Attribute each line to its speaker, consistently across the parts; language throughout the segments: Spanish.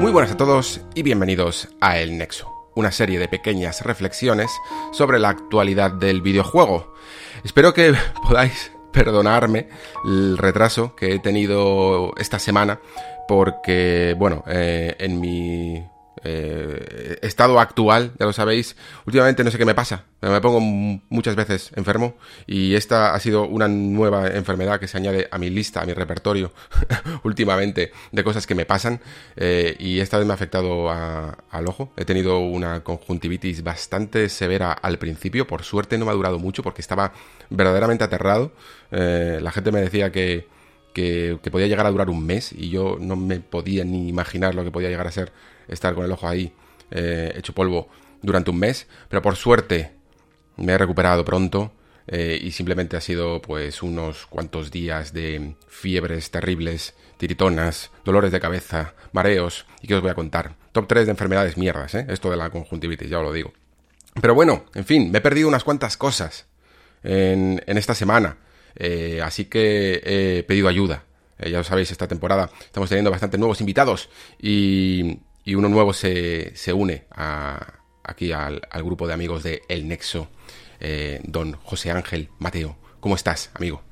Speaker 1: Muy buenas a todos y bienvenidos a El Nexo, una serie de pequeñas reflexiones sobre la actualidad del videojuego. Espero que podáis perdonarme el retraso que he tenido esta semana porque, bueno, eh, en mi eh, estado actual, ya lo sabéis, últimamente no sé qué me pasa, me pongo muchas veces enfermo y esta ha sido una nueva enfermedad que se añade a mi lista, a mi repertorio últimamente de cosas que me pasan eh, y esta vez me ha afectado al ojo. He tenido una conjuntivitis bastante severa al principio, por suerte no me ha durado mucho porque estaba verdaderamente aterrado. Eh, la gente me decía que que, podía llegar a durar un mes y yo no me podía ni imaginar lo que podía llegar a ser estar con el ojo ahí eh, hecho polvo durante un mes, pero por suerte me he recuperado pronto eh, y simplemente ha sido pues unos cuantos días de fiebres terribles, tiritonas, dolores de cabeza, mareos y que os voy a contar. Top 3 de enfermedades mierdas, ¿eh? esto de la conjuntivitis, ya os lo digo. Pero bueno, en fin, me he perdido unas cuantas cosas en, esta semana. Eh, así que he pedido ayuda. Ya lo sabéis, esta temporada estamos teniendo bastantes nuevos invitados y, uno nuevo se, se une aquí al, grupo de amigos de El Nexo, eh, don José Ángel Mateo. ¿Cómo estás, amigo?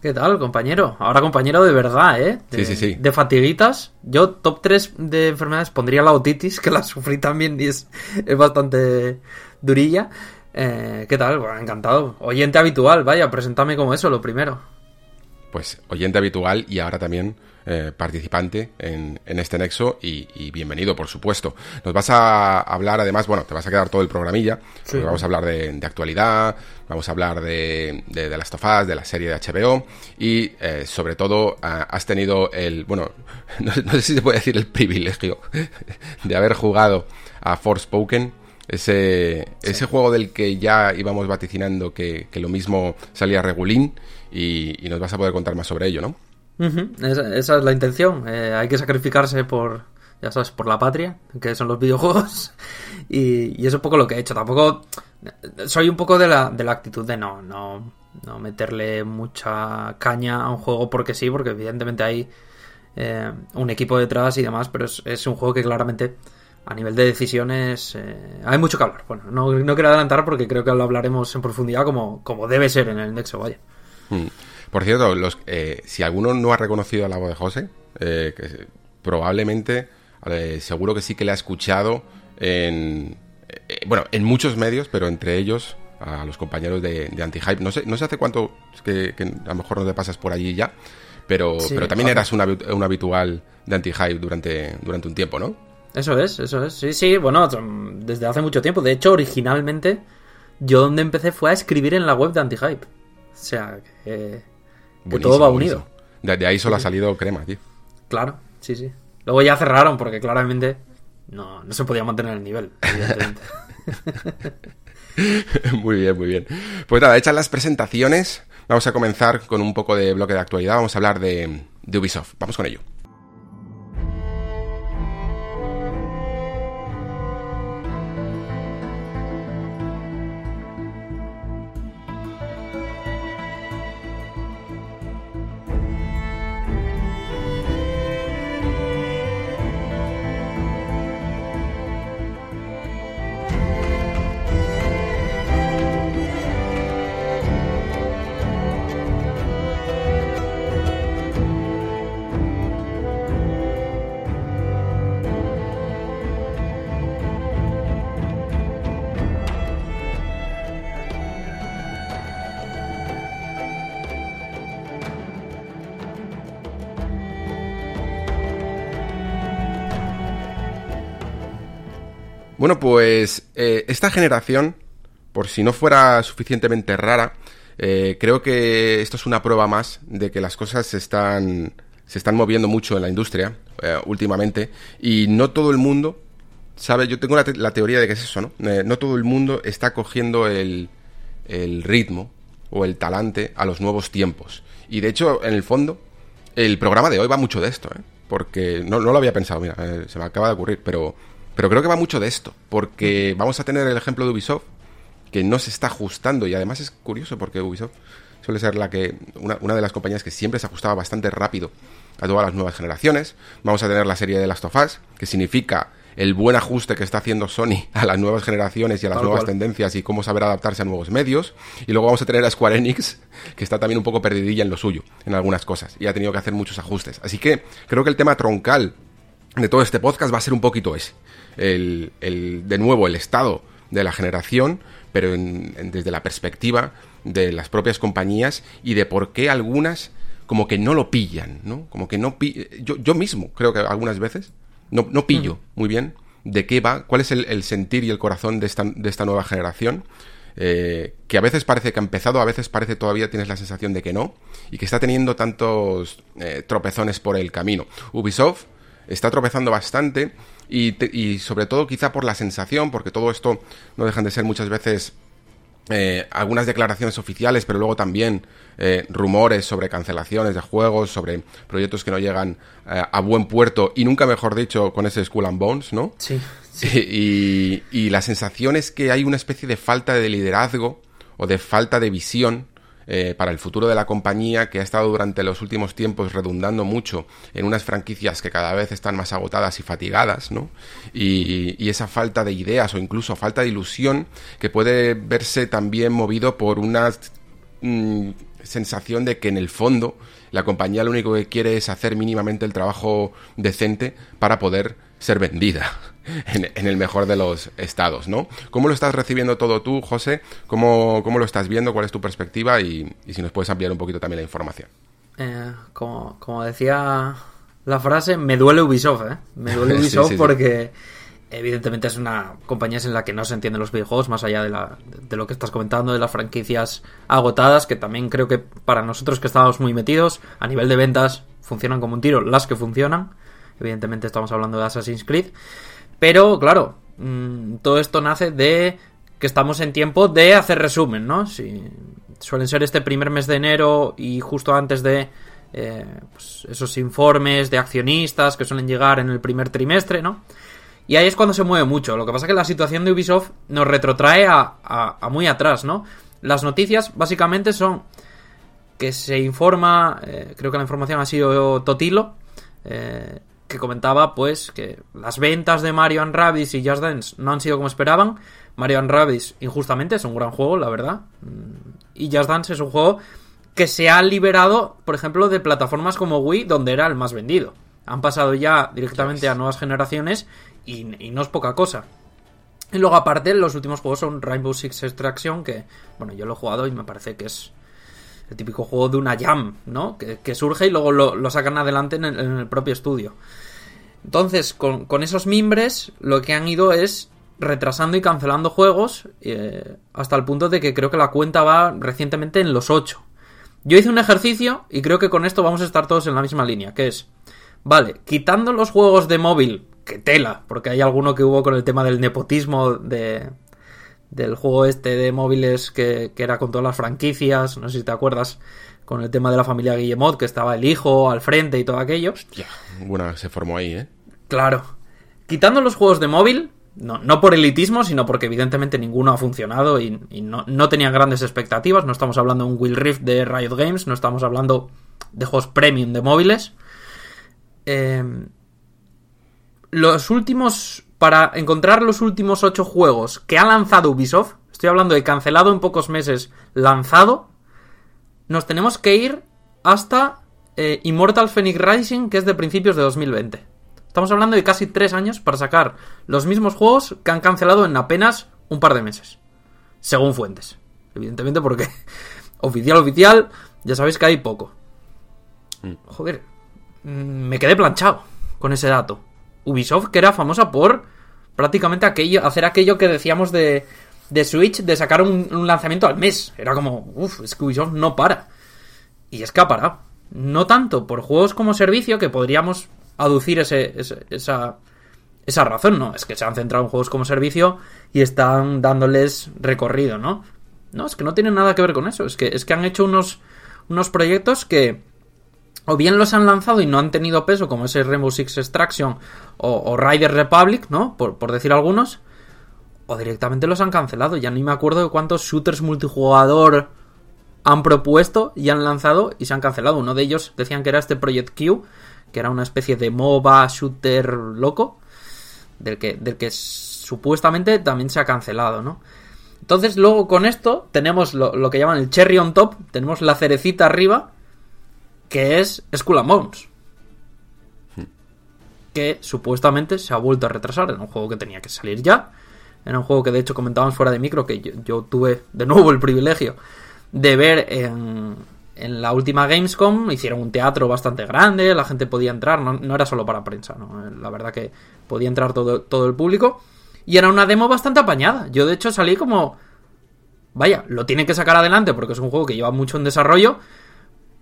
Speaker 2: ¿Qué tal, compañero? Ahora compañero de verdad, ¿eh?
Speaker 1: sí, sí, sí.
Speaker 2: De fatiguitas. Yo top 3 de enfermedades pondría la otitis, que la sufrí también y es, es bastante durilla. Eh, ¿Qué tal? Bueno, encantado. Oyente habitual, vaya, preséntame como eso, lo primero.
Speaker 1: Pues oyente habitual y ahora también eh, participante en, este nexo y, bienvenido, por supuesto. Nos vas a hablar, además, bueno, te vas a quedar todo el programilla. Vamos a hablar de, actualidad, vamos a hablar de, de, las tofas, de la serie de HBO y, eh, sobre todo, has tenido el, bueno, no, no, sé si se puede decir el privilegio de haber jugado a Forspoken ese, ese juego del que ya íbamos vaticinando que, lo mismo salía regulín y, nos vas a poder contar más sobre ello, ¿no?
Speaker 2: Esa, es la intención. Eh, hay que sacrificarse por, ya sabes, por la patria, que son los videojuegos. Y, y, es un poco lo que he hecho. Tampoco soy un poco de la, de la actitud de no, no, no meterle mucha caña a un juego porque sí, porque evidentemente hay eh, un equipo detrás y demás, pero es, es un juego que claramente a nivel de decisiones eh, hay mucho que hablar. Bueno, no, no, quiero adelantar porque creo que lo hablaremos en profundidad como, como debe ser en el Nexo, vaya.
Speaker 1: Hmm. Por cierto, los, eh, si alguno no ha reconocido la voz de José, eh, que probablemente, seguro que sí que le ha escuchado en, bueno, en muchos medios, pero entre ellos a los compañeros de, de Antihype. No sé, no sé hace cuánto que, a lo mejor no te pasas por allí ya, pero, pero también eras un, un habitual de Antihype durante, durante un tiempo, ¿no?
Speaker 2: Eso es, eso es. Sí, sí, bueno, desde hace mucho tiempo. De hecho, originalmente, yo donde empecé fue a escribir en la web de Antihype. O sea, que, todo va unido.
Speaker 1: De, ahí solo ha salido crema, tío.
Speaker 2: Claro, sí, sí. Luego ya cerraron porque claramente no, no se podía mantener el nivel, evidentemente.
Speaker 1: muy bien, muy bien. Pues nada, hechas las presentaciones, vamos a comenzar con un poco de bloque de actualidad. Vamos a hablar de, de Ubisoft. Vamos con ello. Bueno, pues eh, esta generación, por si no fuera suficientemente rara, Eh, creo que esto es una prueba más de que las cosas se están, se están moviendo mucho en la industria eh, últimamente y no todo el mundo sabe, yo tengo la, la teoría de que es eso, ¿no? Eh, no todo el mundo está cogiendo el, el ritmo o el talante a los nuevos tiempos. Y de hecho, en el fondo, el programa de hoy va mucho de esto, ¿eh? Porque no, no lo había pensado, mira, eh, se me acaba de ocurrir, pero, pero creo que va mucho de esto. Porque vamos a tener el ejemplo de Ubisoft, que no se está ajustando. Y además es curioso porque Ubisoft suele ser la que una, una de las compañías que siempre se ajustaba bastante rápido a todas las nuevas generaciones. Vamos a tener la serie de Last of Us, que significa el buen ajuste que está haciendo Sony a las nuevas generaciones y a las
Speaker 2: Tal
Speaker 1: nuevas
Speaker 2: cual.
Speaker 1: tendencias y cómo saber adaptarse a nuevos medios. Y luego vamos a tener a Square Enix, que está también un poco perdidilla en lo suyo, en algunas cosas, y ha tenido que hacer muchos ajustes. Así que creo que el tema troncal de todo este podcast va a ser un poquito ese. El, el- de nuevo, el estado de la generación, pero en- en- desde la perspectiva de las propias compañías y de por qué algunas como que no lo pillan, ¿no? Como que no pi- yo, yo mismo creo que algunas veces no, no pillo muy bien de qué va, cuál es el, el sentir y el corazón de esta, de esta nueva generación. eh, que a veces parece que ha empezado, a veces parece todavía tienes la sensación de que no, y que está teniendo tantos eh, tropezones por el camino. Ubisoft está tropezando bastante y, te- y sobre todo quizá por la sensación, porque todo esto no dejan de ser muchas veces eh, algunas declaraciones oficiales, pero luego también eh, rumores sobre cancelaciones de juegos, sobre proyectos que no llegan eh, a buen puerto y nunca mejor dicho con ese Skull and Bones, ¿no?
Speaker 2: Sí.
Speaker 1: Y, y la sensación es que hay una especie de falta de liderazgo o de falta de visión eh, para el futuro de la compañía que ha estado durante los últimos tiempos redundando mucho en unas franquicias que cada vez están más agotadas y fatigadas, ¿no? Y, esa falta de ideas o incluso falta de ilusión que puede verse también movido por una mm, sensación de que en el fondo la compañía lo único que quiere es hacer mínimamente el trabajo decente para poder ser vendida en, en el mejor de los estados, ¿no? ¿Cómo lo estás recibiendo todo tú, José? ¿Cómo, cómo lo estás viendo? ¿Cuál es tu perspectiva? Y, y si nos puedes ampliar un poquito también la información.
Speaker 2: Eh, como, como decía la frase, me duele Ubisoft, ¿eh? Me duele Ubisoft
Speaker 1: sí, sí.
Speaker 2: porque evidentemente es una compañía en la que no se entienden los videojuegos, más allá de, la, de lo que estás comentando, de las franquicias agotadas, que también creo que para nosotros que estamos muy metidos, a nivel de ventas, funcionan como un tiro, las que funcionan. Evidentemente estamos hablando de Assassin's Creed. Pero, claro, mm, todo esto nace de que estamos en tiempo de hacer resumen, ¿no? Suelen ser este primer mes de enero y justo antes de eh, pues, esos informes de accionistas que suelen llegar en el primer trimestre, ¿no? Y ahí es cuando se mueve mucho. Lo que pasa es que la situación de Ubisoft nos retrotrae a muy atrás, ¿no? Las noticias básicamente son que se informa, eh, creo que la información ha sido Totilo, eh, que comentaba pues que las ventas de Mario and Rabbids y Just Dance no han sido como esperaban. Mario and Rabbids, injustamente, es un gran juego, la verdad. Mm, Y Just Dance es un juego que se ha liberado, por ejemplo, de plataformas como Wii, donde era el más vendido. Han pasado ya directamente a nuevas generaciones y, y no es poca cosa. Y luego, aparte, los últimos juegos son Rainbow Six Extraction, que, bueno, yo lo he jugado y me parece que es el típico juego de una jam, ¿no? Que, que surge y luego lo, lo sacan adelante en el, en el propio estudio. Entonces, con, esos mimbres, lo que han ido es retrasando y cancelando juegos eh, hasta el punto de que creo que la cuenta va recientemente en los 8. Yo hice un ejercicio y creo que con esto vamos a estar todos en la misma línea, que es, vale, quitando los juegos de móvil, que tela, porque hay alguno que hubo con el tema del nepotismo de, del juego este de móviles que, que era con todas las franquicias, no sé si te acuerdas, con el tema de la familia Guillemot, que estaba el hijo al frente y todo aquello.
Speaker 1: Ya, bueno, se formó ahí, ¿eh?
Speaker 2: Claro. Quitando los juegos de móvil, no, no por elitismo, sino porque evidentemente ninguno ha funcionado y, y no, no tenían grandes expectativas. No estamos hablando de un Will Rift de Riot Games, no estamos hablando de juegos premium de móviles. Eh, los últimos. Para encontrar los últimos ocho juegos que ha lanzado Ubisoft, estoy hablando de cancelado en pocos meses, lanzado, nos tenemos que ir hasta eh, Immortal Phoenix Rising, que es de principios de 2020. Estamos hablando de casi tres años para sacar los mismos juegos que han cancelado en apenas un par de meses. Según fuentes. Evidentemente porque oficial, oficial, ya sabéis que hay poco. Joder, mm, me quedé planchado con ese dato. Ubisoft, que era famosa por prácticamente aquello, hacer aquello que decíamos de, de Switch de sacar un, lanzamiento al mes. Era como, uff, es no para. Y es que ha parado. No tanto por juegos como servicio, que podríamos aducir ese, esa, esa razón, ¿no? Es que se han centrado en juegos como servicio y están dándoles recorrido, ¿no? No, es que no tiene nada que ver con eso. Es que, es que han hecho unos, unos proyectos que o bien los han lanzado y no han tenido peso, como ese Rainbow Six Extraction o, o Rider Republic, ¿no? Por, por decir algunos o directamente los han cancelado. Ya ni me acuerdo de cuántos shooters multijugador han propuesto y han lanzado y se han cancelado. Uno de ellos decían que era este Project Q, que era una especie de MOBA shooter loco, del que, del que supuestamente también se ha cancelado, ¿no? Entonces, luego con esto tenemos lo, que llaman el cherry on top, tenemos la cerecita arriba, que es Skull and Bones. Hmm. Que supuestamente se ha vuelto a retrasar en un juego que tenía que salir ya era un juego que de hecho comentábamos fuera de micro, que yo, tuve de nuevo el privilegio de ver en, en, la última Gamescom. Hicieron un teatro bastante grande, la gente podía entrar, no, era solo para prensa, ¿no? la verdad que podía entrar todo, todo el público. Y era una demo bastante apañada. Yo de hecho salí como... Vaya, lo tienen que sacar adelante porque es un juego que lleva mucho en desarrollo,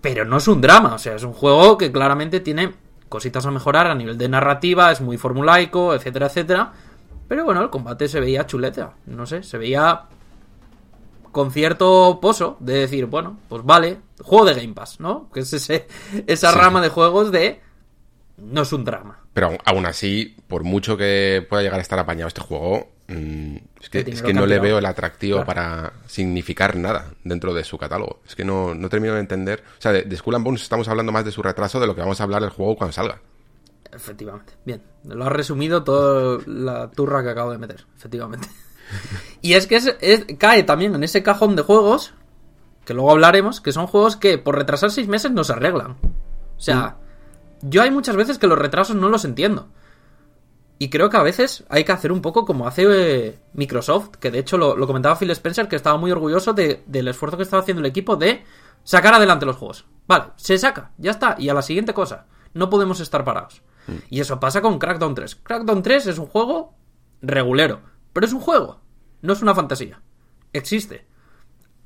Speaker 2: pero no es un drama, o sea, es un juego que claramente tiene cositas a mejorar a nivel de narrativa, es muy formulaico, etcétera, etcétera pero bueno, el combate se veía chuleta. No sé, se veía con cierto pozo de decir, bueno, pues vale, juego de Game Pass, ¿no? Que es ese, esa rama de juegos de... No es un drama.
Speaker 1: Pero aún así, por mucho que pueda llegar a estar apañado este juego, mm, es que, no le veo el atractivo para significar nada dentro de su catálogo. Es que no, no termino de entender. O sea, de, de Skull and Bones estamos hablando más de su retraso de lo que vamos a hablar del juego cuando salga.
Speaker 2: Efectivamente. Bien. Lo has resumido toda la turra que acabo de meter. Efectivamente. y es que es, cae también en ese cajón de juegos, que luego hablaremos, que son juegos que por retrasar seis meses no se arreglan. O sea, yo hay muchas veces que los retrasos no los entiendo. Y creo que a veces hay que hacer un poco como hace eh, Microsoft, que de hecho lo, comentaba Phil Spencer, que estaba muy orgulloso del esfuerzo que estaba haciendo el equipo de sacar adelante los juegos. Vale, se saca, ya está, y a la siguiente cosa. No podemos estar parados. Y eso pasa con Crackdown 3. Crackdown 3 es un juego regulero, pero es un juego, no es una fantasía. Existe.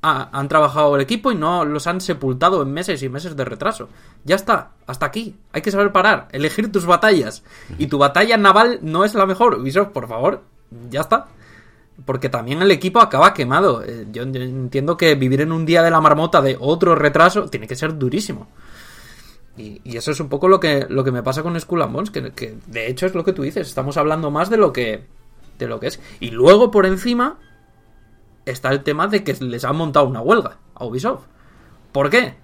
Speaker 2: han trabajado el equipo y no los han sepultado en meses y meses de retraso. Ya está, hasta aquí. Hay que saber parar, elegir tus batallas. Y tu batalla naval no es la mejor. Ubisoft, por favor, ya está. Porque también el equipo acaba quemado. Eh, yo entiendo que vivir en un día de la marmota de otro retraso tiene que ser durísimo. Y, eso es un poco lo que, lo que me pasa con Skull and que, de hecho es lo que tú dices, estamos hablando más de lo que, de lo que es. Y luego por encima está el tema de que les han montado una huelga a Ubisoft. ¿Por qué?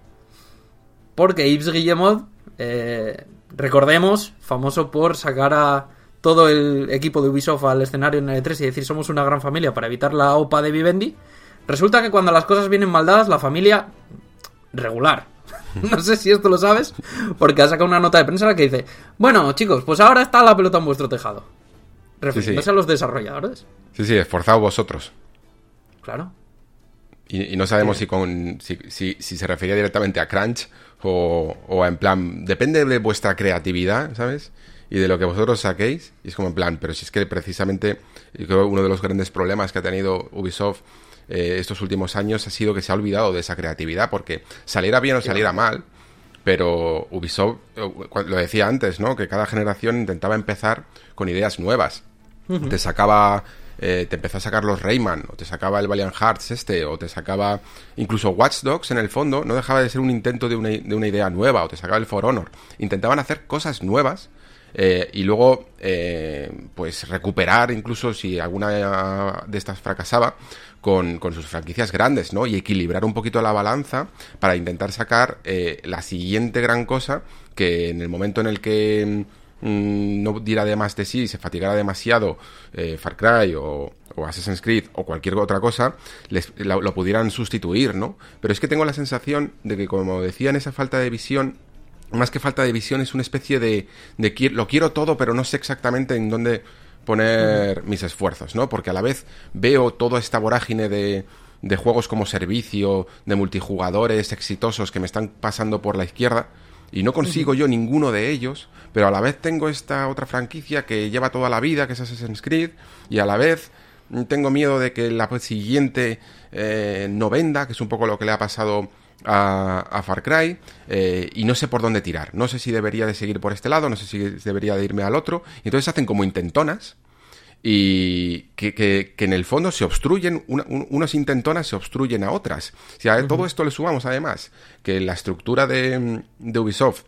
Speaker 2: Porque Yves Guillemot, eh, recordemos, famoso por sacar a todo el equipo de Ubisoft al escenario en el E3 y decir somos una gran familia para evitar la OPA de Vivendi, resulta que cuando las cosas vienen mal dadas, la familia regular, no sé si esto lo sabes, porque ha sacado una nota de prensa la que dice, bueno, chicos, pues ahora está la pelota en vuestro tejado. Refiriéndose a los desarrolladores.
Speaker 1: Sí, sí, esforzados vosotros.
Speaker 2: Claro.
Speaker 1: Y, no sabemos si, con, si, si, se refería directamente a Crunch o, o en plan, depende de vuestra creatividad, ¿sabes? y de lo que vosotros saquéis. Y es como en plan, pero si es que precisamente uno de los grandes problemas que ha tenido Ubisoft eh, estos últimos años ha sido que se ha olvidado de esa creatividad, porque saliera bien o saliera mal, pero Ubisoft, eh, lo decía antes, ¿no? Que cada generación intentaba empezar con ideas nuevas. Te sacaba eh, te empezó a sacar los Rayman, o te sacaba el Valiant Hearts este, o te sacaba incluso Watch Dogs en el fondo, no dejaba de ser un intento de una, de una idea nueva, o te sacaba el For Honor. Intentaban hacer cosas nuevas y luego pues recuperar incluso si alguna de estas fracasaba con, sus franquicias grandes, ¿no? Y equilibrar un poquito la balanza para intentar sacar eh, la siguiente gran cosa que en el momento en el que mm, no diera de más de sí, se fatigara demasiado eh, Far Cry o, Assassin's Creed o cualquier otra cosa, les, lo, pudieran sustituir, ¿no? Pero es que tengo la sensación de que, como decían, esa falta de visión más que falta de visión, es una especie de, de, lo quiero todo, pero no sé exactamente en dónde poner mis esfuerzos, ¿no? Porque a la vez veo toda esta vorágine de, de juegos como servicio, de multijugadores exitosos que me están pasando por la izquierda y no consigo yo ninguno de ellos, pero a la vez tengo esta otra franquicia que lleva toda la vida, que es Assassin's Creed, y a la vez tengo miedo de que la siguiente eh, no venda, que es un poco lo que le ha pasado a, Far Cry eh, y no sé por dónde tirar. No sé si debería de seguir por este lado, no sé si debería de irme al otro. Y entonces hacen como intentonas y que, en el fondo se obstruyen, unas intentonas se obstruyen a otras. Si a todo esto le sumamos además que la estructura de, de Ubisoft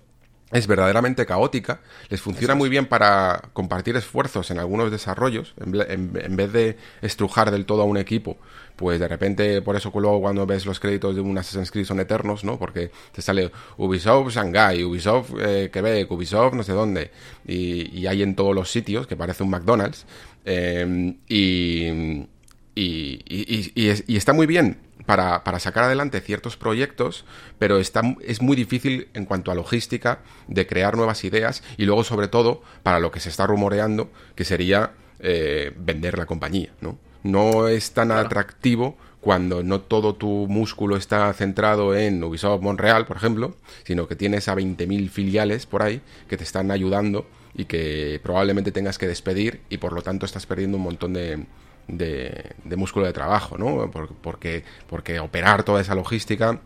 Speaker 1: es verdaderamente caótica, les funciona muy bien para compartir esfuerzos en algunos desarrollos, en, vez de estrujar del todo a un equipo, pues de repente, por eso luego cuando ves los créditos de un Assassin's Creed son eternos, ¿no? Porque te sale Ubisoft Shanghai, Ubisoft eh, Quebec, Ubisoft no sé dónde, y, hay en todos los sitios, que parece un McDonald's, eh, y, y está muy bien para, para, sacar adelante ciertos proyectos, pero está, es muy difícil en cuanto a logística de crear nuevas ideas y luego sobre todo para lo que se está rumoreando, que sería eh, vender la compañía, ¿no? No es tan atractivo cuando no todo tu músculo está centrado en Ubisoft Montreal, por ejemplo, sino que tienes a 20.000 filiales por ahí que te están ayudando y que probablemente tengas que despedir y por lo tanto estás perdiendo un montón de, de, músculo de trabajo, ¿no? Porque, porque operar toda esa logística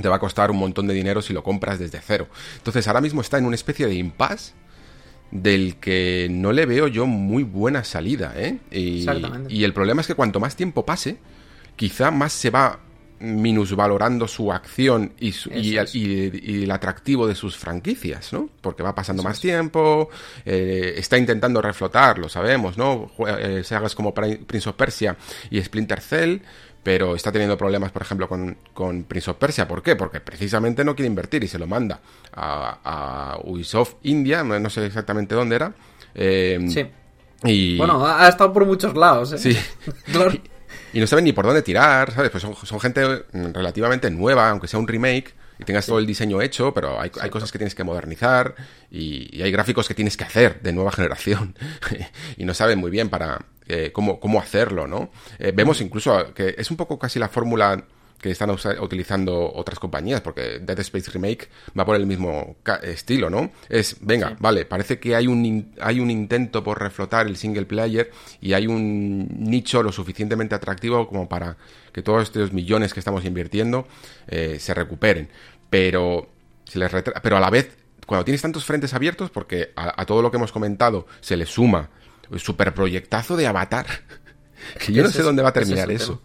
Speaker 1: te va a costar un montón de dinero si lo compras desde cero. Entonces ahora mismo está en una especie de impasse del que no le veo yo muy buena salida, ¿eh? Y, y el problema es que cuanto más tiempo pase, quizá más se va minusvalorando su acción y, y, el atractivo de sus franquicias, ¿no? Porque va pasando más tiempo, eh, está intentando reflotar, lo sabemos, ¿no? Eh, se hagas como Prince of Persia y Splinter Cell, pero está teniendo problemas, por ejemplo, con, con, Prince of Persia. ¿Por qué? Porque precisamente no quiere invertir y se lo manda a, Ubisoft India, no sé exactamente dónde era.
Speaker 2: Eh, sí. Y... Bueno, ha estado por muchos lados. ¿eh?
Speaker 1: Sí. claro y no saben ni por dónde tirar, ¿sabes? Pues son, gente mm, relativamente nueva, aunque sea un remake y tengas todo el diseño hecho, pero hay, cosas que tienes que modernizar y, hay gráficos que tienes que hacer de nueva generación y no saben muy bien para eh, cómo, cómo hacerlo, ¿no? Eh, vemos incluso que es un poco casi la fórmula que están utilizando otras compañías, porque Dead Space Remake va por el mismo estilo, ¿no? Es, venga, vale, parece que hay un, hay un intento por reflotar el single player y hay un nicho lo suficientemente atractivo como para que todos estos millones que estamos invirtiendo eh, se recuperen. Pero, se les pero a la vez, cuando tienes tantos frentes abiertos, porque a, todo lo que hemos comentado se le suma el superproyectazo de Avatar, que yo no sé dónde va a terminar eso.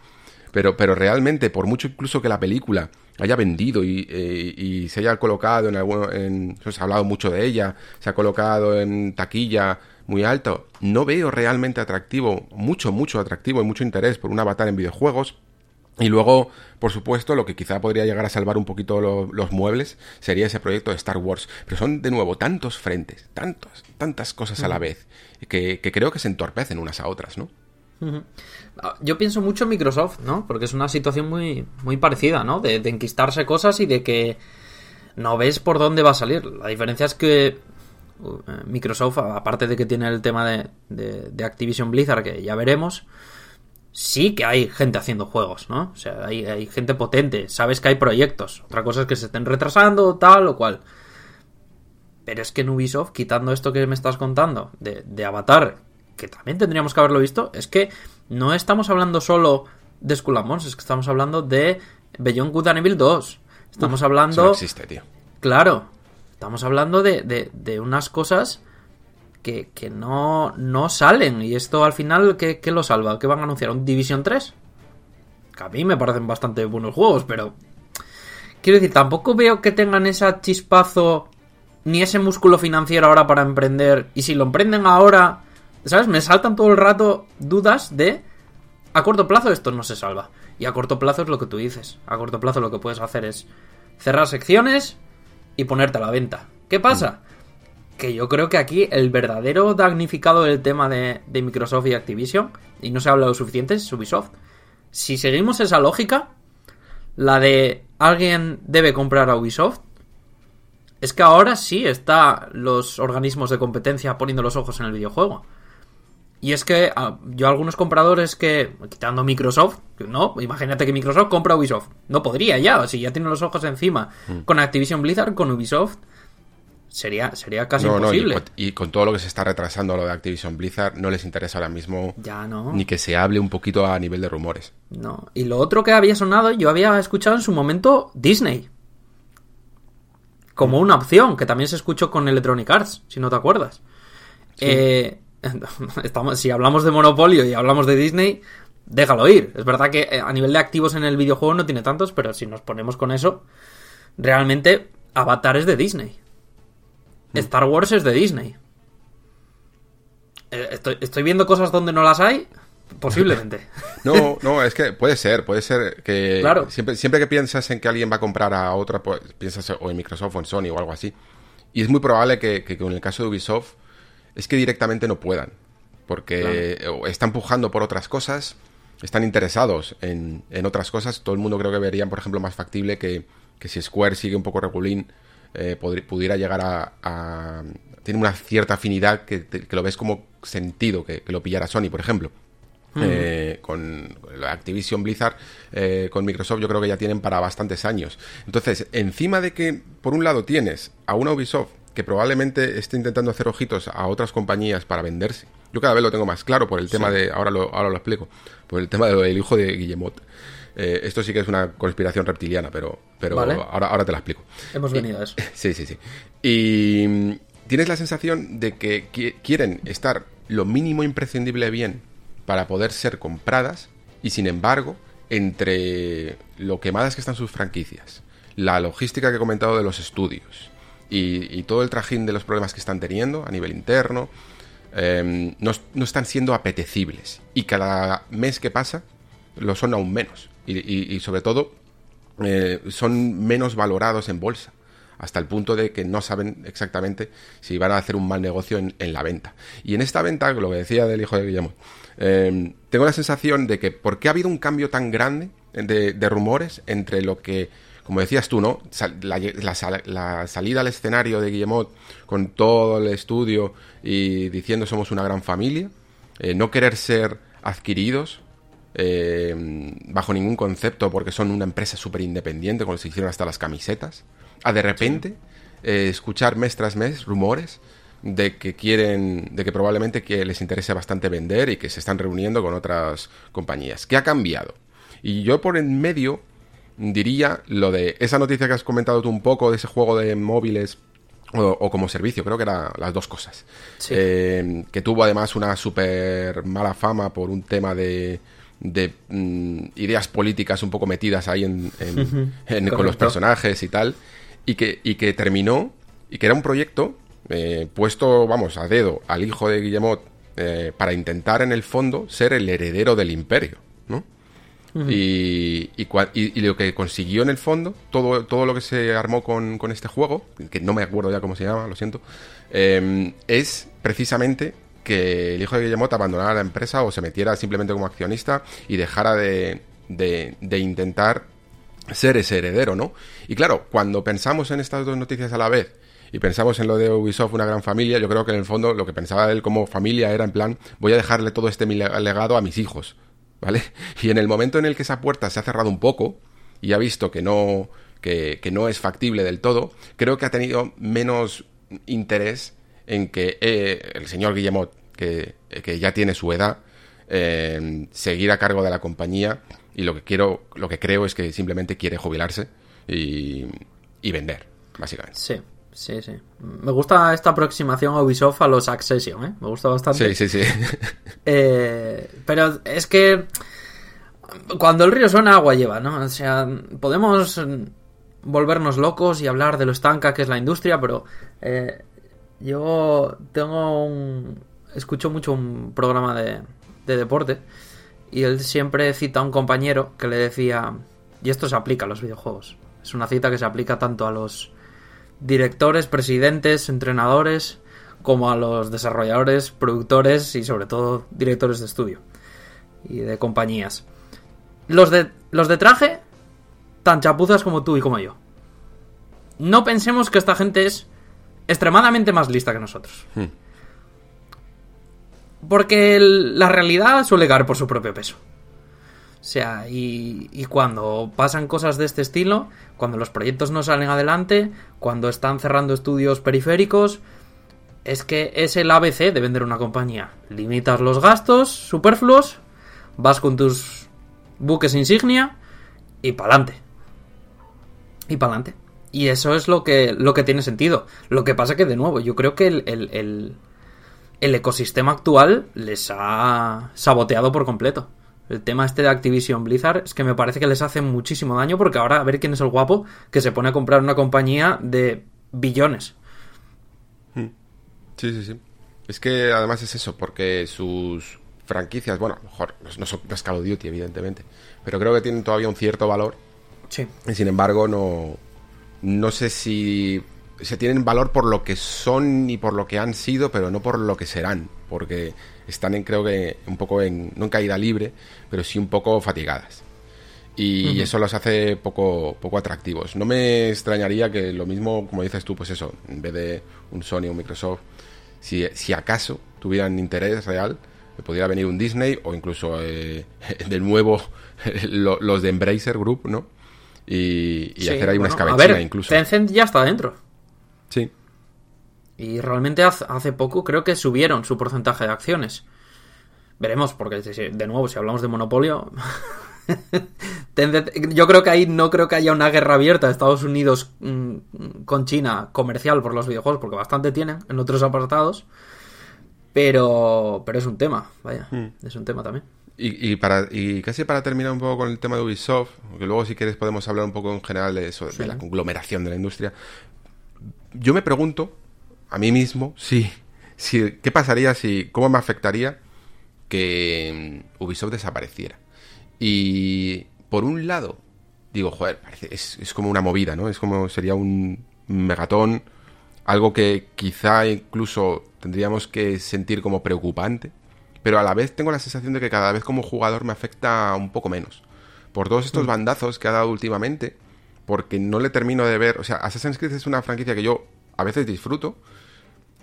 Speaker 1: Pero, pero realmente, por mucho incluso que la película haya vendido y, eh, se haya colocado en algún... En, se ha hablado mucho de ella, se ha colocado en taquilla muy alto, no veo realmente atractivo, mucho, mucho atractivo y mucho interés por un avatar en videojuegos. Y luego, por supuesto, lo que quizá podría llegar a salvar un poquito los muebles sería ese proyecto de Star Wars. Pero son, de nuevo, tantos frentes, tantos, tantas cosas a la vez, que, que creo que se entorpecen unas a otras, ¿no?
Speaker 2: Yo pienso mucho en Microsoft, ¿no? Porque es una situación muy, muy parecida, ¿no? De, enquistarse cosas y de que no ves por dónde va a salir. La diferencia es que uh, Microsoft, aparte de que tiene el tema de, Activision Blizzard, que ya veremos, sí que hay gente haciendo juegos, ¿no? O sea, hay, gente potente, sabes que hay proyectos. Otra cosa es que se estén retrasando, tal o cual. Pero es que en Ubisoft, quitando esto que me estás contando, de Avatar, que también tendríamos que haberlo visto, es que no estamos hablando solo de Skull and es que estamos hablando de Beyond Good and Evil 2. Estamos hablando...
Speaker 1: no existe, tío.
Speaker 2: Claro, estamos hablando de, de, unas cosas que, que, no, no salen. Y esto al final, ¿qué, ¿qué, lo salva? ¿Qué van a anunciar? ¿Un Division 3? Que a mí me parecen bastante buenos juegos, pero... Quiero decir, tampoco veo que tengan ese chispazo ni ese músculo financiero ahora para emprender. Y si lo emprenden ahora ¿Sabes? Me saltan todo el rato dudas de. A corto plazo esto no se salva. Y a corto plazo es lo que tú dices. A corto plazo lo que puedes hacer es cerrar secciones y ponerte a la venta. ¿Qué pasa? Que yo creo que aquí el verdadero damnificado del tema de, Microsoft y Activision, y no se ha hablado suficiente, es Ubisoft. Si seguimos esa lógica, la de alguien debe comprar a Ubisoft, es que ahora sí está los organismos de competencia poniendo los ojos en el videojuego. Y es que ah, yo algunos compradores que, quitando Microsoft, no, imagínate que Microsoft compra Ubisoft. No podría ya, si ya tiene los ojos encima. Mm. Con Activision Blizzard, con Ubisoft, sería, sería casi
Speaker 1: No, no, y
Speaker 2: imposible.
Speaker 1: y con todo lo que se está retrasando lo de Activision Blizzard, no les interesa ahora mismo
Speaker 2: Ya no.
Speaker 1: ni que se hable un poquito a nivel de rumores.
Speaker 2: No. Y lo otro que había sonado, yo había escuchado en su momento Disney. Como una opción, que también se escuchó con Electronic Arts, si no te acuerdas. Eh, estamos, si hablamos de Monopolio y hablamos de Disney, déjalo ir. Es verdad que eh, a nivel de activos en el videojuego no tiene tantos, pero si nos ponemos con eso, realmente Avatar es de Disney. Star Wars es de Disney. Eh, Estoy, estoy viendo cosas donde no las hay, posiblemente.
Speaker 1: No, no, es que puede ser, puede ser que
Speaker 2: Claro.
Speaker 1: siempre, siempre que piensas en que alguien va a comprar a otra, pues, piensas o en Microsoft o en Sony o algo así. Y es muy probable que, que con el caso de Ubisoft es que directamente no puedan. Porque están pujando por otras cosas, están interesados en, en otras cosas. Todo el mundo creo que verían, por ejemplo, más factible que, que si Square sigue un poco regulín, eh, pudiera llegar a, a- Tiene una cierta afinidad que, que lo ves como sentido que, que lo pillara Sony, por ejemplo. Eh, con Activision Blizzard, eh, con Microsoft, yo creo que ya tienen para bastantes años. Entonces, encima de que, por un lado, tienes a una Ubisoft que probablemente esté intentando hacer ojitos a otras compañías para venderse. Yo cada vez lo tengo más claro por el tema de, ahora lo, ahora lo explico, por el tema del hijo de Guillemot. Eh, esto sí que es una conspiración reptiliana, pero, pero
Speaker 2: Vale.
Speaker 1: ahora, ahora te la explico.
Speaker 2: Hemos venido a eso.
Speaker 1: Sí, sí, sí. Y mm, tienes la sensación de que qui- quieren estar lo mínimo imprescindible bien para poder ser compradas y sin embargo, entre lo quemadas que están sus franquicias, la logística que he comentado de los estudios y, todo el trajín de los problemas que están teniendo a nivel interno, eh, no, no están siendo apetecibles y cada mes que pasa lo son aún menos y, sobre todo eh, son menos valorados en bolsa hasta el punto de que no saben exactamente si van a hacer un mal negocio en, la venta. Y en esta venta, lo que decía del hijo de Guillermo, eh, tengo la sensación de que ¿por qué ha habido un cambio tan grande de, de rumores entre lo que, como decías tú, ¿no? La salida al escenario de Guillemot con todo el estudio y diciendo somos una gran familia, eh, no querer ser adquiridos eh, bajo ningún concepto porque son una empresa súper independiente, como se hicieron hasta las camisetas, a de repente eh, escuchar mes tras mes rumores de que quieren, de que probablemente que les interese bastante vender y que se están reuniendo con otras compañías. ¿Qué ha cambiado? Y yo por en medio diría lo de esa noticia que has comentado tú un poco de ese juego de móviles o, o como servicio, creo que eran las dos cosas.
Speaker 2: Sí.
Speaker 1: Eh, que tuvo además una súper mala fama por un tema de, de mm, ideas políticas un poco metidas ahí en, en- en- con los personajes y tal, y que, y que terminó, y que era un proyecto eh, puesto, vamos, a dedo al hijo de Guillemot eh, para intentar en el fondo ser el heredero del imperio, Y, y, lo que consiguió en el fondo, todo, todo lo que se armó con, con este juego, que no me acuerdo ya cómo se llama, lo siento, eh, es precisamente que el hijo de Guillemot abandonara la empresa o se metiera simplemente como accionista y dejara de, de- de intentar ser ese heredero, ¿no? Y claro, cuando pensamos en estas dos noticias a la vez y pensamos en lo de Ubisoft, una gran familia, yo creo que en el fondo lo que pensaba él como familia era en plan, voy a dejarle todo este legado a mis hijos, ¿vale? Y en el momento en el que esa puerta se ha cerrado un poco y ha visto que no, que, no es factible del todo, creo que ha tenido menos interés en que eh, el señor Guillemot, que, que ya tiene su edad, eh, seguir a cargo de la compañía y lo que quiero, lo que creo es que simplemente quiere jubilarse y, y vender, básicamente.
Speaker 2: Sí, sí, sí. Me gusta esta aproximación a Ubisoft a los Accession, ¿eh? Me gusta bastante.
Speaker 1: Sí, sí, sí.
Speaker 2: Eh, pero es que cuando el río suena, agua lleva, ¿no? O sea, podemos volvernos locos y hablar de lo estanca que es la industria, pero eh, yo tengo un... escucho mucho un programa de, de deporte y él siempre cita a un compañero que le decía, y esto se aplica a los videojuegos, es una cita que se aplica tanto a los directores, presidentes, entrenadores, como a los desarrolladores, productores y sobre todo directores de estudio y de compañías. Los de, los de traje, tan chapuzas como tú y como yo. No pensemos que esta gente es extremadamente más lista que nosotros.
Speaker 1: Hmm.
Speaker 2: Porque el- la realidad suele caer por su propio peso. O sea, y, y, cuando pasan cosas de este estilo, cuando los proyectos no salen adelante, cuando están cerrando estudios periféricos, es que es el ABC de vender una compañía. Limitas los gastos superfluos, vas con tus buques insignia y pa'lante. Y pa'lante. Y eso es lo que, lo que tiene sentido. Lo que pasa que, de nuevo, yo creo que el, el, el ecosistema actual les ha saboteado por completo. El tema este de Activision Blizzard es que me parece que les hace muchísimo daño porque ahora a ver quién es el guapo que se pone a comprar una compañía de billones.
Speaker 1: Sí, sí, sí. Es que además es eso, porque sus franquicias, bueno, a lo mejor no son Call of Duty, evidentemente, pero creo que tienen todavía un cierto valor.
Speaker 2: Sí.
Speaker 1: Y sin embargo, no, no sé si se tienen valor por lo que son y por lo que han sido, pero no por lo que serán, porque están en, creo que un poco en, no en caída libre, pero sí un poco fatigadas. Y eso los hace poco, poco atractivos. No me extrañaría que lo mismo, como dices tú, pues eso, en vez de un Sony o un Microsoft, si, acaso tuvieran interés real, pudiera venir un Disney o incluso eh, de nuevo los de Embracer Group, ¿no? Y, hacer ahí una escabechina incluso.
Speaker 2: Tencent ya está dentro.
Speaker 1: Sí.
Speaker 2: Y realmente hace poco creo que subieron su porcentaje de acciones. Veremos, porque de nuevo, si hablamos de monopolio, yo creo que ahí no creo que haya una guerra abierta de Estados Unidos mm, con China comercial por los videojuegos, porque bastante tienen en otros apartados. Pero, pero es un tema, vaya, hmm. es un tema también.
Speaker 1: Y, para, y casi para terminar un poco con el tema de Ubisoft, que luego si quieres podemos hablar un poco en general de eso, de la conglomeración de la industria. Yo me pregunto, a mí mismo, si, si, ¿qué pasaría si, cómo me afectaría que mm, Ubisoft desapareciera? Y por un lado, digo, joder, parece, es, es, como una movida, ¿no? Es como sería un megatón, algo que quizá incluso tendríamos que sentir como preocupante, pero a la vez tengo la sensación de que cada vez como jugador me afecta un poco menos. Por todos estos mm. bandazos que ha dado últimamente, porque no le termino de ver, o sea, Assassin's Creed es una franquicia que yo a veces disfruto,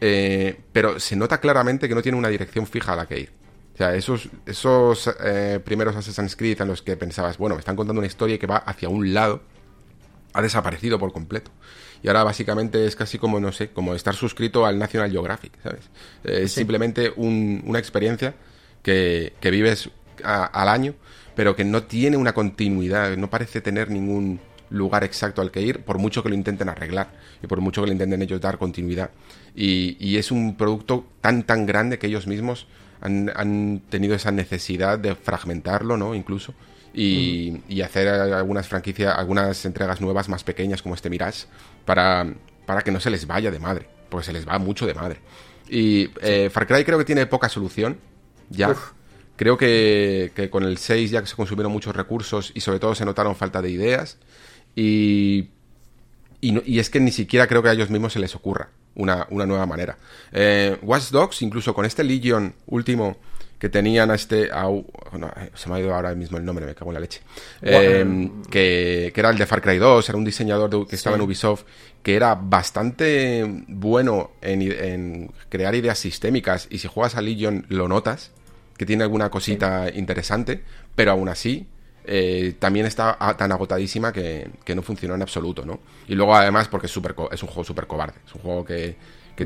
Speaker 1: eh, pero se nota claramente que no tiene una dirección fija a la que ir. O sea, esos, esos eh, primeros Assassin's Creed en los que pensabas, bueno, me están contando una historia que va hacia un lado, ha desaparecido por completo. Y ahora básicamente es casi como, no sé, como estar suscrito al National Geographic, ¿sabes? Es simplemente una experiencia que, vives al año, pero que no tiene una continuidad, no parece tener ningún lugar exacto al que ir, por mucho que lo intenten arreglar y por mucho que le intenten ellos dar continuidad. Y, y es un producto tan, tan grande que ellos mismos han, tenido esa necesidad de fragmentarlo, ¿no? Incluso. Y, hacer algunas franquicias, algunas entregas nuevas más pequeñas como este Mirage para, para que no se les vaya de madre, porque se les va mucho de madre. Y eh, Far Cry creo que tiene poca solución, ya. Creo que, con el 6 ya que se consumieron muchos recursos y sobre todo se notaron falta de ideas. Y, y, es que ni siquiera creo que a ellos mismos se les ocurra una, nueva manera. Eh, Watch Dogs, incluso con este Legion último que tenían a este... se me ha ido ahora mismo el nombre, me cago en la leche. Eh, que, era el de Far Cry 2, era un diseñador que estaba en Ubisoft, que era bastante bueno en, crear ideas sistémicas y si juegas a Legion lo notas, que tiene alguna cosita interesante, pero aún así eh, también está tan agotadísima que, no funcionó en absoluto, ¿no? Y luego además porque es, super, es un juego súper cobarde, es un juego que,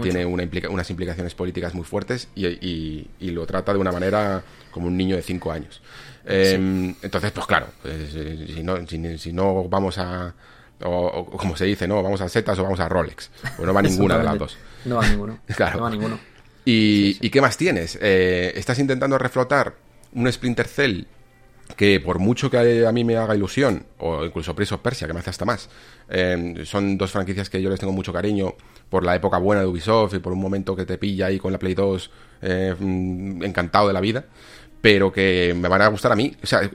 Speaker 1: tiene una unas implicaciones políticas muy fuertes y, lo trata de una manera como un niño de 5 años. Em, entonces, pues claro, pues, eh, si, no, si, no vamos a... O, como se dice, no, vamos a setas o vamos a Rolex. Pues no va ninguna de las dos.
Speaker 2: No va ninguno. claro. No va ninguno.
Speaker 1: ¿Y, qué más tienes? Eh, ¿Estás intentando reflotar un Splinter Cell que por mucho que a mí me haga ilusión, o incluso Prince of Persia, que me hace hasta más, em, son dos franquicias que yo les tengo mucho cariño por la época buena de Ubisoft y por un momento que te pilla ahí con la Play 2 eh, mm, encantado de la vida, pero que me van a gustar a mí. O sea,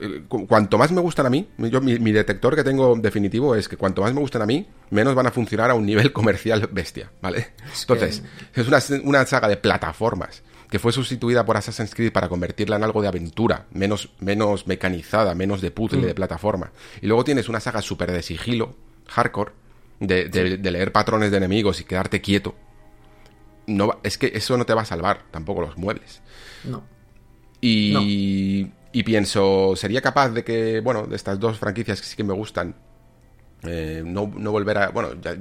Speaker 1: cuanto más me gustan a mí, yo, mi, detector que tengo definitivo es que cuanto más me gustan a mí, menos van a funcionar a un nivel comercial bestia, ¿vale? Entonces, es una, una saga de plataformas que fue sustituida por Assassin's Creed para convertirla en algo de aventura, menos, menos mecanizada, menos de puzzle, mm. de plataforma. Y luego tienes una saga súper de sigilo, hardcore, de, de, leer patrones de enemigos y quedarte quieto. No, es que eso no te va a salvar tampoco los muebles.
Speaker 2: No.
Speaker 1: Y, Y pienso, ¿sería capaz de que, bueno, de estas dos franquicias que sí que me gustan, eh, no, no, volver a... Bueno, ya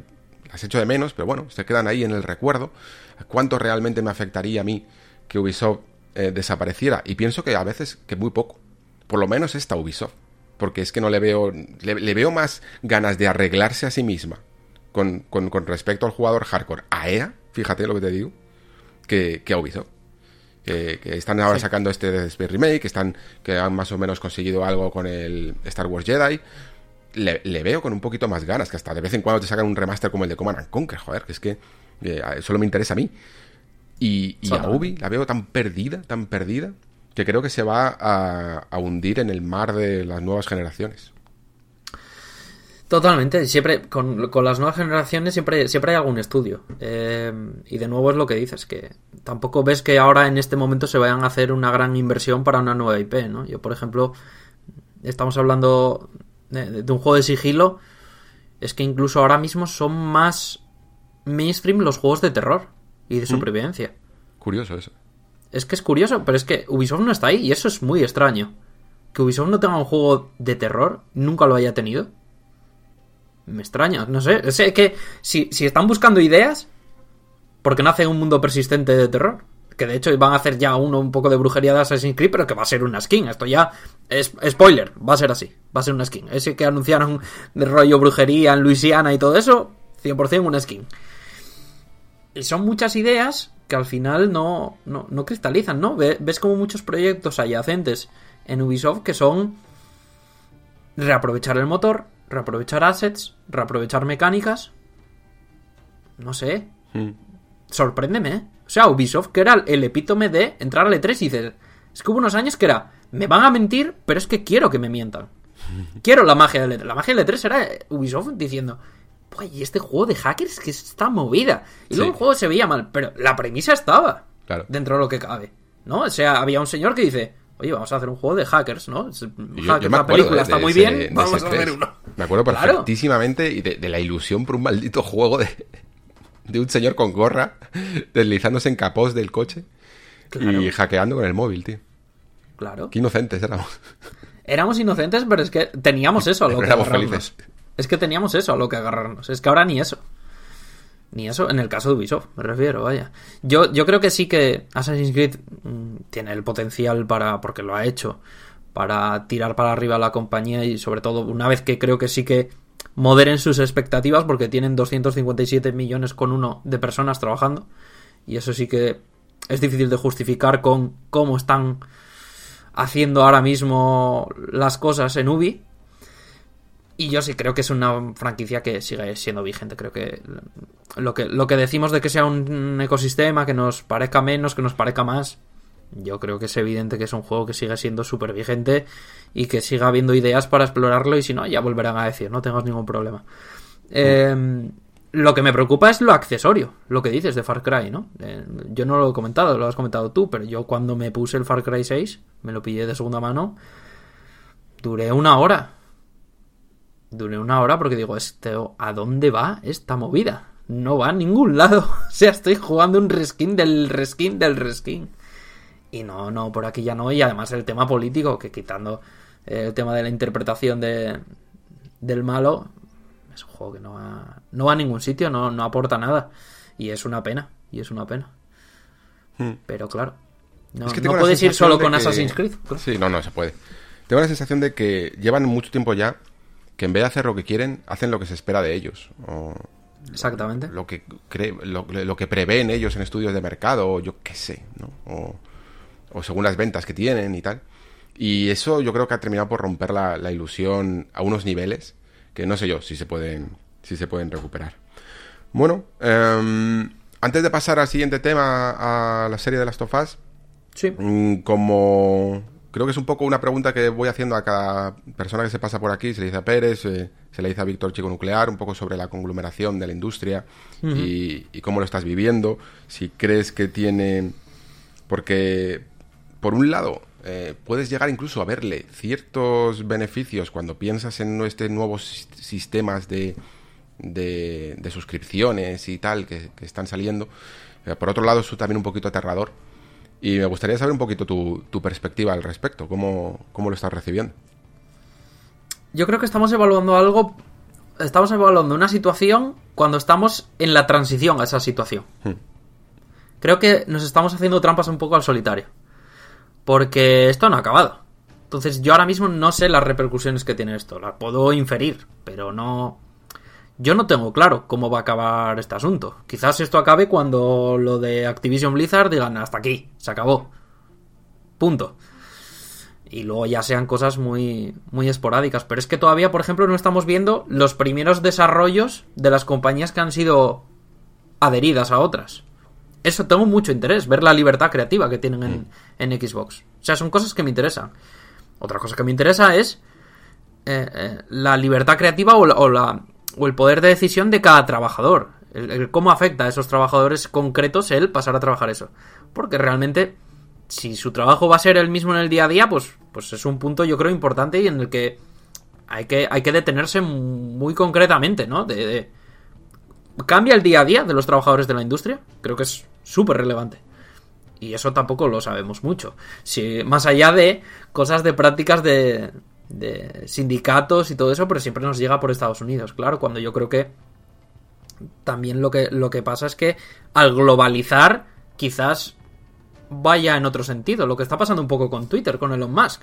Speaker 1: las echo de menos, pero bueno, se quedan ahí en el recuerdo. ¿Cuánto realmente me afectaría a mí que Ubisoft eh, desapareciera? Y pienso que a veces que muy poco. Por lo menos esta Ubisoft. Porque es que no le veo... Le, veo más ganas de arreglarse a sí misma con, con, con respecto al jugador hardcore a EA, fíjate lo que te digo, que, que a Ubisoft que, están ahora sacando este Dead Remake, que, están, que han más o menos conseguido algo con el Star Wars Jedi. Le, veo con un poquito más ganas, que hasta de vez en cuando te sacan un remaster como el de Command Conquer, joder, que es que eh, solo me interesa a mí. Y, a Ubi la veo tan perdida, tan perdida, que creo que se va a, a hundir en el mar de las nuevas generaciones.
Speaker 2: Totalmente, siempre con, las nuevas generaciones siempre, siempre hay algún estudio. Eh, y de nuevo es lo que dices, que tampoco ves que ahora en este momento se vayan a hacer una gran inversión para una nueva IP, ¿no? Yo, por ejemplo, estamos hablando de, un juego de sigilo, es que incluso ahora mismo son más mainstream los juegos de terror y de mm. supervivencia.
Speaker 1: Curioso eso.
Speaker 2: Es que es curioso, pero es que Ubisoft no está ahí y eso es muy extraño. Que Ubisoft no tenga un juego de terror, nunca lo haya tenido me extraña, no sé. Sé que si, están buscando ideas, ¿por qué no hacen un mundo persistente de terror? Que de hecho van a hacer ya uno un poco de brujería de Assassin's Creed, pero que va a ser una skin. Esto ya es spoiler, va a ser así. Va a ser una skin. Ese que anunciaron de rollo brujería en Luisiana y todo eso, 100% una skin. Y son muchas ideas que al final no, no, no cristalizan, ¿no? Ves como muchos proyectos adyacentes en Ubisoft que son reaprovechar el motor, reaprovechar assets, reaprovechar mecánicas. No sé. Hmm. Sorpréndeme. O sea, Ubisoft, que era el epítome de entrar al E3 y dices, es que hubo unos años que era, me van a mentir, pero es que quiero que me mientan. Quiero la magia del E3. La magia del E3 era Ubisoft diciendo, y este juego de hackers que está movida. Y luego el juego se veía mal, pero la premisa estaba claro. dentro de lo que cabe. ¿no? O sea, había un señor que dice, oye, vamos a hacer un juego de hackers, ¿no? la película está muy bien, vamos a hacer uno.
Speaker 1: Me acuerdo perfectísimamente y de, la ilusión por un maldito juego de, de un señor con gorra deslizándose en capós del coche y hackeando con el móvil, tío.
Speaker 2: Claro.
Speaker 1: Qué inocentes éramos.
Speaker 2: Éramos inocentes, pero es que teníamos eso lo que éramos felices. Es que teníamos eso a lo que agarrarnos. Es que ahora ni eso. Ni eso, en el caso de Ubisoft, me refiero, vaya. Yo, yo creo que sí que Assassin's Creed mm, tiene el potencial para, porque lo ha hecho, para tirar para arriba la compañía y sobre todo una vez que creo que sí que moderen sus expectativas porque tienen 257 millones con uno de personas trabajando y eso sí que es difícil de justificar con cómo están haciendo ahora mismo las cosas en Ubi y yo sí creo que es una franquicia que sigue siendo vigente. Creo que lo que, lo que decimos de que sea un ecosistema, que nos parezca menos, que nos parezca más, yo creo que es evidente que es un juego que sigue siendo súper vigente y que siga habiendo ideas para explorarlo y si no, ya volverán a decir, no tengas ningún problema. Em, lo que me preocupa es lo accesorio, lo que dices de Far Cry, ¿no? Eh, yo no lo he comentado, lo has comentado tú, pero yo cuando me puse el Far Cry 6, me lo pillé de segunda mano, duré una hora Duré una hora porque digo, este, ¿a dónde va esta movida? No va a ningún lado. O sea, estoy jugando un reskin del reskin del reskin. Y no, no, por aquí ya no. Y además el tema político, que quitando el tema de la interpretación de, del malo, es un juego que no va, no va a ningún sitio, no, no aporta nada. Y es una pena, y es una pena. Hmm. Pero claro, no, puedes ir solo con Assassin's Creed.
Speaker 1: Sí, no, no se puede. Tengo la sensación de que llevan mucho tiempo ya que en vez de hacer lo que quieren, hacen lo que se espera de ellos. O
Speaker 2: Exactamente.
Speaker 1: Lo que, lo, que prevén ellos en estudios de mercado, o yo qué sé, ¿no? O, o, según las ventas que tienen y tal. Y eso yo creo que ha terminado por romper la, ilusión a unos niveles que no sé yo si se pueden, si se pueden recuperar. Bueno, em, antes de pasar al siguiente tema, a la serie de las tofas,
Speaker 2: sí.
Speaker 1: Mm, como creo que es un poco una pregunta que voy haciendo a cada persona que se pasa por aquí. Se le dice a Pérez, eh, se le dice a Víctor Chico Nuclear, un poco sobre la conglomeración de la industria y, cómo lo estás viviendo. Si crees que tiene. Porque, por un lado, eh, puedes llegar incluso a verle ciertos beneficios cuando piensas en este nuevos sistemas de, de, suscripciones y tal que, están saliendo. por otro lado, es también un poquito aterrador Y me gustaría saber un poquito tu, tu perspectiva al respecto, cómo, cómo lo estás recibiendo.
Speaker 2: Yo creo que estamos evaluando algo, estamos evaluando una situación cuando estamos en la transición a esa situación.
Speaker 1: Hmm.
Speaker 2: Creo que nos estamos haciendo trampas un poco al solitario. Porque esto no ha acabado. Entonces yo ahora mismo no sé las repercusiones que tiene esto. Las puedo inferir, pero no... Yo no tengo claro cómo va a acabar este asunto. Quizás esto acabe cuando lo de Activision Blizzard digan hasta aquí, se acabó. Punto. Y luego ya sean cosas muy, muy esporádicas. Pero es que todavía, por ejemplo, no estamos viendo los primeros desarrollos de las compañías que han sido adheridas a otras. Eso tengo mucho interés, ver la libertad creativa que tienen en, en Xbox. O sea, son cosas que me interesan. Otra cosa que me interesa es eh, eh, la libertad creativa o la, o la- o el poder de decisión de cada trabajador. El, cómo afecta a esos trabajadores concretos el pasar a trabajar eso. Porque realmente, si su trabajo va a ser el mismo en el día a día, pues, pues es un punto yo creo importante y en el que hay que, hay que detenerse muy concretamente, ¿no? De, de- ¿Cambia el día a día de los trabajadores de la industria? Creo que es súper relevante. Y eso tampoco lo sabemos mucho. Si, más allá de cosas de prácticas de, de sindicatos y todo eso, pero siempre nos llega por Estados Unidos. Claro, cuando yo creo que también lo que, lo que pasa es que al globalizar, quizás vaya en otro sentido. Lo que está pasando un poco con Twitter, con Elon Musk.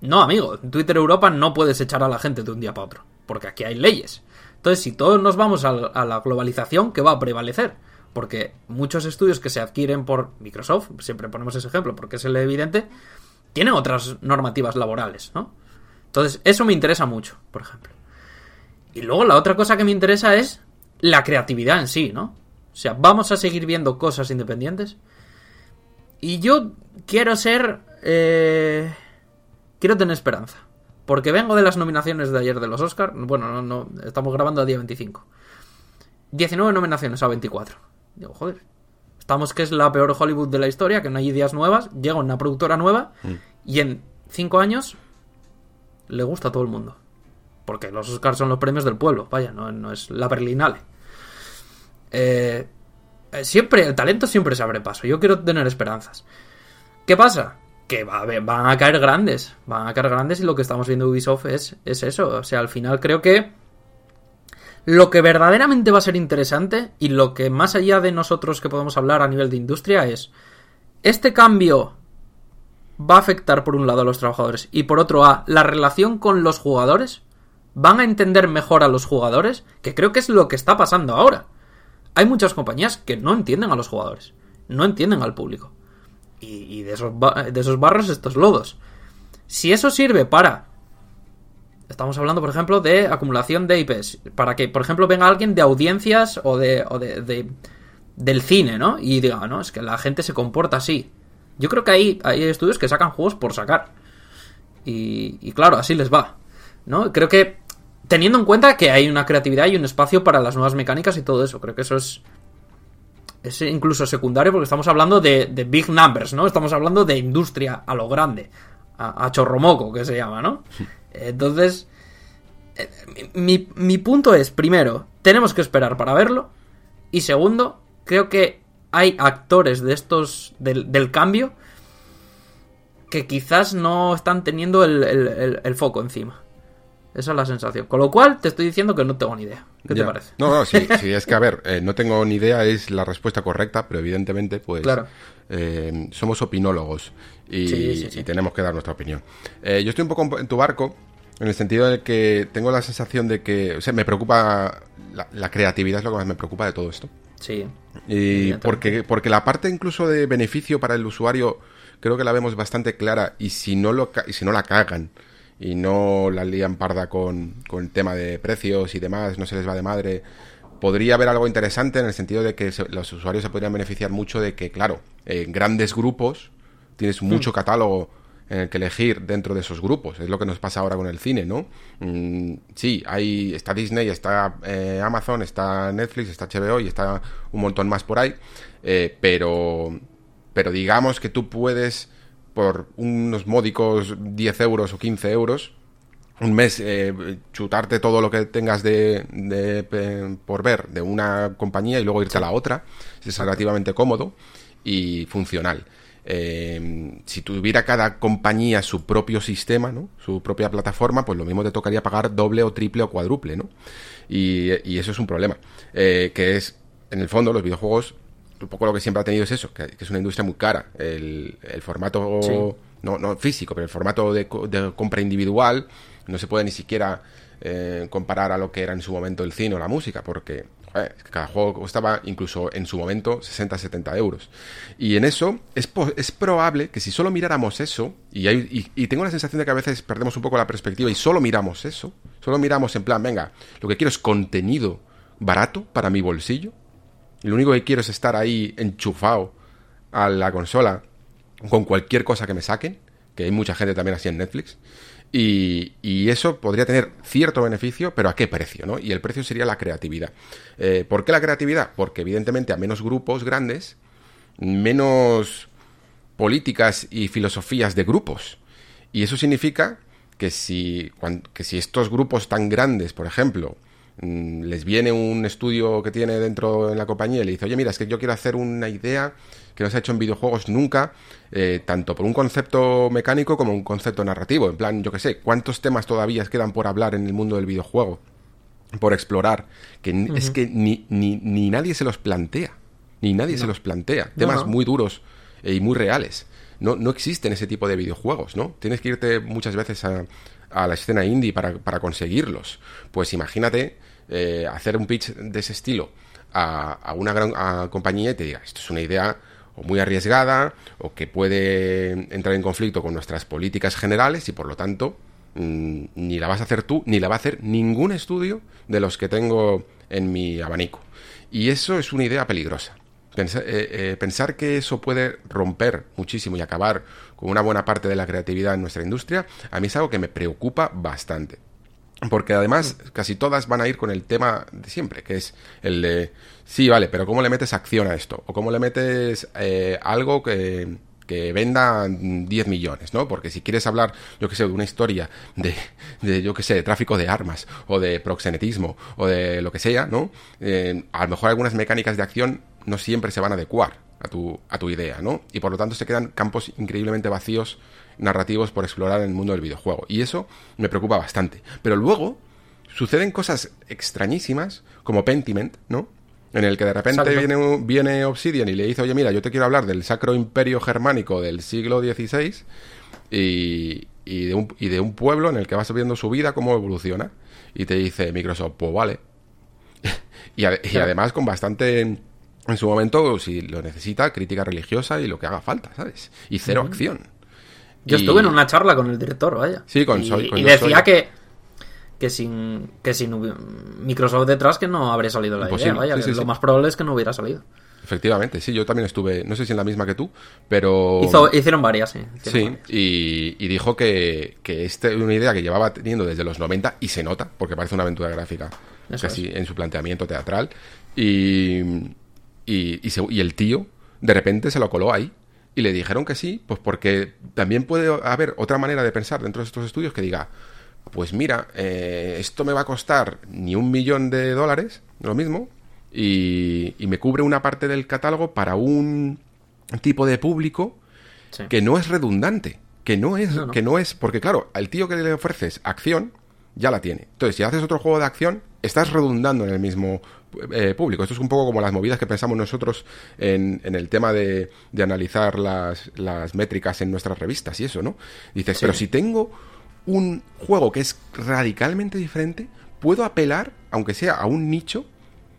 Speaker 2: No, amigo, en Twitter Europa no puedes echar a la gente de un día para otro, porque aquí hay leyes. Entonces, si todos nos vamos a, la globalización, ¿qué va a prevalecer? Porque muchos estudios que se adquieren por Microsoft, siempre ponemos ese ejemplo porque es el evidente, tienen otras normativas laborales, ¿no? Entonces, eso me interesa mucho, por ejemplo. Y luego la otra cosa que me interesa es la creatividad en sí, ¿no? O sea, vamos a seguir viendo cosas independientes. Y yo quiero ser... eh, quiero tener esperanza. Porque vengo de las nominaciones de ayer de los Oscars. Bueno, no, no, estamos grabando a día 25. 19 nominaciones a 24. Digo, joder. Estamos que es la peor Hollywood de la historia, que no hay ideas nuevas. Llega una productora nueva y en 5 años le gusta a todo el mundo. Porque los Oscars son los premios del pueblo, vaya, no, no es la Berlinale. Eh, eh, siempre, el talento siempre se abre paso. Yo quiero tener esperanzas. ¿Qué pasa? Que va van a caer grandes. Van a caer grandes y lo que estamos viendo Ubisoft es, es eso. O sea, al final creo que lo que verdaderamente va a ser interesante y lo que más allá de nosotros que podemos hablar a nivel de industria es este cambio va a afectar por un lado a los trabajadores y por otro a la relación con los jugadores. Van a entender mejor a los jugadores, que creo que es lo que está pasando ahora. Hay muchas compañías que no entienden a los jugadores, no entienden al público. Y, de, esos de esos barros estos lodos. Si eso sirve para... Estamos hablando, por ejemplo, de acumulación de IPs. Para que, por ejemplo, venga alguien de audiencias o de, o de, de- del cine, ¿no? Y diga, no, es que la gente se comporta así. Yo creo que hay, hay estudios que sacan juegos por sacar. Y, y claro, así les va. ¿No? Creo que teniendo en cuenta que hay una creatividad y un espacio para las nuevas mecánicas y todo eso, creo que eso es es incluso secundario porque estamos hablando de, de big numbers, ¿no? Estamos hablando de industria a lo grande, a, a chorromoco que se llama, ¿no? Entonces, eh, mi, mi punto es, primero, tenemos que esperar para verlo y segundo, creo que hay actores de estos del, del cambio que quizás no están teniendo el, el- el- el foco encima. Esa es la sensación. Con lo cual, te estoy diciendo que no tengo ni idea. ¿Qué
Speaker 1: Ya.
Speaker 2: te parece?
Speaker 1: No, no, sí, sí, es que a ver, eh, no tengo ni idea, es la respuesta correcta, pero evidentemente, pues,
Speaker 2: Claro.
Speaker 1: eh, somos opinólogos y,
Speaker 2: Sí, sí, sí.
Speaker 1: y tenemos que dar nuestra opinión. Eh, yo estoy un poco en tu barco, en el sentido de que tengo la sensación de que, o sea, me preocupa, la, la creatividad es lo que más me preocupa de todo esto.
Speaker 2: Sí.
Speaker 1: Y porque, porque la parte incluso de beneficio para el usuario creo que la vemos bastante clara y si no, lo, y si no la cagan y no la lían parda con, con el tema de precios y demás, no se les va de madre, podría haber algo interesante en el sentido de que se- los usuarios se podrían beneficiar mucho de que, claro, en grandes grupos tienes mucho catálogo en el que elegir dentro de esos grupos. Es lo que nos pasa ahora con el cine, ¿no? Mm, sí, hay, está Disney, está eh, Amazon, está Netflix, está HBO y está un montón más por ahí, eh, pero, pero digamos que tú puedes, por unos módicos 10 euros o 15 euros, un mes eh, chutarte todo lo que tengas de, de, por ver de una compañía y luego irte a la otra. Es relativamente cómodo y funcional. Eh, si tuviera cada compañía su propio sistema, ¿no? Su propia plataforma, pues lo mismo te tocaría pagar doble o triple o cuádruple, ¿no? Y, eso es un problema. Eh, que es, en el fondo, los videojuegos, un poco lo que siempre ha tenido es eso, que, es una industria muy cara. El, formato, no, no físico, pero el formato de, compra individual no se puede ni siquiera eh, comparar a lo que era en su momento el cine o la música, porque cada juego costaba incluso en su momento 60-70 euros. Y en eso es, es, probable que si solo miráramos eso, y, y, tengo la sensación de que a veces perdemos un poco la perspectiva y solo miramos eso, solo miramos en plan, venga, lo que quiero es contenido barato para mi bolsillo, y lo único que quiero es estar ahí enchufado a la consola con cualquier cosa que me saquen, que hay mucha gente también así en Netflix, y, eso podría tener cierto beneficio, pero ¿a qué precio? ¿no? Y el precio sería la creatividad. Eh, ¿Por qué la creatividad? Porque evidentemente a menos grupos grandes, menos políticas y filosofías de grupos. Y eso significa que si, que si estos grupos tan grandes, por ejemplo, les viene un estudio que tiene dentro de la compañía y le dice, oye, mira, es que yo quiero hacer una idea que no se ha hecho en videojuegos nunca, eh, tanto por un concepto mecánico como un concepto narrativo. En plan, yo que sé, ¿cuántos temas todavía quedan por hablar en el mundo del videojuego? Por explorar, que es que ni, ni, nadie se los plantea. Ni nadie se los plantea. Temas muy duros eh, y muy reales. No, no existen ese tipo de videojuegos, ¿no? Tienes que irte muchas veces a, la escena indie para, conseguirlos. Pues imagínate eh, hacer un pitch de ese estilo a, una gran compañía y te diga, esto es una idea o muy arriesgada o que puede entrar en conflicto con nuestras políticas generales y por lo tanto mm, ni la vas a hacer tú ni la va a hacer ningún estudio de los que tengo en mi abanico. Y eso es una idea peligrosa. Pensar, eh, eh, pensar, que eso puede romper muchísimo y acabar con una buena parte de la creatividad en nuestra industria, a mí es algo que me preocupa bastante. Porque además casi todas van a ir con el tema de siempre, que es el de, sí, vale, pero ¿cómo le metes acción a esto? ¿O cómo le metes eh, algo que, que venda 10 millones, ¿no? Porque si quieres hablar, yo que sé, de una historia de, de yo que sé, de tráfico de armas, o de proxenetismo, o de lo que sea, ¿no? Eh, a lo mejor algunas mecánicas de acción no siempre se van a adecuar a tu, a tu idea, ¿no? Y por lo tanto se quedan campos increíblemente vacíos narrativos por explorar en el mundo del videojuego. Y eso me preocupa bastante. Pero luego suceden cosas extrañísimas, como Pentiment, ¿no? En el que de repente viene, viene Obsidian y le dice, oye, mira, yo te quiero hablar del Sacro Imperio Germánico del siglo XVI y, y, de un, y de un pueblo en el que vas viendo su vida, cómo evoluciona. Y te dice Microsoft, pues vale. y, además con bastante en su momento, si lo necesita, crítica religiosa y lo que haga falta, ¿sabes? Y cero acción.
Speaker 2: Yo estuve en una charla con el director, vaya.
Speaker 1: Sí, con
Speaker 2: Soy. y decía que que sin que sin Microsoft detrás que no habría salido la idea, vaya, lo más probable es que no hubiera salido.
Speaker 1: Efectivamente, sí, yo también estuve, no sé si en la misma que tú, pero...
Speaker 2: hicieron varias, sí.
Speaker 1: sí, Y, dijo que, que esta es una idea que llevaba teniendo desde los 90 y se nota, porque parece una aventura gráfica, casi en su planteamiento teatral. Y, y, y el tío, de repente, se lo coló ahí y le dijeron que sí, pues porque también puede haber otra manera de pensar dentro de estos estudios que diga, pues mira, eh, esto me va a costar ni un millón de dólares, lo mismo, y, me cubre una parte del catálogo para un tipo de público que no es redundante, que no es, que no es, porque claro, al tío que le ofreces acción, ya la tiene. Entonces, si haces otro juego de acción, estás redundando en el mismo eh, público. Esto es un poco como las movidas que pensamos nosotros en, el tema de, analizar las, métricas en nuestras revistas y eso, ¿no? Dices, pero si tengo un juego que es radicalmente diferente, puedo apelar, aunque sea a un nicho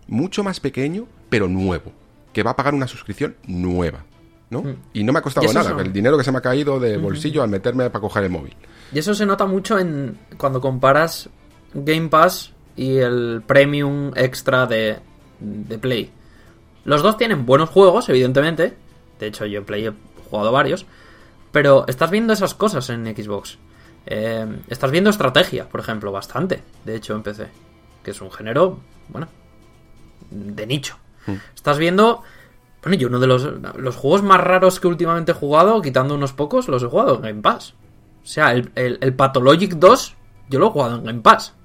Speaker 1: mucho más pequeño, pero nuevo, que va a pagar una suscripción nueva. ¿no? Mm. Y no me ha costado nada, el dinero que se me ha caído de bolsillo al meterme para coger el móvil.
Speaker 2: Y eso se nota mucho en cuando comparas Game Pass y el Premium Extra de, Play. Los dos tienen buenos juegos, evidentemente. De hecho, yo en Play he jugado varios. Pero estás viendo esas cosas en Xbox. Eh, estás viendo estrategia, por ejemplo, bastante. De hecho, en PC. Que es un género, bueno, de nicho. Hmm. Estás viendo. Bueno, yo uno de los, los, juegos más raros que últimamente he jugado, quitando unos pocos, los he jugado en Game Pass. O sea, el, el, el Pathologic 2, yo lo he jugado en Game Pass.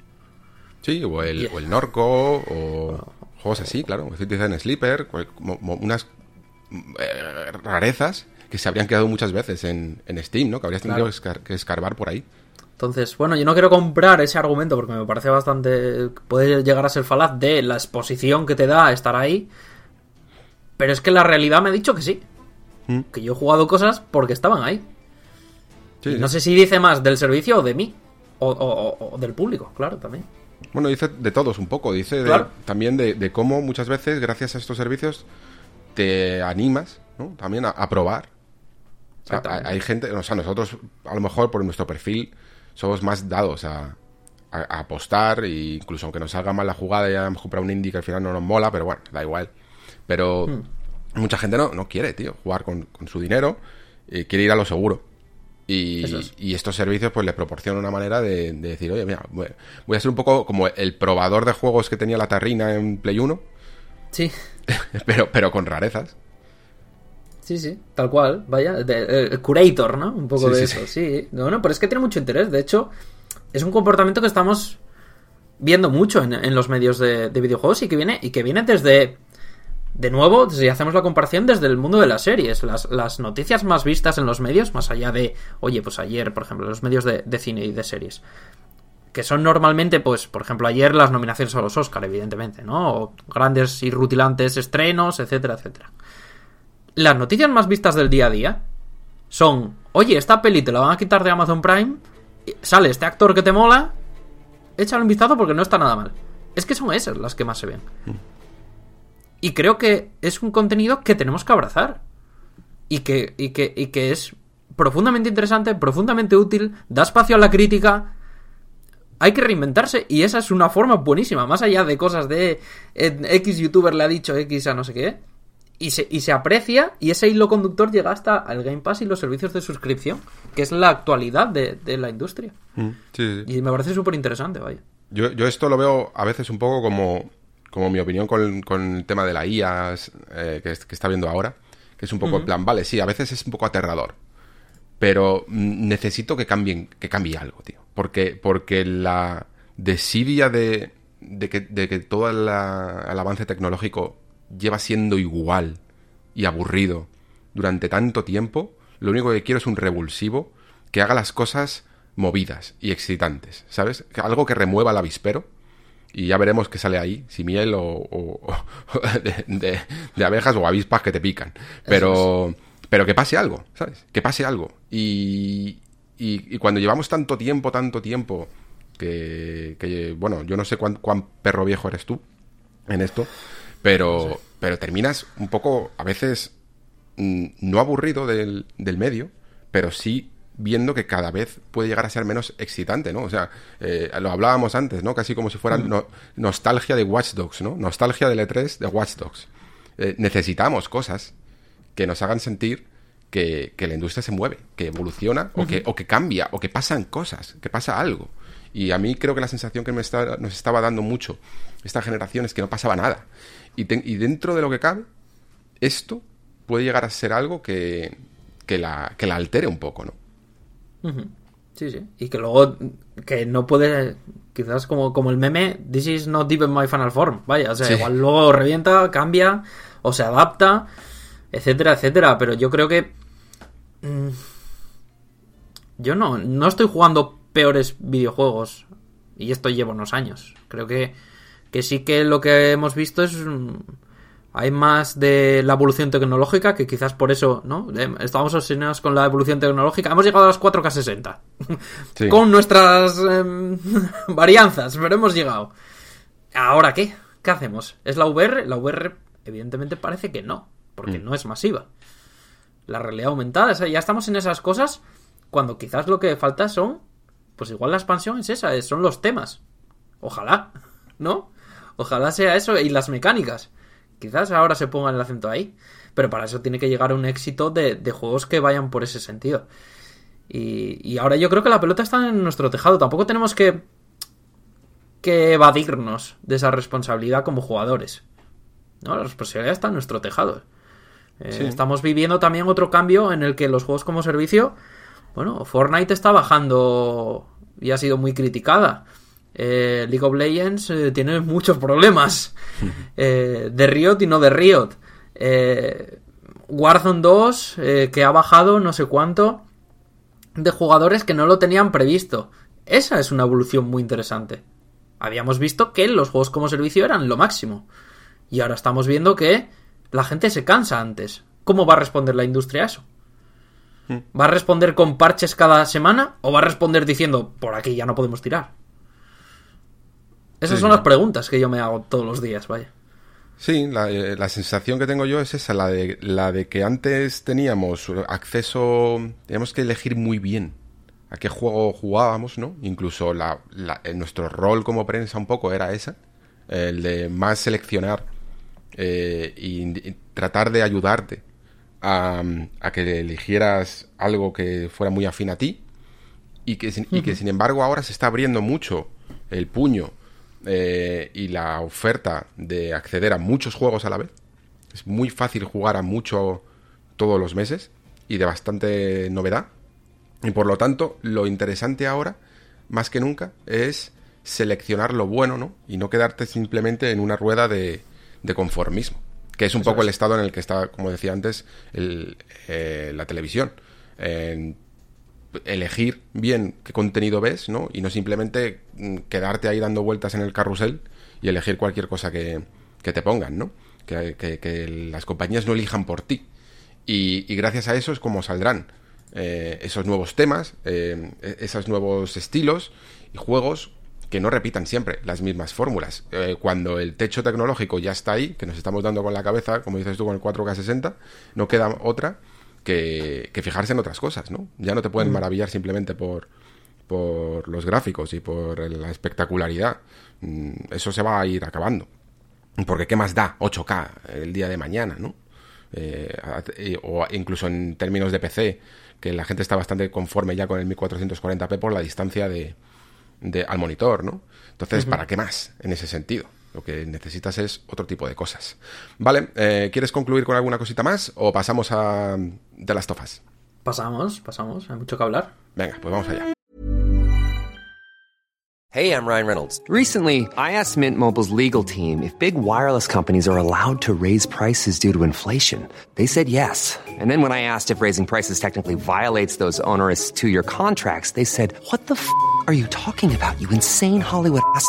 Speaker 1: Sí, o el, o el Norco, o juegos así, claro. en Sleeper, unas eh, rarezas que se habrían quedado muchas veces en, en Steam, ¿no? Que habrías tenido que escarbar por ahí.
Speaker 2: Entonces, bueno, yo no quiero comprar ese argumento porque me parece bastante. puede llegar a ser falaz de la exposición que te da estar ahí. Pero es que la realidad me ha dicho que sí. ¿Mm? Que yo he jugado cosas porque estaban ahí. No sé si dice más del servicio o de mí. O, del público, claro, también.
Speaker 1: Bueno, dice de todos un poco. Dice también de, cómo muchas veces, gracias a estos servicios, te animas ¿no? también a, probar. hay, gente, o sea, nosotros a lo mejor por nuestro perfil somos más dados a, apostar, e incluso aunque nos salga mal la jugada y hayamos comprado un indie que al final no nos mola, pero bueno, da igual. Pero hmm. mucha gente no, no quiere, tío, jugar con, su dinero, y quiere ir a lo seguro. Y, estos servicios pues le proporcionan una manera de, decir, oye, mira, voy a ser un poco como el probador de juegos que tenía la Tarrina en Play 1.
Speaker 2: Sí.
Speaker 1: pero, pero con rarezas.
Speaker 2: Sí, sí, tal cual, vaya, el curator, ¿no? Un poco de eso, sí. No, no, pero es que tiene mucho interés. De hecho, es un comportamiento que estamos viendo mucho en, los medios de, videojuegos y que viene y que viene desde de nuevo, si hacemos la comparación desde el mundo de las series, las, noticias más vistas en los medios, más allá de, oye, pues ayer, por ejemplo, los medios de, cine y de series, que son normalmente, pues, por ejemplo, ayer las nominaciones a los Oscar, evidentemente, ¿no? O grandes y rutilantes estrenos, etcétera, etcétera. Las noticias más vistas del día a día son, oye, esta peli te la van a quitar de Amazon Prime, sale este actor que te mola, échale un vistazo porque no está nada mal. Es que son esas las que más se ven. Mm. Y creo que es un contenido que tenemos que abrazar. Y que, y que, y que es profundamente interesante, profundamente útil, da espacio a la crítica. Hay que reinventarse y esa es una forma buenísima, más allá de cosas de eh, X youtuber le ha dicho X a no sé qué. Y se, y se aprecia y ese hilo conductor llega hasta el Game Pass y los servicios de suscripción, que es la actualidad de, la industria. Mm, y me parece súper interesante, vaya.
Speaker 1: Yo, yo esto lo veo a veces un poco como como mi opinión con, el tema de la IA eh, que, está viendo ahora, que es un poco en plan, vale, sí, a veces es un poco aterrador, pero necesito que cambien, que cambie algo, tío. Porque, porque la desidia de, de, que, de que todo el avance tecnológico lleva siendo igual y aburrido durante tanto tiempo, lo único que quiero es un revulsivo que haga las cosas movidas y excitantes, ¿sabes? Algo que remueva el avispero y ya veremos qué sale ahí, si miel o, de, abejas o avispas que te pican. Pero, pero que pase algo, ¿sabes? Que pase algo. Y, y, cuando llevamos tanto tiempo, tanto tiempo, que, bueno, yo no sé cuán, cuán, perro viejo eres tú en esto, pero, pero terminas un poco, a veces, mm, no aburrido del, del medio, pero sí viendo que cada vez puede llegar a ser menos excitante, ¿no? O sea, eh, lo hablábamos antes, ¿no? Casi como si fuera nostalgia de Watch Dogs, ¿no? Nostalgia del E3 de Watch Dogs. Eh, necesitamos cosas que nos hagan sentir que, la industria se mueve, que evoluciona o, que, o que cambia, o que pasan cosas, que pasa algo. Y a mí creo que la sensación que me está, nos estaba dando mucho esta generación es que no pasaba nada. Y, y dentro de lo que cabe, esto puede llegar a ser algo que, que, la, que la altere un poco, ¿no?
Speaker 2: Sí, sí. Y que luego, que no puede, quizás como, como el meme, this is not even my final form. Vaya, o sea, igual luego revienta, cambia, o se adapta, etcétera, etcétera. Pero yo creo que... Mm, yo no, no estoy jugando peores videojuegos. Y esto lleva unos años. Creo que, que sí que lo que hemos visto es hay más de la evolución tecnológica, que quizás por eso, ¿no? Estamos obsesionados con la evolución tecnológica. Hemos llegado a las 4K60. con nuestras em, varianzas, pero hemos llegado. ¿Ahora qué? ¿Qué hacemos? ¿Es la VR? La VR, evidentemente, parece que no, porque mm. no es masiva. La realidad aumentada, ya estamos en esas cosas cuando quizás lo que falta son, pues igual la expansión es esa, son los temas. Ojalá, ¿no? Ojalá sea eso y las mecánicas. Quizás ahora se ponga el acento ahí. Pero para eso tiene que llegar a un éxito de, juegos que vayan por ese sentido. Y, ahora yo creo que la pelota está en nuestro tejado. Tampoco tenemos que, que evadirnos de esa responsabilidad como jugadores. ¿no? La responsabilidad está en nuestro tejado. Eh, estamos viviendo también otro cambio en el que los juegos como servicio. Bueno, Fortnite está bajando y ha sido muy criticada. Eh, League of Legends eh, tiene muchos problemas. Eh, de Riot y no de Riot. Warzone 2, eh, que ha bajado no sé cuánto de jugadores que no lo tenían previsto. Esa es una evolución muy interesante. Habíamos visto que los juegos como servicio eran lo máximo. Y ahora estamos viendo que la gente se cansa antes. ¿Cómo va a responder la industria a eso? Hmm. ¿Va a responder con parches cada semana o va a responder diciendo por aquí ya no podemos tirar? Esas son las preguntas que yo me hago todos los días, vaya.
Speaker 1: Sí, eh, la, sensación que tengo yo es esa, la de, la de que antes teníamos acceso, teníamos que elegir muy bien a qué juego jugábamos, ¿no? Incluso la, nuestro rol como prensa un poco era esa, el de más seleccionar eh, y, tratar de ayudarte a, que eligieras algo que fuera muy afín a ti y que, y que sin embargo ahora se está abriendo mucho el puño eh, y la oferta de acceder a muchos juegos a la vez. Es muy fácil jugar a mucho todos los meses y de bastante novedad. Y por lo tanto, lo interesante ahora, más que nunca, es seleccionar lo bueno, ¿no? Y no quedarte simplemente en una rueda de, conformismo. Que es un poco el estado en el que está, como decía antes, eh, la televisión. En elegir bien qué contenido ves, ¿no? Y no simplemente mm, quedarte ahí dando vueltas en el carrusel y elegir cualquier cosa que, te pongan, ¿no? Que, las compañías no elijan por ti. Y, gracias a eso es como saldrán eh, esos nuevos temas, eh, e-, esos nuevos estilos y juegos que no repitan siempre las mismas fórmulas. Eh, cuando el techo tecnológico ya está ahí, que nos estamos dando con la cabeza, como dices tú con el 4K60, no queda otra que, fijarse en otras cosas, ¿no? Ya no te pueden mm. maravillar simplemente por, por los gráficos y por la espectacularidad. Mm, eso se va a ir acabando. Porque ¿qué más da 8K el día de mañana, ¿no? Eh, o incluso en términos de PC, que la gente está bastante conforme ya con el 1440p por la distancia de, al monitor, ¿no? Entonces, ¿para qué más en ese sentido? Lo que necesitas es otro tipo de cosas. Vale, eh, ¿quieres concluir con alguna cosita más o pasamos a de las tofas?
Speaker 2: Pasamos, pasamos, hay mucho que hablar.
Speaker 1: Venga, pues vamos allá.
Speaker 3: Hey, I'm Ryan Reynolds. Recently, I asked Mint Mobile's legal team if big wireless companies are allowed to raise prices due to inflation. They said yes. And then when I asked if raising prices technically violates those onerous two-year contracts, they said, "What the f*** are you talking about? You insane Hollywood ass."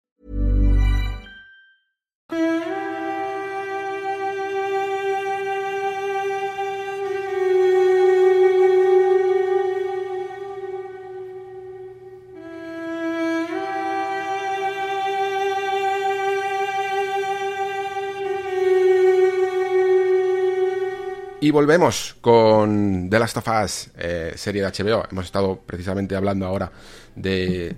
Speaker 1: Y volvemos con The Last of Us, eh, serie de HBO. Hemos estado precisamente hablando ahora de,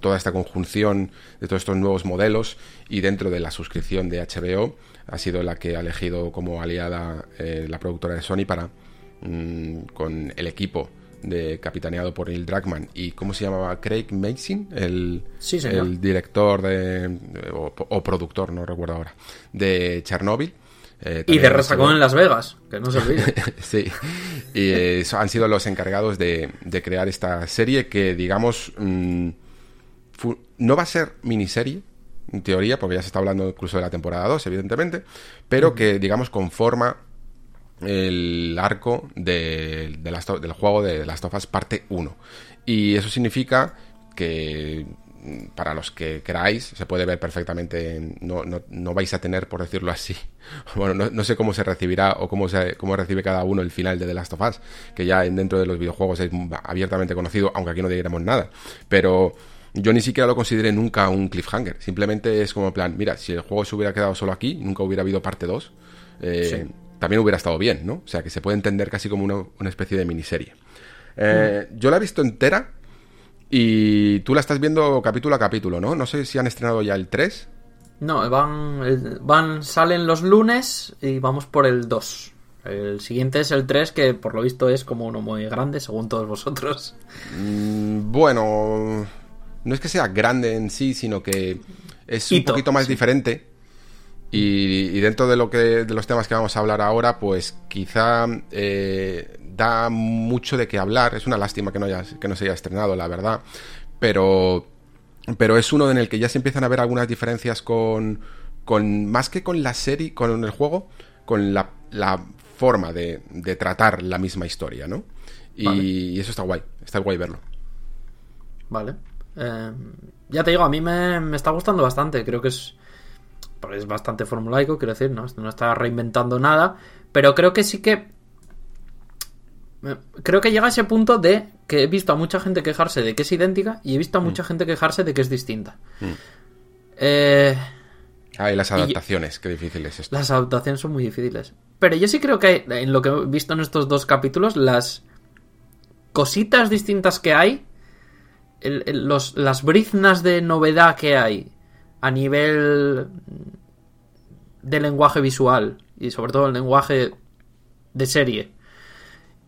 Speaker 1: toda esta conjunción, de todos estos nuevos modelos y dentro de la suscripción de HBO ha sido la que ha elegido como aliada eh, la productora de Sony para, mm, con el equipo de capitaneado por Neil Druckmann. Y cómo se llamaba Craig Mason el, el director de, o, o, productor no recuerdo ahora de Chernobyl
Speaker 2: eh, y de Resacón en Las Vegas, que no se olvide.
Speaker 1: sí, y eh, han sido los encargados de, crear esta serie que, digamos, mm, no va a ser miniserie, en teoría, porque ya se está hablando incluso de la temporada 2, evidentemente, pero que, digamos, conforma el arco de, del juego de Last of Us parte 1. Y eso significa que para los que queráis, se puede ver perfectamente, no, no, vais a tener, por decirlo así, bueno, no, sé cómo se recibirá o cómo, se, cómo recibe cada uno el final de The Last of Us, que ya dentro de los videojuegos es abiertamente conocido, aunque aquí no diéramos nada, pero yo ni siquiera lo consideré nunca un cliffhanger, simplemente es como plan, mira, si el juego se hubiera quedado solo aquí, nunca hubiera habido parte 2, eh, también hubiera estado bien, ¿no? O sea, que se puede entender casi como una, una especie de miniserie. Eh, Yo la he visto entera y tú la estás viendo capítulo a capítulo, ¿no? No sé si han estrenado ya el 3.
Speaker 2: No, van, van, salen los lunes y vamos por el 2. El siguiente es el 3, que por lo visto es como uno muy grande, según todos vosotros.
Speaker 1: Mm, bueno, no es que sea grande en sí, sino que es un poquito más
Speaker 2: sí.
Speaker 1: diferente. Y, y dentro de lo que de los temas que vamos a hablar ahora, pues quizá eh, da mucho de qué hablar. Es una lástima que no, haya, que no se haya estrenado, la verdad. Pero, pero es uno en el que ya se empiezan a ver algunas diferencias con, con más que con la serie, con el juego, con la, la forma de, de tratar la misma historia, ¿no? Y,
Speaker 2: Vale.
Speaker 1: y eso está guay, está guay verlo.
Speaker 2: Vale. Eh, ya te digo, a mí me, me está gustando bastante. Creo que es. porque es bastante formulaico, quiero decir, ¿no? No está reinventando nada. Pero creo que sí que. Creo que llega a ese punto de que he visto a mucha gente quejarse de que es idéntica y he visto a mucha gente quejarse de que es distinta. Eh,
Speaker 1: Ah, y las
Speaker 2: Y-
Speaker 1: adaptaciones, qué difícil es esto.
Speaker 2: las adaptaciones son muy difíciles. Pero yo sí creo que en lo que he visto en estos dos capítulos, las cositas distintas que hay, el- el- los, las briznas de novedad que hay a nivel de lenguaje visual y sobre todo el lenguaje de serie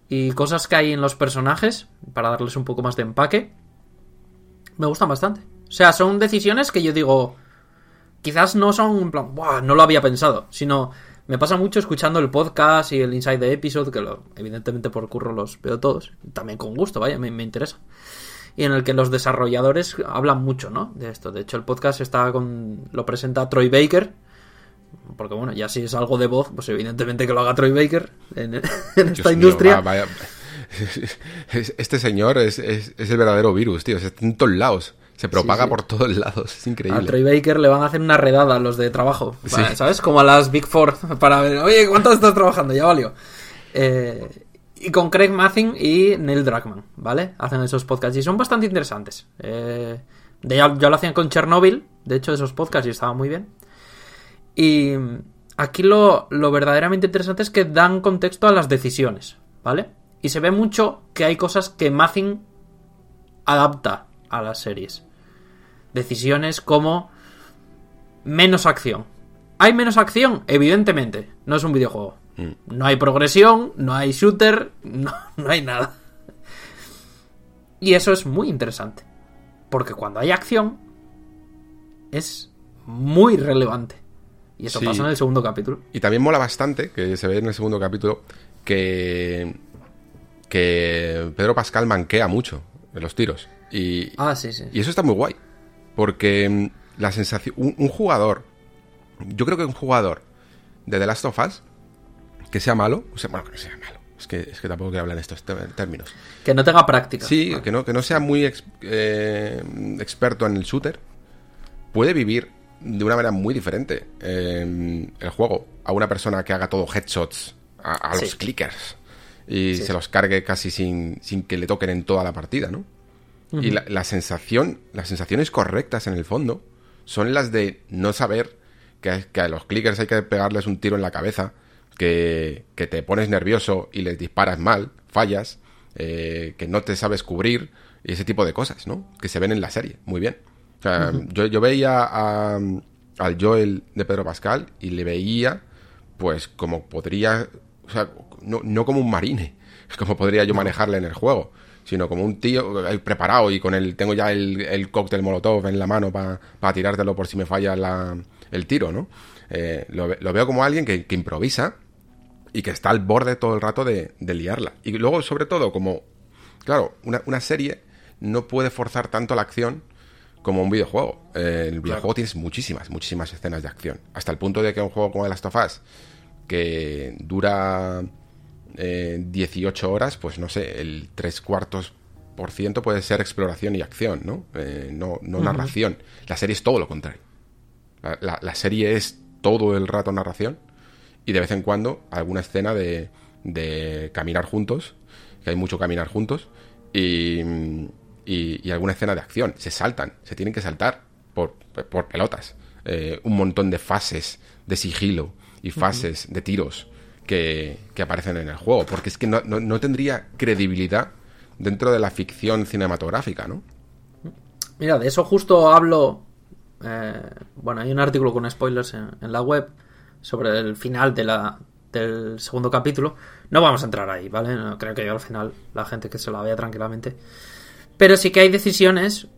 Speaker 2: y cosas que hay en los personajes para darles un poco más de empaque, me gustan bastante. O sea, son decisiones que yo digo, quizás no son en plan, "Buah, no lo había pensado, sino me pasa mucho escuchando el podcast y el Inside the Episode, que lo, evidentemente por curro los veo todos, también con gusto, vaya, me, me interesa. Y en el que los desarrolladores hablan mucho, ¿no? De esto. De hecho, el podcast está con. lo presenta Troy Baker. Porque bueno, ya si es algo de voz, pues evidentemente que lo haga Troy Baker en, en esta
Speaker 1: Dios
Speaker 2: industria.
Speaker 1: vaya- Este señor es, es- es el verdadero virus, tío. Está en todos lados. Se propaga
Speaker 2: sí.
Speaker 1: por todos lados. Es
Speaker 2: A
Speaker 1: increíble.
Speaker 2: Troy Baker le van a hacer una redada a los de trabajo,
Speaker 1: Sí.
Speaker 2: ¿sabes? Como a las Big Four, para ver, oye, ¿cuánto estás trabajando? Ya valió. Eh, y con Craig Mathin y Neil Druckmann, ¿vale? Hacen esos podcasts y son bastante interesantes. Eh, de ya, ya lo hacían con Chernobyl, de hecho, esos podcasts y estaban muy bien. Y aquí lo, lo verdaderamente interesante es que dan contexto a las decisiones, ¿vale? Y se ve mucho que hay cosas que Mathin adapta a las series. Decisiones como menos acción. ¿Hay menos acción? Evidentemente. No es un videojuego. No hay progresión, no hay shooter, no, no hay nada. Y eso es muy interesante. Porque cuando hay acción, es muy relevante. Y eso
Speaker 1: Sí.
Speaker 2: pasa en el segundo capítulo.
Speaker 1: Y también mola bastante, que se ve en el segundo capítulo, que, que Pedro Pascal manquea mucho en los tiros. Y,
Speaker 2: Ah, sí, sí.
Speaker 1: y eso está muy guay. Porque mm, la sensación. Un, un jugador. Yo creo que un jugador de The Last of Us que sea malo. O sea, bueno, que no sea malo. Es que, es que tampoco quiero hablar en estos términos.
Speaker 2: Que no tenga práctica.
Speaker 1: Sí, que no, que no sea muy ex- eh, experto en el shooter, puede vivir de una manera muy diferente eh, el juego a una persona que haga todo headshots a, a los clickers y
Speaker 2: Sí.
Speaker 1: se los cargue casi sin, sin que le toquen en toda la partida, ¿no? Y la, la sensación, las sensaciones correctas en el fondo son las de no saber que, que a los clickers hay que pegarles un tiro en la cabeza, que, que te pones nervioso y les disparas mal, fallas, eh, que no te sabes cubrir y ese tipo de cosas, ¿no? Que se ven en la serie, muy bien. O sea, yo, yo veía a- al Joel de Pedro Pascal y le veía, pues, como podría, o sea, no, no como un marine, como podría yo manejarle en el juego, sino como un tío eh, preparado y con el, tengo ya el, el cóctel molotov en la mano para tirártelo por si me falla la- el tiro, ¿no? Eh, lo veo como alguien que, que improvisa y que está al borde todo el rato de, de liarla. Y luego, sobre todo, como, claro, una, una serie no puede forzar tanto la acción como un videojuego. Eh, el videojuego tienes muchísimas, muchísimas escenas de acción. Hasta el punto de que un juego como The Last of Us, que dura eh, 18 horas, pues no sé, el tres cuartos por ciento puede ser exploración y acción, ¿no? Eh, no no narración. La serie es todo lo contrario. La, la- la serie es todo el rato narración y de vez en cuando alguna escena de, de caminar juntos, que hay mucho caminar juntos, y, y- y alguna escena de acción. Se saltan, se tienen que saltar por, por pelotas. Eh, un montón de fases de sigilo y fases de tiros que, que aparecen en el juego, porque es que no, no- no tendría credibilidad dentro de la ficción cinematográfica, ¿no?
Speaker 2: Mira, de eso justo hablo. eh, bueno, hay un artículo con spoilers en, en la web sobre el final de la, del segundo capítulo. No vamos a entrar ahí, ¿vale? No, creo que yo al final la gente que se la vea tranquilamente. Pero sí que hay decisiones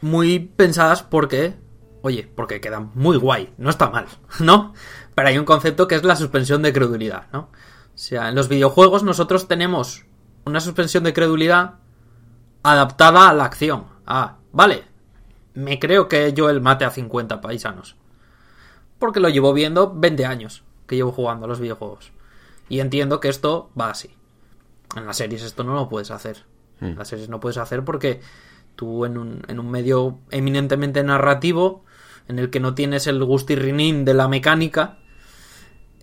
Speaker 2: muy pensadas porque, oye, porque quedan muy guay, no está mal, ¿no? Pero hay un concepto que es la suspensión de credulidad, ¿no? O sea, en los videojuegos nosotros tenemos una suspensión de credulidad adaptada a la acción. Ah, vale, me creo que Joel mate a 50 paisanos. Porque lo llevo viendo 20 años que llevo jugando a los videojuegos. Y entiendo que esto va así. En las series esto no lo puedes hacer. En las series no puedes hacer porque tú en un, en un medio eminentemente narrativo, en el que no tienes el gustirrinín de la mecánica,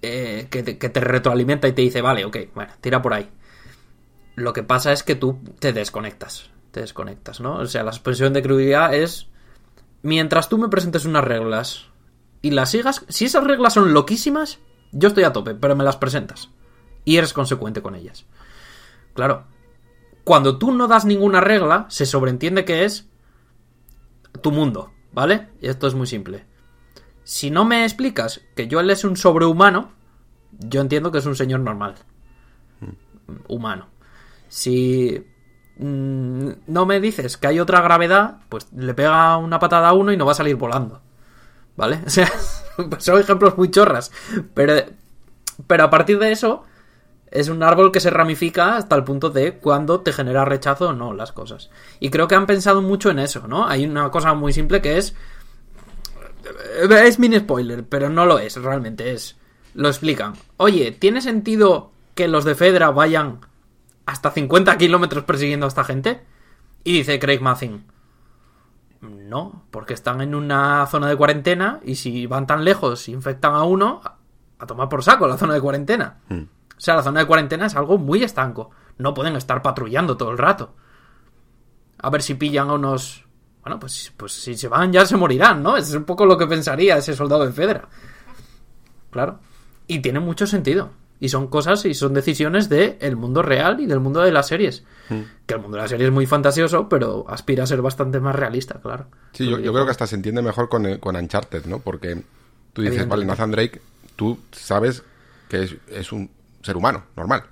Speaker 2: eh, que, te, retroalimenta y te dice, vale, ok, bueno, tira por ahí. Lo que pasa es que tú te desconectas. Te desconectas, ¿no? O sea, la suspensión de credulidad es. Mientras tú me presentes unas reglas y las sigas, si esas reglas son loquísimas, yo estoy a tope, pero me las presentas. Y eres consecuente con ellas. Claro. Cuando tú no das ninguna regla, se sobreentiende que es tu mundo, ¿vale? Y esto es muy simple. Si no me explicas que Joel es un sobrehumano, yo entiendo que es un señor normal. Humano. Si mm, no me dices que hay otra gravedad, pues le pega una patada a uno y no va a salir volando. ¿Vale? O sea, son ejemplos muy chorras. Pero, pero a partir de eso, es un árbol que se ramifica hasta el punto de cuando te genera rechazo o no las cosas. Y creo que han pensado mucho en eso, ¿no? Hay una cosa muy simple que es. Es mini spoiler, pero no lo es, realmente es. Lo explican. Oye, ¿tiene sentido que los de Fedra vayan hasta 50 kilómetros persiguiendo a esta gente? Y dice Craig Mazin. No, porque están en una zona de cuarentena y si van tan lejos y infectan a uno, a- tomar por saco la zona de cuarentena. O sea, la zona de cuarentena es algo muy estanco. No pueden estar patrullando todo el rato. A ver si pillan a unos... Bueno, pues, pues si se van ya se morirán, ¿no? Es un poco lo que pensaría ese soldado de Fedra. Claro. Y tiene mucho sentido. Y son cosas y son decisiones del mundo real y del mundo de las series. Que el mundo de la serie es muy fantasioso, pero aspira a ser bastante más realista, claro.
Speaker 1: Sí, yo, yo creo que hasta se entiende mejor con, eh, con Uncharted, ¿no? Porque tú dices, vale, Nathan Drake, tú sabes que es, es un ser humano, normal.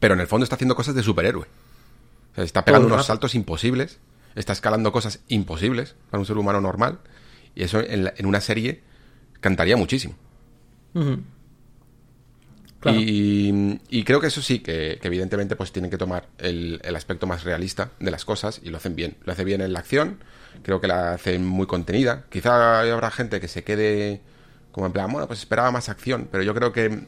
Speaker 1: Pero en el fondo está haciendo cosas de superhéroe. O sea, está pegando unos saltos imposibles, está escalando cosas imposibles para un ser humano normal. Y eso en, la- en una serie cantaría muchísimo.
Speaker 2: Claro.
Speaker 1: Y, y creo que eso sí, que, que evidentemente pues tienen que tomar el, el aspecto más realista de las cosas y lo hacen bien. Lo hace bien en la acción, creo que la hacen muy contenida. Quizá habrá gente que se quede como en plan, bueno, pues esperaba más acción, pero yo creo que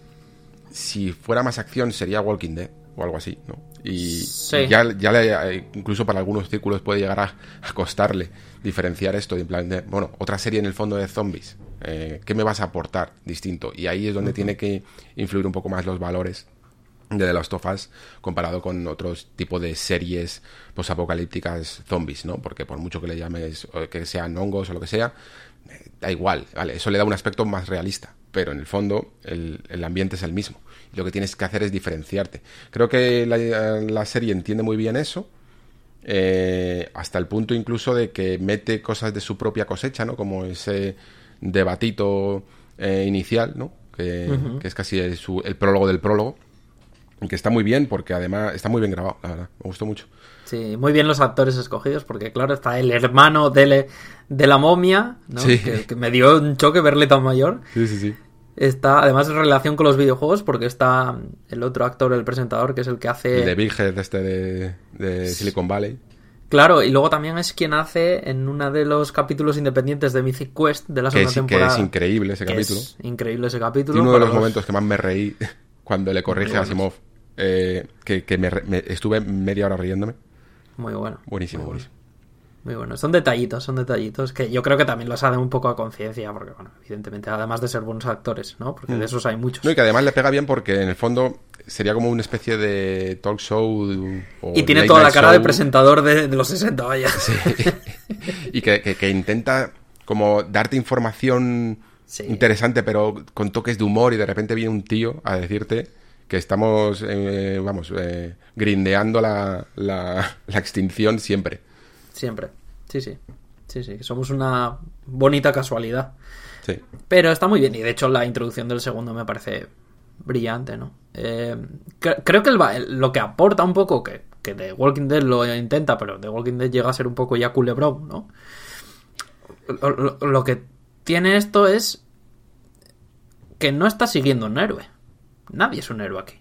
Speaker 1: si fuera más acción sería Walking Dead o algo así, ¿no? Y,
Speaker 2: Sí.
Speaker 1: y ya, ya le- incluso para algunos círculos puede llegar a, a costarle diferenciar esto, en plan de, bueno, otra serie en el fondo de zombies, eh, ¿qué me vas a aportar distinto? Y ahí es donde tiene que influir un poco más los valores de The Last of Us comparado con otros tipos de series posapocalípticas zombies, ¿no? Porque por mucho que le llames, o que sean hongos o lo que sea, eh, da igual, ¿vale? Eso le da un aspecto más realista, pero en el fondo el, el ambiente es el mismo. Lo que tienes que hacer es diferenciarte. Creo que la, la serie entiende muy bien eso, eh, hasta el punto incluso de que mete cosas de su propia cosecha, ¿no? Como ese debatito eh, inicial, ¿no? Que, que es casi el, su- el prólogo del prólogo. Que está muy bien, porque además está muy bien grabado, la verdad. Me gustó mucho.
Speaker 2: Sí, muy bien los actores escogidos, porque claro, está el hermano de, la momia, ¿no?
Speaker 1: Sí.
Speaker 2: que, que me dio un choque verle tan mayor.
Speaker 1: Sí, sí, sí.
Speaker 2: Está, además, en relación con los videojuegos, porque está el otro actor, el presentador, que es el que hace.
Speaker 1: El de Big Head este de, de Silicon Valley.
Speaker 2: Claro, y luego también es quien hace en uno de los capítulos independientes de Mythic Quest de la
Speaker 1: Que
Speaker 2: segunda
Speaker 1: es, que
Speaker 2: temporada.
Speaker 1: es increíble ese
Speaker 2: que
Speaker 1: capítulo.
Speaker 2: es increíble ese capítulo.
Speaker 1: Y uno de los momentos que más me reí cuando le corrige a Asimov, eh, que, que me, me- estuve media hora riéndome.
Speaker 2: Muy bueno.
Speaker 1: Buenísimo,
Speaker 2: muy
Speaker 1: buenísimo.
Speaker 2: Muy bueno. Son detallitos, son detallitos que yo creo que también los hacen un poco a conciencia, porque, bueno, evidentemente, además de ser buenos actores, ¿no? Porque de esos hay muchos.
Speaker 1: Mm. No, y que además le pega bien porque en el fondo sería como una especie de talk show. O
Speaker 2: Y tiene toda la cara de presentador de, de los 60, vaya.
Speaker 1: y que, que- que intenta como darte información
Speaker 2: Sí.
Speaker 1: interesante, pero con toques de humor y de repente viene un tío a decirte que estamos, eh, vamos, eh, grindeando la, la, la extinción siempre.
Speaker 2: Siempre. Sí, sí. Sí, sí. Somos una bonita casualidad.
Speaker 1: Sí.
Speaker 2: Pero está muy bien. Y de hecho, la introducción del segundo me parece brillante, ¿no? Eh, cre- creo que el lo que aporta un poco, que, que The Walking Dead lo intenta, pero The Walking Dead llega a ser un poco ya culebrón, ¿no? Lo, lo- lo que tiene esto es que no está siguiendo un héroe. Nadie es un héroe aquí.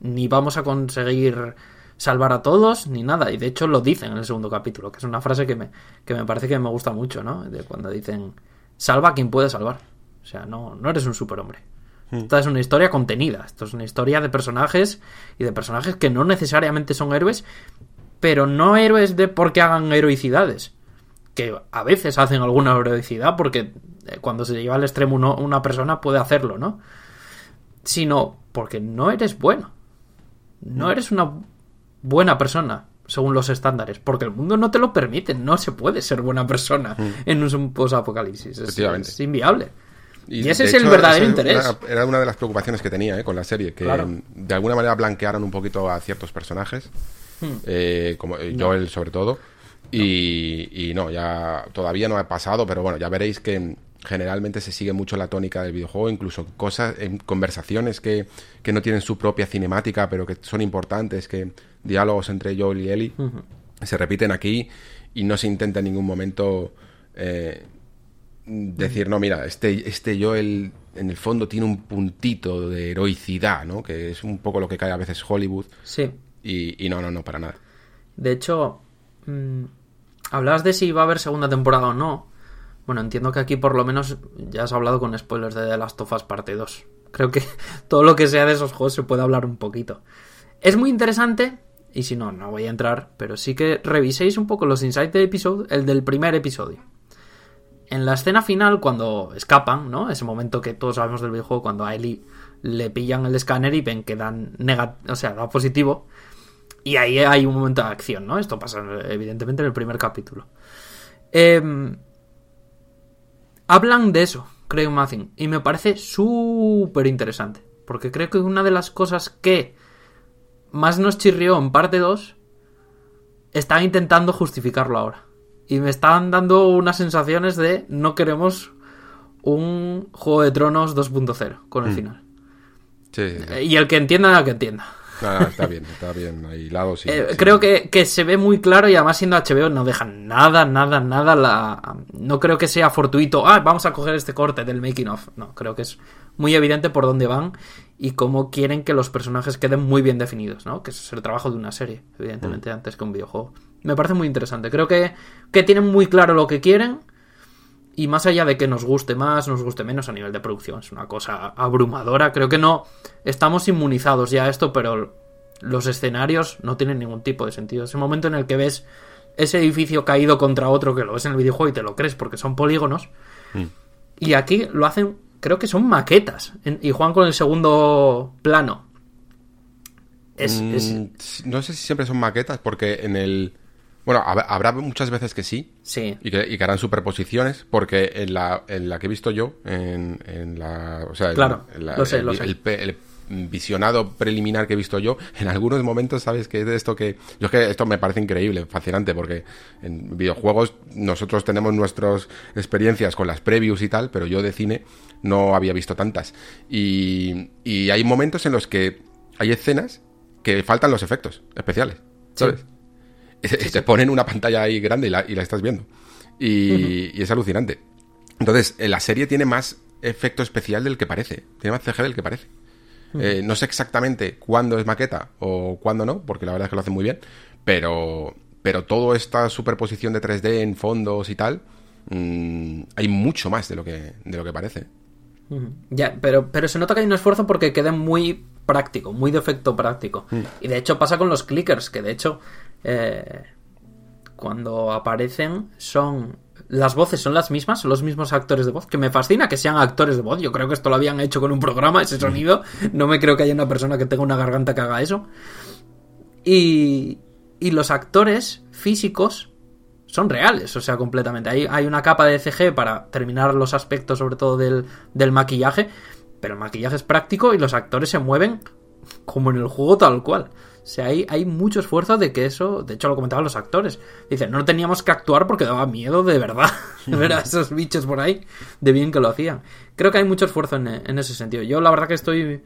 Speaker 2: Ni vamos a conseguir salvar a todos, ni nada. Y de hecho lo dicen en el segundo capítulo, que es una frase que me, que me parece que me gusta mucho, ¿no? De cuando dicen, salva a quien puede salvar. O sea, no, no eres un superhombre. Esta es una historia contenida. Esto es una historia de personajes y de personajes que no necesariamente son héroes, pero no héroes de porque hagan heroicidades. Que a veces hacen alguna heroicidad porque eh, cuando se lleva al extremo uno- una persona puede hacerlo, ¿no? Sino porque no eres bueno. No eres una buena persona según los estándares, porque el mundo no te lo permite, no se puede ser buena persona en un post-apocalipsis. Es, es inviable. Y, ese es el verdadero
Speaker 1: esa
Speaker 2: interés.
Speaker 1: Era una, era una de las preocupaciones que tenía eh, con la serie, que
Speaker 2: Claro.
Speaker 1: mm, de alguna manera blanquearon un poquito a ciertos personajes,
Speaker 2: Hmm.
Speaker 1: eh, como eh, Joel sobre todo, y, y no, ya todavía no ha pasado, pero bueno, ya veréis que mm, generalmente se sigue mucho la tónica del videojuego, incluso cosas, en conversaciones que, que no tienen su propia cinemática, pero que son importantes, que diálogos entre Joel y Ellie se repiten aquí y no se intenta en ningún momento eh, decir, no, mira, este, este Joel en el fondo tiene un puntito de heroicidad, ¿no? Que es un poco lo que cae a veces Hollywood.
Speaker 2: Sí.
Speaker 1: Y, y no, no, no, para nada.
Speaker 2: De hecho, mm, hablabas de si va a haber segunda temporada o no. Bueno, entiendo que aquí por lo menos ya has hablado con spoilers de The Last of Us parte 2. Creo que todo lo que sea de esos juegos se puede hablar un poquito. Es muy interesante, y si no, no voy a entrar, pero sí que reviséis un poco los insights del episodio, el del primer episodio. En la escena final, cuando escapan, ¿no? Ese momento que todos sabemos del videojuego, cuando a Ellie le pillan el escáner y ven que dan negativo, o sea, da positivo. Y ahí hay un momento de acción, ¿no? Esto pasa evidentemente en el primer capítulo. Em, hablan de eso, Craig Mathin, y me parece súper interesante. Porque creo que una de las cosas que más nos chirrió en parte 2 está intentando justificarlo ahora. Y me están dando unas sensaciones de no queremos un Juego de Tronos 2.0 con el final.
Speaker 1: Sí, sí, sí.
Speaker 2: Eh, Y el que entienda, que entienda.
Speaker 1: Está bien, está bien sí.
Speaker 2: Eh,
Speaker 1: sí.
Speaker 2: creo que, que se ve muy claro y además siendo HBO no dejan nada, nada, nada la... No creo que sea fortuito, ah, vamos a coger este corte del making of. No, creo que es muy evidente por dónde van y cómo quieren que los personajes queden muy bien definidos, ¿no? Que eso es el trabajo de una serie, evidentemente, antes que un videojuego. Me parece muy interesante. Creo que, que tienen muy claro lo que quieren y más allá de que nos guste más, nos guste menos a nivel de producción, es una cosa abrumadora. Creo que no estamos inmunizados ya a esto, pero los escenarios no tienen ningún tipo de sentido. Ese momento en el que ves ese edificio caído contra otro, que lo ves en el videojuego y te lo crees porque son polígonos. Y aquí lo hacen, creo que son maquetas. Y juegan con el segundo plano. Es, es-
Speaker 1: Mm, No sé si siempre son maquetas, porque en el... Bueno, hab- habrá muchas veces que sí,
Speaker 2: sí.
Speaker 1: y que, y que harán superposiciones, porque en la, en la que he visto yo, en, en la... O sea,
Speaker 2: Claro,
Speaker 1: en la-
Speaker 2: lo sé,
Speaker 1: el,
Speaker 2: lo sé.
Speaker 1: el visionado preliminar que he visto yo, en algunos momentos, ¿sabes? Que es de esto que... Yo es que esto me parece increíble, fascinante, porque en videojuegos nosotros tenemos nuestras experiencias con las previews y tal, pero yo de cine no había visto tantas. Y, y hay momentos en los que hay escenas que faltan los efectos especiales, ¿sabes? Y Te ponen una pantalla ahí grande y la, y la estás viendo. Y, y es alucinante. Entonces, eh, la serie tiene más efecto especial del que parece. Tiene más CG del que parece. Eh, no sé exactamente cuándo es maqueta o cuándo no, porque la verdad es que lo hacen muy bien. Pero, pero toda esta superposición de 3D en fondos y tal, mm, hay mucho más de lo que, de lo que parece.
Speaker 2: Ya, pero, pero se nota que hay un esfuerzo porque queda muy práctico, muy de efecto práctico. Y de hecho pasa con los clickers, que de hecho eh, cuando aparecen son... Las voces son las mismas, son los mismos actores de voz, que me fascina que sean actores de voz. Yo creo que esto lo habían hecho con un programa, ese sonido. No me creo que haya una persona que tenga una garganta que haga eso. Y, y los actores físicos son reales, o sea, completamente. Hay, hay una capa de CG para terminar los aspectos, sobre todo del, del maquillaje, pero el maquillaje es práctico y los actores se mueven como en el juego tal cual. O sea, hay, hay mucho esfuerzo de que eso, de hecho lo comentaban los actores. Dicen, no teníamos que actuar porque daba miedo de verdad ver a esos bichos por ahí, de bien que lo hacían. Creo que hay mucho esfuerzo en, en ese sentido. Yo la verdad que estoy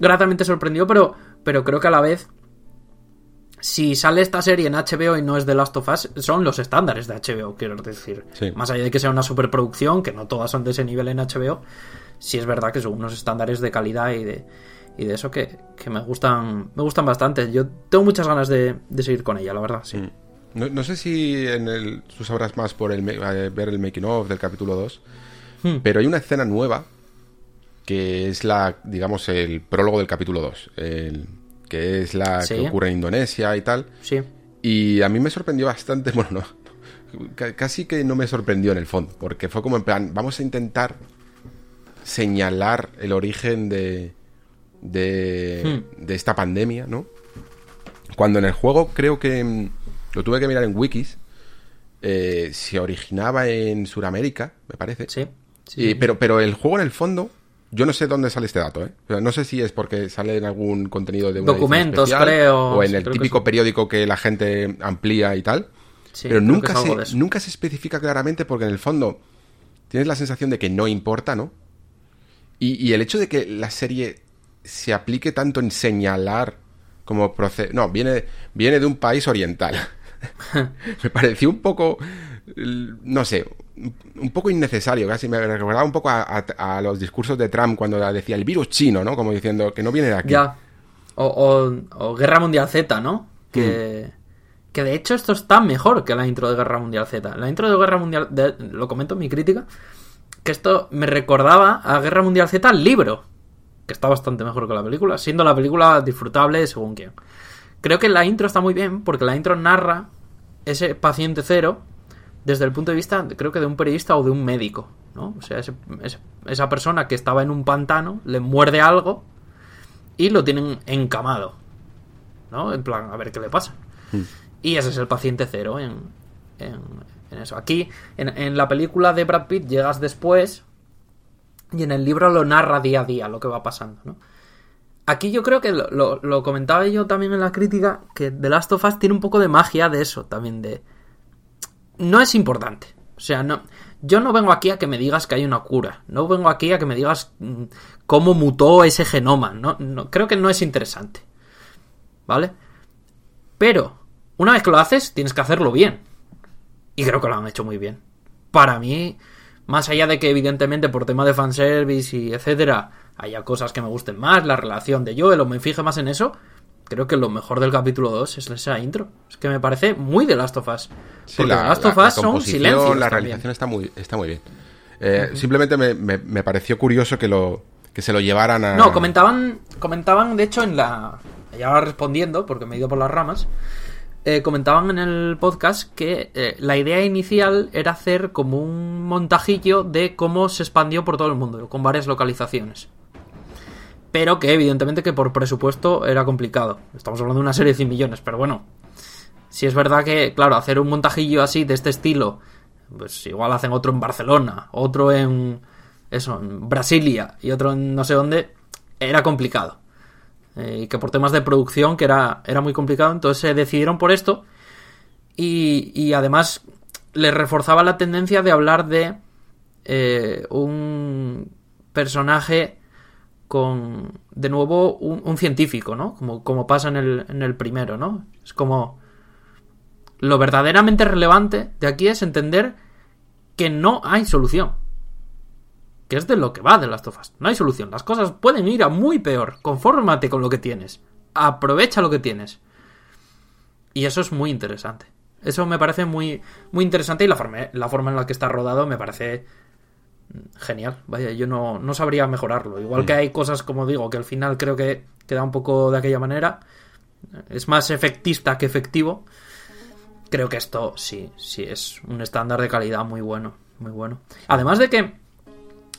Speaker 2: gratamente sorprendido, pero, pero creo que a la vez si sale esta serie en HBO y no es The Last of Us, son los estándares de HBO, quiero decir.
Speaker 1: Sí.
Speaker 2: Más allá de que sea una superproducción, que no todas son de ese nivel en HBO, sí es verdad que son unos estándares de calidad y de, y de eso que, que me gustan me gustan bastante. Yo tengo muchas ganas de, de seguir con ella, la verdad, sí.
Speaker 1: No, no sé si en el, tú sabrás más por el, eh, ver el making of del capítulo 2,
Speaker 2: Hmm.
Speaker 1: pero hay una escena nueva que es la, digamos, el prólogo del capítulo 2, el- que es la
Speaker 2: Sí.
Speaker 1: que ocurre en Indonesia y tal.
Speaker 2: Sí.
Speaker 1: Y a mí me sorprendió bastante, bueno, no, ca- casi que no me sorprendió en el fondo, porque fue como en plan, vamos a intentar señalar el origen de, de, de esta pandemia, ¿no? Cuando en el juego creo que mm, lo tuve que mirar en wikis, eh, se originaba en Sudamérica, me parece.
Speaker 2: Sí. sí.
Speaker 1: Y- pero, pero el juego en el fondo, yo no sé dónde sale este dato, ¿eh? O sea, no sé si es porque sale en algún contenido de edición
Speaker 2: Documentos,
Speaker 1: especial,
Speaker 2: creo,
Speaker 1: O en
Speaker 2: sí,
Speaker 1: el
Speaker 2: que
Speaker 1: típico periódico que la gente amplía y tal.
Speaker 2: Sí,
Speaker 1: pero nunca se, nunca se especifica claramente porque en el fondo tienes la sensación de que no importa, ¿no? Y, y el hecho de que la serie se aplique tanto en señalar como proceso... No, viene, viene de un país oriental. me pareció un poco, l- no sé, un- un poco innecesario, casi me recordaba un poco a, a- a los discursos de Trump cuando decía el virus chino, ¿no? Como diciendo que no viene de aquí.
Speaker 2: Ya. O, o- o Guerra Mundial Z, ¿no? Que,
Speaker 1: Mm.
Speaker 2: que de hecho esto está mejor que la intro de Guerra Mundial Z. La intro de Guerra Mundial, de- lo comento en mi crítica, que esto me recordaba a Guerra Mundial Z el libro, que está bastante mejor que la película, siendo la película disfrutable según quien. Creo que la intro está muy bien porque la intro narra ese paciente cero desde el punto de vista, creo que de un periodista o de un médico, ¿no? O sea, ese- ese- esa persona que estaba en un pantano le muerde algo y lo tienen encamado, ¿no? En plan, a ver qué le pasa. Y ese es el paciente cero en, en, en eso. Aquí, en, en la película de Brad Pitt, llegas después y en el libro lo narra día a día lo que va pasando, ¿no? Aquí yo creo que lo, lo- comentaba yo también en la crítica, que The Last of Us tiene un poco de magia de eso, también de... No es importante. O sea, no, yo no vengo aquí a que me digas que hay una cura. No vengo aquí a que me digas mm, cómo mutó ese genoma. No, no, creo que no es interesante. ¿Vale? Pero, una vez que lo haces, tienes que hacerlo bien. Y creo que lo han hecho muy bien. Para mí, más allá de que evidentemente por tema de fanservice y etcétera, haya cosas que me gusten más, la relación de Joel o me fije más en eso, creo que lo mejor del capítulo 2 es esa intro. Es que me parece muy de Last of Us.
Speaker 1: Sí,
Speaker 2: Porque
Speaker 1: la,
Speaker 2: Last of
Speaker 1: la- la
Speaker 2: Us son silencios
Speaker 1: la
Speaker 2: también.
Speaker 1: realización está muy, está muy bien. Eh, Simplemente me, me- me pareció curioso que lo que se lo llevaran a...
Speaker 2: No, comentaban, comentaban, de hecho, en la. Ya respondiendo, porque me he ido por las ramas. Eh, comentaban en el podcast que eh, la idea inicial era hacer como un montajillo de cómo se expandió por todo el mundo, con varias localizaciones. Pero que evidentemente que por presupuesto era complicado. Estamos hablando de una serie de 100 millones, pero bueno. Si es verdad que, claro, hacer un montajillo así, de este estilo, pues igual hacen otro en Barcelona, otro en eso, en Brasilia y otro en no sé dónde, era complicado. Eh, y que por temas de producción, que era, era muy complicado, entonces se decidieron por esto. Y, y además les reforzaba la tendencia de hablar de eh, un personaje con, de nuevo, un, un científico, ¿no? Como, como pasa en el, en el primero, ¿no? Es como... Lo verdaderamente relevante de aquí es entender que no hay solución. Que es de lo que va de las tofas. No hay solución. Las cosas pueden ir a muy peor. Confórmate con lo que tienes. Aprovecha lo que tienes. Y eso es muy interesante. Eso me parece muy, muy interesante y la forma, la forma en la que está rodado me parece genial. Vaya, yo no, no sabría mejorarlo. Igual que hay cosas, como digo, que al final creo que queda un poco de aquella manera. Es más efectista que efectivo. Creo que esto sí, sí es un estándar de calidad muy bueno. Muy bueno. Además de que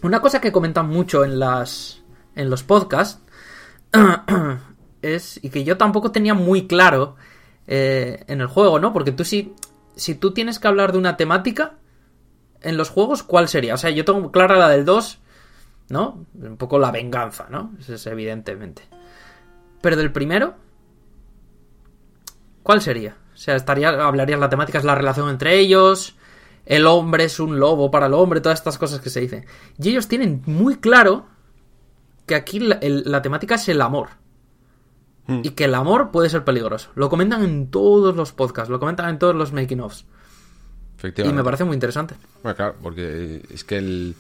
Speaker 2: una cosa que comentan mucho en las en los podcasts es y que yo tampoco tenía muy claro eh, en el juego, ¿no? Porque tú sí si tú tienes que hablar de una temática en los juegos, ¿cuál sería? O sea, yo tengo clara la del 2, ¿no? Un poco la venganza, ¿no? Eso es evidentemente. Pero del primero, ¿cuál sería? O sea, estaría, hablarías la temática, es la relación entre ellos, el hombre es un lobo para el hombre, todas estas cosas que se dicen. Y ellos tienen muy claro que aquí la, el- la temática es el amor. Y que el amor puede ser peligroso. Lo comentan en todos los podcasts, lo comentan en todos los making-ofs. Y me parece muy interesante.
Speaker 1: Bueno, claro, porque es que el,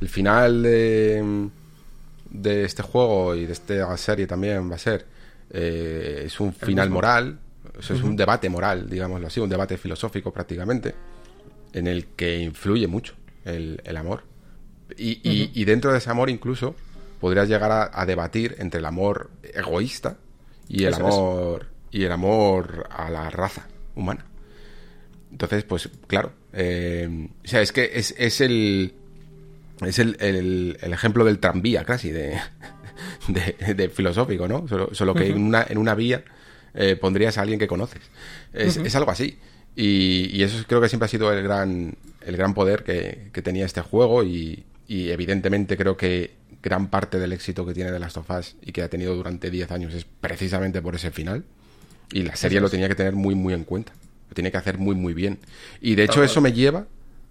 Speaker 1: el final de, de este juego y de esta serie también va a ser eh, es un final moral, es un debate moral, digámoslo así, un debate filosófico prácticamente, en el que influye mucho el, el amor. Y, y- y dentro de ese amor incluso podrías llegar a, a debatir entre el amor egoísta y el
Speaker 2: Eso
Speaker 1: amor y el amor a la raza humana. Entonces, pues claro, eh, o sea, es que es, es el es el, el- el ejemplo del tranvía casi de, de, de filosófico, ¿no? Solo, solo que en una, en una vía eh, pondrías a alguien que conoces. Es, es algo así. Y, y eso creo que siempre ha sido el gran, el gran poder que, que tenía este juego y, y evidentemente creo que gran parte del éxito que tiene de Last of Us y que ha tenido durante 10 años es precisamente por ese final. Y la serie lo tenía que tener muy, muy en cuenta. Lo tiene que hacer muy, muy bien. Y de hecho eso me lleva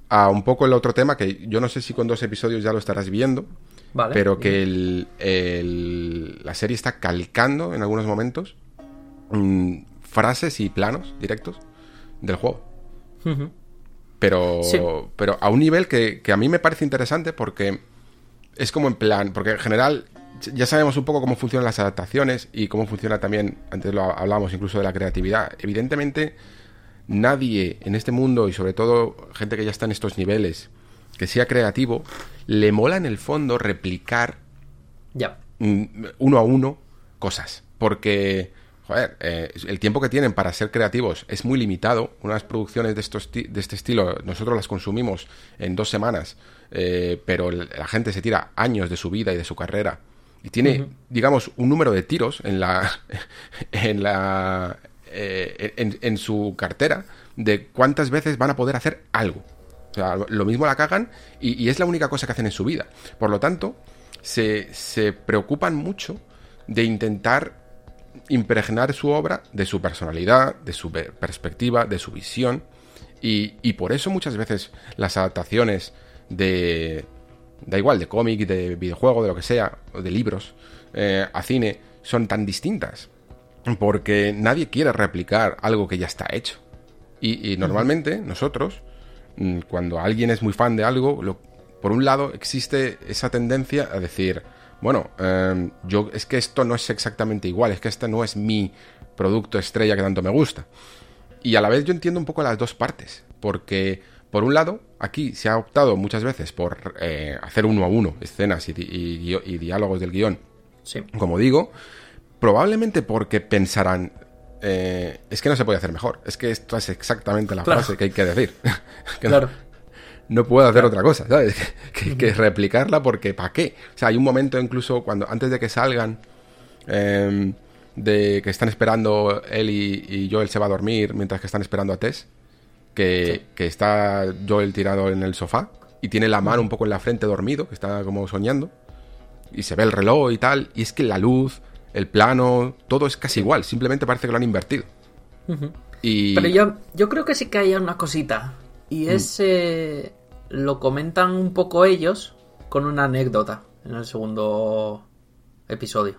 Speaker 1: a un poco el otro tema que yo no sé si con dos episodios ya lo estarás viendo,
Speaker 2: Vale.
Speaker 1: pero que el- el- la serie está calcando en algunos momentos mm, frases y planos directos del juego. Pero,
Speaker 2: Sí.
Speaker 1: pero a un nivel que, que a mí me parece interesante porque es como en plan, porque en general ya sabemos un poco cómo funcionan las adaptaciones y cómo funciona también, antes lo hablábamos incluso de la creatividad. Evidentemente, nadie en este mundo y sobre todo gente que ya está en estos niveles, que sea creativo, le mola en el fondo replicar
Speaker 2: Ya.
Speaker 1: uno a uno cosas. Porque, joder, eh, el tiempo que tienen para ser creativos es muy limitado. Unas producciones de, estos de este estilo, nosotros las consumimos en dos semanas, eh, pero la gente se tira años de su vida y de su carrera. Y tiene, digamos, un número de tiros en la. en la. eh, en, en su cartera de cuántas veces van a poder hacer algo. O sea, lo mismo la cagan y, y es la única cosa que hacen en su vida. Por lo tanto, se, se preocupan mucho de intentar impregnar su obra de su personalidad, de su pe- perspectiva, de su visión. Y, y por eso muchas veces las adaptaciones de... Da igual, de cómic, de videojuego, de lo que sea, o de libros, eh, a cine, son tan distintas. Porque nadie quiere replicar algo que ya está hecho. Y, y normalmente nosotros, mm, cuando alguien es muy fan de algo, lo- por un lado existe esa tendencia a decir, bueno, em, yo es que esto no es exactamente igual, es que este no es mi producto estrella que tanto me gusta. Y a la vez yo entiendo un poco las dos partes, porque por un lado, aquí se ha optado muchas veces por eh, hacer uno a uno escenas y, diálogos del guion
Speaker 2: Sí.
Speaker 1: como digo, probablemente porque pensarán, eh, es que no se puede hacer mejor, es que esto es exactamente la
Speaker 2: Claro.
Speaker 1: frase que hay que decir. Que
Speaker 2: Claro.
Speaker 1: no puedo hacer otra cosa, ¿sabes? Que, que replicarla porque ¿para qué? O sea, hay un momento incluso cuando antes de que salgan em, de que están esperando él y, y Joel se va a dormir mientras que están esperando a Tess, que, que está Joel tirado en el sofá y tiene la mano un poco en la frente dormido, que está como soñando y se ve el reloj y tal, y es que la luz, el plano, todo es casi igual, simplemente parece que lo han invertido. Y
Speaker 2: Pero yo, yo creo que sí que hay una cosita. Y es. eh, lo comentan un poco ellos con una anécdota en el segundo episodio.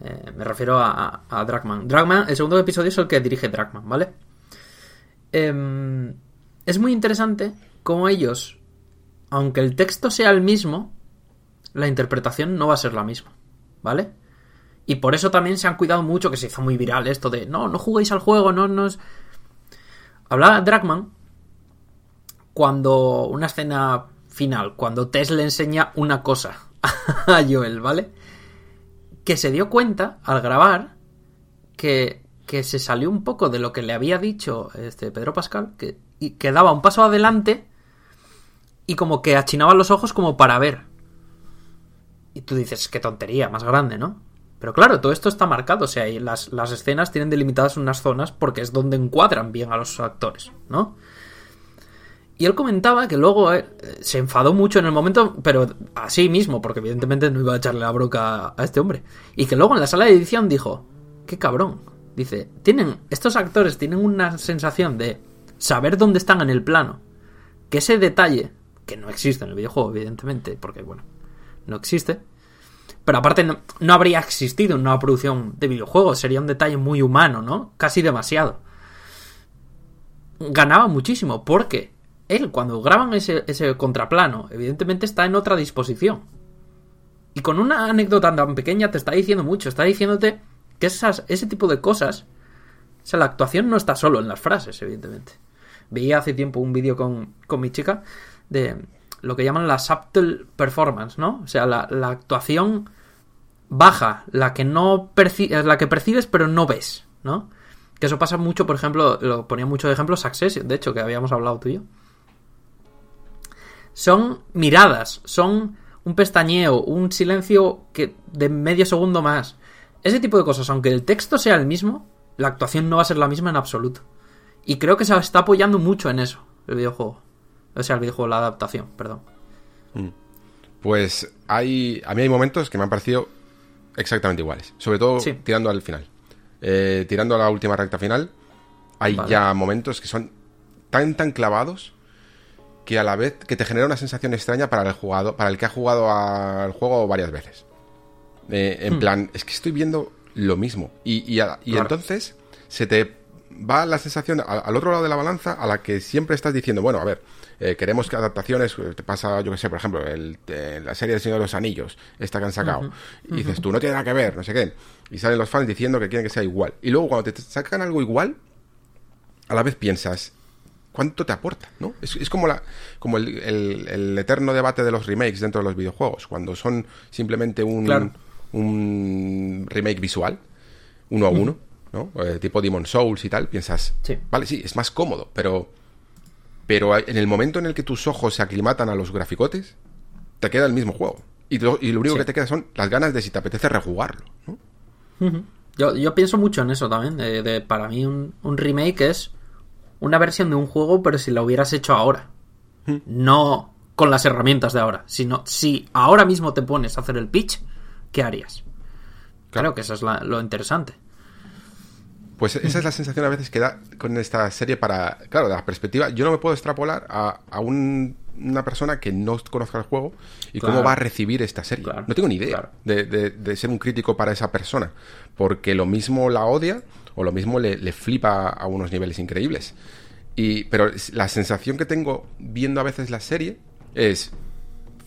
Speaker 2: Eh, me refiero a, a, a Dragman. Dragman, el segundo episodio es el que dirige Dragman, ¿vale? Em, es muy interesante cómo ellos, aunque el texto sea el mismo, la interpretación no va a ser la misma, ¿vale? Y por eso también se han cuidado mucho, que se hizo muy viral esto de, no, no juguéis al juego, no, no es... Hablaba Dragman cuando una escena final, cuando Tess le enseña una cosa a Joel, ¿vale? Que se dio cuenta al grabar que, que se salió un poco de lo que le había dicho este Pedro Pascal, que, y que daba un paso adelante y como que achinaba los ojos como para ver. Y tú dices, qué tontería, más grande, ¿no? Pero claro, todo esto está marcado, o sea, las, las escenas tienen delimitadas unas zonas porque es donde encuadran bien a los actores, ¿no? Y él comentaba que luego eh, se enfadó mucho en el momento, pero así mismo, porque evidentemente no iba a echarle la broca a este hombre. Y que luego en la sala de edición dijo, qué cabrón. Dice, tienen, estos actores tienen una sensación de saber dónde están en el plano. Que ese detalle, que no existe en el videojuego, evidentemente, porque bueno, no existe. Pero aparte no, no habría existido en una producción de videojuegos, sería un detalle muy humano, ¿no? Casi demasiado. Ganaba muchísimo, porque él cuando graban ese, ese contraplano, evidentemente está en otra disposición. Y con una anécdota tan pequeña te está diciendo mucho, está diciéndote que esas, ese tipo de cosas, o sea, la actuación no está solo en las frases, evidentemente. Veía hace tiempo un vídeo con, con mi chica de lo que llaman la subtle performance, ¿no? O sea, la, la actuación baja, la que no la que percibes pero no ves, ¿no? Que eso pasa mucho, por ejemplo, lo ponía mucho de ejemplo Succession, de hecho, que habíamos hablado tú y yo son miradas, son un pestañeo, un silencio que de medio segundo más. Ese tipo de cosas, aunque el texto sea el mismo, la actuación no va a ser la misma en absoluto. Y creo que se está apoyando mucho en eso, el videojuego. O sea, el videojuego, la adaptación, perdón.
Speaker 1: Mm. Pues hay. A mí hay momentos que me han parecido exactamente iguales. Sobre todo tirando al final. Eh, tirando a la última recta final, hay ya momentos que son tan, tan clavados que a la vez que te genera una sensación extraña para el jugador, para el que ha jugado al juego varias veces. Eh, en hmm. plan, es que estoy viendo lo mismo. Y, entonces se te va la sensación al, otro lado de la balanza a la que siempre estás diciendo, bueno, a ver, eh, queremos que adaptaciones, eh, te pasa, yo que sé, por ejemplo, el, la serie del Señor de los Anillos, esta que han sacado, y dices, tú no tiene nada que ver, no sé qué, y salen los fans diciendo que quieren que sea igual. Y luego cuando te sacan algo igual, a la vez piensas, ¿cuánto te aporta? ¿no? Es, como, la, como el, eterno debate de los remakes dentro de los videojuegos, cuando son simplemente un, un remake visual, uno a uno, ¿no? Eh, tipo Demon Souls y tal, piensas, vale, sí, es más cómodo, pero, pero en el momento en el que tus ojos se aclimatan a los graficotes, te queda el mismo juego. Y lo, único que te queda son las ganas de si te apetece rejugarlo.
Speaker 2: yo, yo, pienso mucho en eso también. De, para mí un, un remake es una versión de un juego, pero si la hubieras hecho ahora. Hmm. No con las herramientas de ahora, sino si ahora mismo te pones a hacer el pitch, ¿qué harías? Claro, que eso es lo interesante.
Speaker 1: Pues esa es la sensación a veces que da con esta serie para, claro, de la perspectiva, yo no me puedo extrapolar a, una persona que no conozca el juego y cómo va a recibir esta serie. No tengo ni idea de, ser un crítico para esa persona, porque lo mismo la odia o lo mismo le, flipa a unos niveles increíbles. Y, pero la sensación que tengo viendo a veces la serie es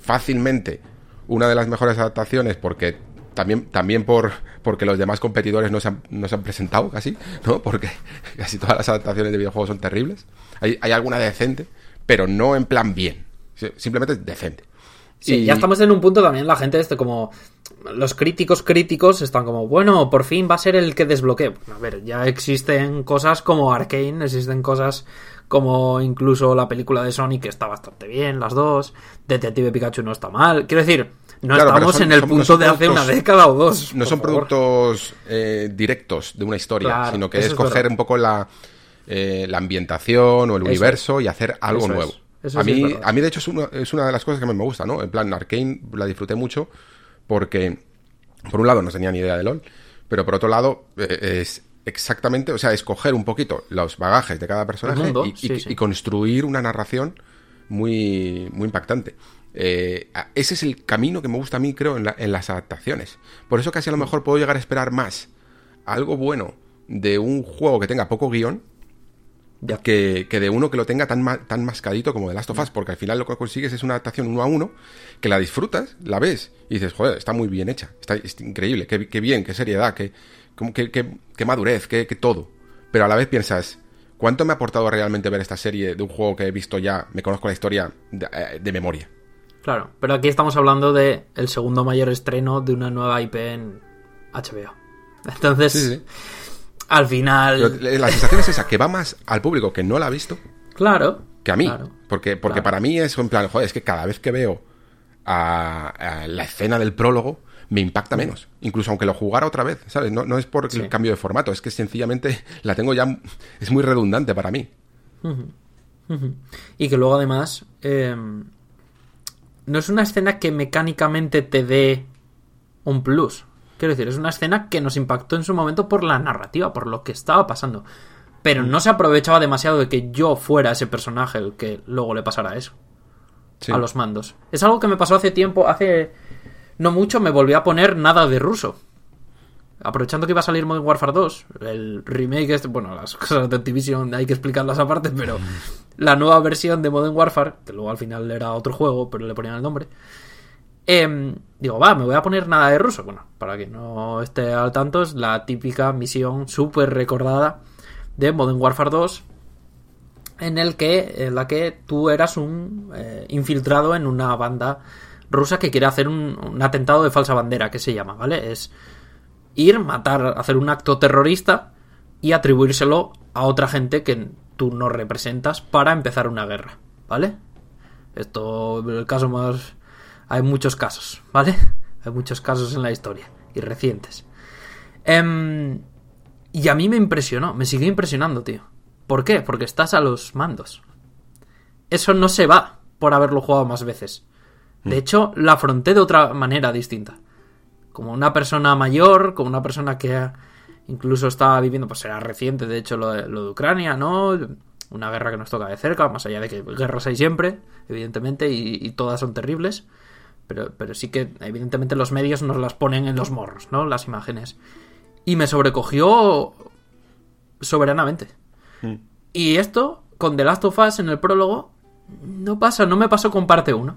Speaker 1: fácilmente una de las mejores adaptaciones porque también, también por, porque los demás competidores no se, han, no se han presentado casi, ¿no? Porque casi todas las adaptaciones de videojuegos son terribles. Hay, hay alguna decente, pero no en plan bien. Simplemente decente.
Speaker 2: Sí, ya estamos en un punto también, la gente, este como los críticos críticos están como, bueno, por fin va a ser el que desbloquee. a ver, ya existen cosas como Arkane, existen cosas como incluso la película de Sonic que está bastante bien, las dos. Detective Pikachu no está mal. Quiero decir, no estamos en el punto de hace una década o dos.
Speaker 1: No son productos eh, directos de una historia, sino que es coger un poco la, eh, la ambientación o el universo y hacer algo nuevo a, mí, a mí, de hecho, es una, es una de las cosas que me gusta, ¿no? En plan, Arkane la disfruté mucho porque, por un lado, no tenía ni idea de LOL, pero por otro lado, eh, es exactamente, o sea, escoger un poquito los bagajes de cada personaje y, construir una narración muy, muy impactante. Eh, ese es el camino que me gusta a mí, creo, en, en las adaptaciones. Por eso casi a lo mejor puedo llegar a esperar más algo bueno de un juego que tenga poco guion que, que, de uno que lo tenga tan, tan mascadito como de Last of Us, porque al final lo que consigues es una adaptación uno a uno, que la disfrutas, la ves, y dices, joder, está muy bien hecha, está, increíble, qué, qué, bien, qué seriedad, qué, qué, qué madurez, qué, todo. Pero a la vez piensas, ¿cuánto me ha aportado realmente ver esta serie de un juego que he visto ya, me conozco la historia de, eh, memoria?
Speaker 2: Claro, pero aquí estamos hablando de el segundo mayor estreno de una nueva IP en HBO. Entonces, al final.
Speaker 1: la sensación es esa, que va más al público que no la ha visto.
Speaker 2: Claro.
Speaker 1: Que a mí. porque porque para mí es en plan, joder, es que cada vez que veo a, la escena del prólogo, me impacta menos. Incluso aunque lo jugara otra vez, ¿sabes? No, no es por
Speaker 2: Sí.
Speaker 1: el cambio de formato, es que sencillamente la tengo ya. Es muy redundante para mí.
Speaker 2: Y que luego además eh, no es una escena que mecánicamente te dé un plus. Quiero decir, es una escena que nos impactó en su momento por la narrativa, por lo que estaba pasando. Pero no se aprovechaba demasiado de que yo fuera ese personaje el que luego le pasara eso
Speaker 1: Sí.
Speaker 2: a los mandos. Es algo que me pasó hace tiempo, hace no mucho me volví a poner nada de ruso. Aprovechando que iba a salir Modern Warfare 2, el remake, este, bueno, las cosas de Activision hay que explicarlas aparte, pero la nueva versión de Modern Warfare, que luego al final era otro juego, pero le ponían el nombre, em, digo, va, me voy a poner nada de ruso. Bueno, para que no esté al tanto, es la típica misión súper recordada de Modern Warfare 2, en el que en la que tú eras un eh, infiltrado en una banda rusa que quiere hacer un, atentado de falsa bandera, que se llama, ¿vale? Es ir, matar, hacer un acto terrorista y atribuírselo a otra gente que tú no representas para empezar una guerra, ¿vale? Esto, el caso más... Hay muchos casos, ¿vale? Hay muchos casos en la historia y recientes. Em, y a mí me impresionó, me sigue impresionando, tío. ¿Por qué? Porque estás a los mandos. Eso no se va por haberlo jugado más veces. De hecho, la afronté de otra manera distinta. Como una persona mayor, como una persona que incluso estaba viviendo, pues era reciente, de hecho, lo de, lo de Ucrania, ¿no? Una guerra que nos toca de cerca, más allá de que guerras hay siempre, evidentemente, y, y todas son terribles. Pero, pero sí que, evidentemente, los medios nos las ponen en los morros, ¿no? Las imágenes. Y me sobrecogió soberanamente. Y esto, con The Last of Us en el prólogo, no pasa, no me pasó con parte 1.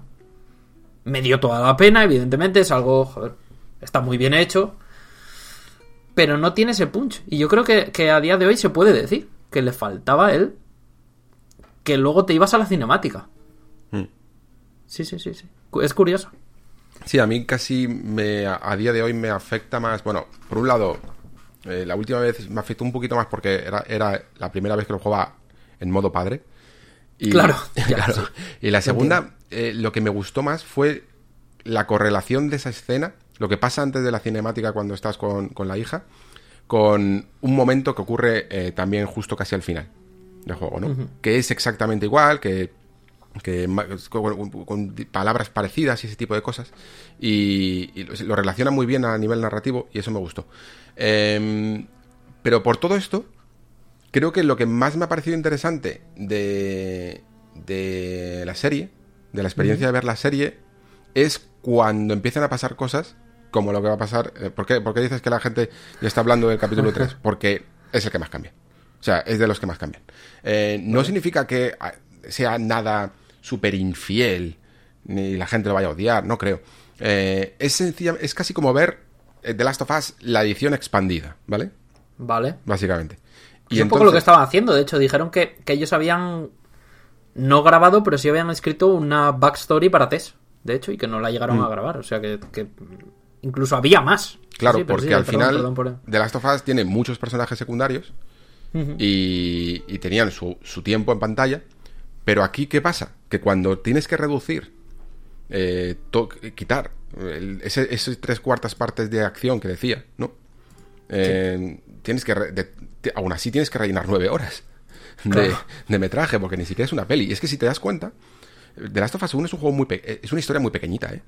Speaker 2: Me dio toda la pena, evidentemente, es algo, joder, está muy bien hecho, pero no tiene ese punch. Y yo creo que, que a día de hoy se puede decir que le faltaba a él que luego te ibas a la cinemática.
Speaker 1: Mm.
Speaker 2: Sí, sí, sí, sí. Es curioso.
Speaker 1: Sí, a mí casi me, a día de hoy me afecta más. Bueno, por un lado, eh, la última vez me afectó un poquito más porque era, era la primera vez que lo jugaba en modo padre. Y,
Speaker 2: Claro,
Speaker 1: claro.
Speaker 2: sí.
Speaker 1: Y la segunda, eh, lo que me gustó más fue la correlación de esa escena, lo que pasa antes de la cinemática cuando estás con, con la hija, con un momento que ocurre eh, también justo casi al final del juego, ¿no? Que es exactamente igual, que, que con, con palabras parecidas y ese tipo de cosas. Y, y lo, relaciona muy bien a nivel narrativo y eso me gustó. Em, pero por todo esto, creo que lo que más me ha parecido interesante de, de la serie, de la experiencia de ver la serie, es cuando empiezan a pasar cosas como lo que va a pasar. eh, ¿Por qué, por qué dices que la gente ya está hablando del capítulo 3? Porque es el que más cambia. O sea, es de los que más cambian. Eh, no significa que ah, sea nada súper infiel, ni la gente lo vaya a odiar, no creo. Eh, es, sencilla, es casi como ver eh, The Last of Us, la edición expandida, ¿vale?
Speaker 2: Vale.
Speaker 1: Básicamente.
Speaker 2: Es un poco lo que estaban haciendo. De hecho, dijeron que, que ellos habían no grabado, pero sí habían escrito una backstory para Tess. De hecho, y que no la llegaron a grabar. O sea que, que incluso había más.
Speaker 1: Mm. Claro,
Speaker 2: Sí,
Speaker 1: porque
Speaker 2: sí,
Speaker 1: al
Speaker 2: perdón,
Speaker 1: final
Speaker 2: perdón por-
Speaker 1: The Last of Us tiene muchos personajes secundarios y, y tenían su, su tiempo en pantalla. Pero aquí, ¿qué pasa? Que cuando tienes que reducir, eh, quitar el- ese, tres cuartas partes de acción que decía, ¿no? Eh, Tienes que. re- de- te- aún así tienes que rellenar nueve horas de,
Speaker 2: Claro.
Speaker 1: de metraje, porque ni siquiera es una peli. Y es que si te das cuenta, The Last of Us 1 es un juego muy. pe- es una historia muy pequeñita, ¿eh?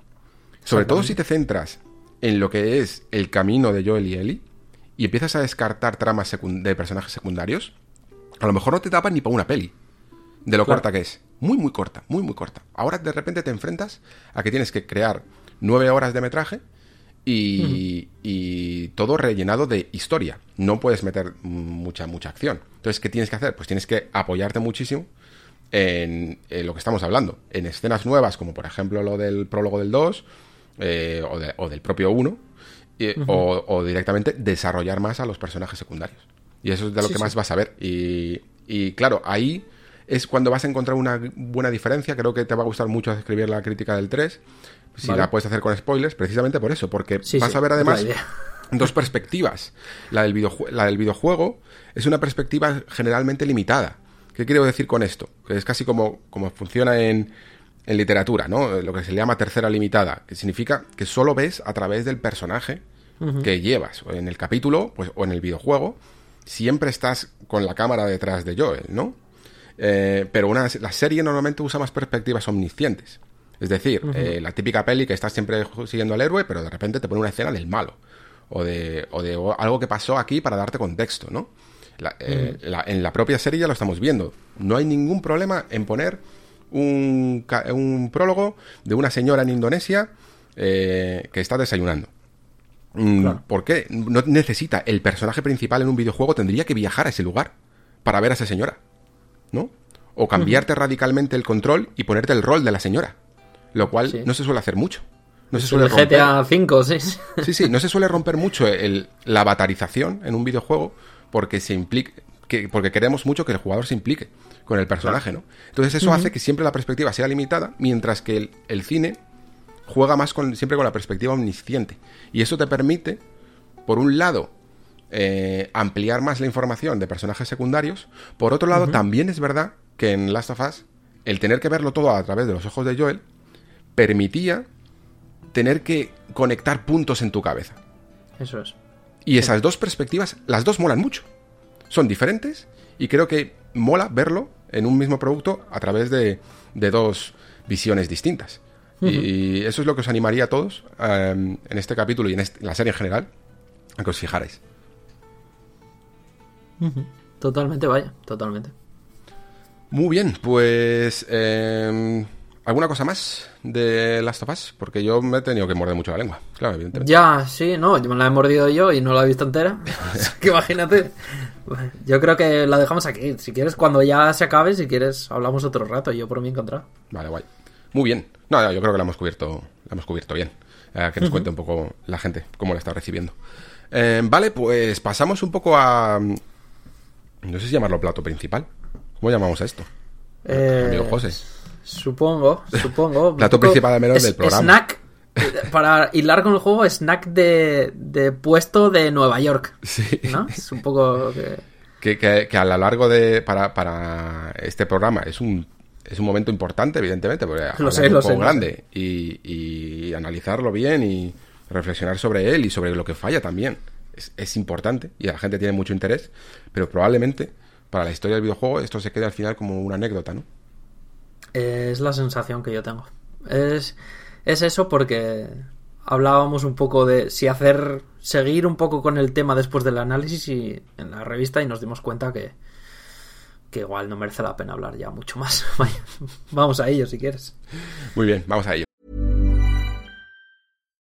Speaker 1: Sobre todo si te centras en lo que es el camino de Joel y Ellie y empiezas a descartar tramas de personajes secundarios, a lo mejor no te tapan ni para una peli de lo
Speaker 2: Claro.
Speaker 1: corta que es. Muy, muy corta, muy, muy corta. Ahora de repente te enfrentas a que tienes que crear nueve horas de metraje y, y todo rellenado de historia. No puedes meter mucha, mucha acción. Entonces, ¿qué tienes que hacer? Pues tienes que apoyarte muchísimo en, en lo que estamos hablando. En escenas nuevas, como por ejemplo lo del prólogo del 2 eh, o, de- o del propio 1. y- o, o directamente desarrollar más a los personajes secundarios. Y eso es de lo
Speaker 2: Sí,
Speaker 1: que
Speaker 2: sí.
Speaker 1: más vas a ver. Y, y claro, ahí es cuando vas a encontrar una buena diferencia. Creo que te va a gustar mucho escribir la crítica del 3. Si
Speaker 2: Vale.
Speaker 1: la puedes hacer con spoilers, precisamente por eso. Porque
Speaker 2: Sí,
Speaker 1: vas
Speaker 2: sí,
Speaker 1: a ver además dos perspectivas. La del, videojue- la del videojuego es una perspectiva generalmente limitada. ¿Qué quiero decir con esto? Que es casi como, como funciona en, en literatura, ¿no? Lo que se le llama tercera limitada, que significa que solo ves a través del personaje que llevas, o en el capítulo, pues, o en el videojuego, siempre estás con la cámara detrás de Joel, ¿no? Eh, pero una, la serie normalmente usa más perspectivas omniscientes. Es decir, eh, la típica peli que estás siempre siguiendo al héroe, pero de repente te pone una escena del malo. O de, o de algo que pasó aquí para darte contexto, ¿no? Eh, en la propia serie ya lo estamos viendo. No hay ningún problema en poner un, un prólogo de una señora en Indonesia que está desayunando. Mm, ¿Por qué? No necesita el personaje principal en un videojuego, tendría que viajar a ese lugar para ver a esa señora, ¿no? O cambiarte radicalmente el control y ponerte el rol de la señora, lo cual no se suele hacer mucho. No se suele
Speaker 2: el GTA V, sí.
Speaker 1: Sí, sí, no se suele romper mucho la avatarización en un videojuego porque se implica, que, porque queremos mucho que el jugador se implique con el personaje, ¿no? Entonces eso hace que siempre la perspectiva sea limitada, mientras que el cine juega más con, siempre con la perspectiva omnisciente. Y eso te permite, por un lado, eh, ampliar más la información de personajes secundarios. Por otro lado, también es verdad que en Last of Us, el tener que verlo todo a través de los ojos de Joel, permitía tener que conectar puntos en tu cabeza.
Speaker 2: Eso es.
Speaker 1: Y esas dos perspectivas, las dos molan mucho. Son diferentes y creo que mola verlo en un mismo producto a través de dos visiones distintas. Y eso es lo que os animaría a todos em, en este capítulo y en, la serie en general a que os fijarais.
Speaker 2: Totalmente, vaya, totalmente.
Speaker 1: Muy bien, pues... Em, ¿Alguna cosa más de Last of Us? Porque yo me he tenido que morder mucho la lengua, claro, evidentemente.
Speaker 2: Ya, sí, no, me la he mordido yo y no la he visto entera. que imagínate. Yo creo que la dejamos aquí. Si quieres, cuando ya se acabe, si quieres, hablamos otro rato. Yo por mí encontrado.
Speaker 1: Vale, guay. Muy bien. No, yo creo que la hemos cubierto, la hemos cubierto bien. Eh, que nos cuente un poco la gente cómo la está recibiendo. Eh, vale, pues pasamos un poco a. No sé si llamarlo plato principal. ¿Cómo llamamos a esto?
Speaker 2: Eh, Amigo José. Supongo, supongo.
Speaker 1: plato principal al menos del programa.
Speaker 2: Snack. Para hilar con el juego, snack de, de puesto de Nueva York. Sí. ¿No? Es un poco.
Speaker 1: Que... Que, que, a lo largo de. Para, para este programa es un es un momento importante, evidentemente, porque
Speaker 2: lo sé, lo
Speaker 1: un sé, grande y, analizarlo bien y reflexionar sobre él y sobre lo que falla también. Es, importante y la gente tiene mucho interés, pero probablemente para la historia del videojuego esto se quede al final como una anécdota, ¿no?
Speaker 2: Es la sensación que yo tengo. Es, es eso porque hablábamos un poco de si hacer seguir un poco con el tema después del análisis y en la revista y nos dimos cuenta que, que igual no merece la pena hablar ya mucho más. vamos a ello si quieres.
Speaker 1: Muy bien, vamos a ello.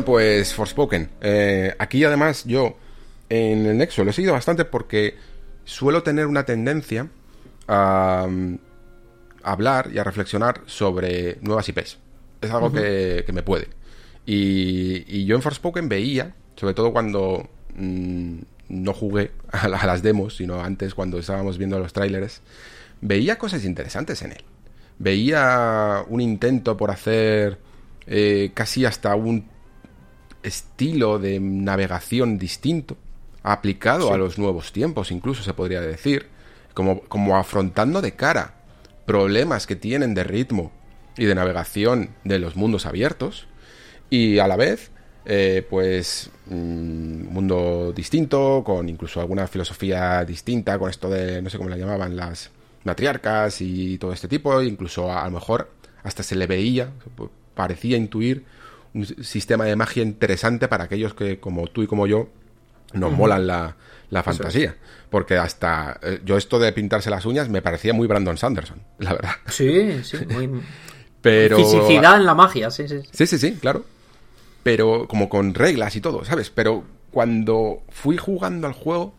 Speaker 1: Bueno, pues Forspoken. Eh, aquí además yo en el Nexo lo he seguido bastante porque suelo tener una tendencia a, mm, hablar y a reflexionar sobre nuevas IPs. Es algo que, me puede. Y, yo en Forspoken veía, sobre todo cuando mm, no jugué a, las demos, sino antes cuando estábamos viendo los trailers, veía cosas interesantes en él. Veía un intento por hacer eh, casi hasta un estilo de navegación distinto, aplicado a los nuevos tiempos, incluso se podría decir, como, como afrontando de cara problemas que tienen de ritmo y de navegación de los mundos abiertos, y a la vez, eh, pues, un mundo distinto, con incluso alguna filosofía distinta, con esto de, no sé cómo la llamaban, las matriarcas y todo este tipo, incluso a, lo mejor hasta se le veía, parecía intuir un sistema de magia interesante para aquellos que, como tú y como yo, nos molan la, la fantasía. Porque hasta eh, yo esto de pintarse las uñas me parecía muy Brandon Sanderson, la verdad.
Speaker 2: Sí, sí, muy...
Speaker 1: Pero...
Speaker 2: Fisicidad en la magia, sí, sí.
Speaker 1: Sí, sí, sí, claro. Pero como con reglas y todo, ¿sabes? Pero cuando fui jugando al juego,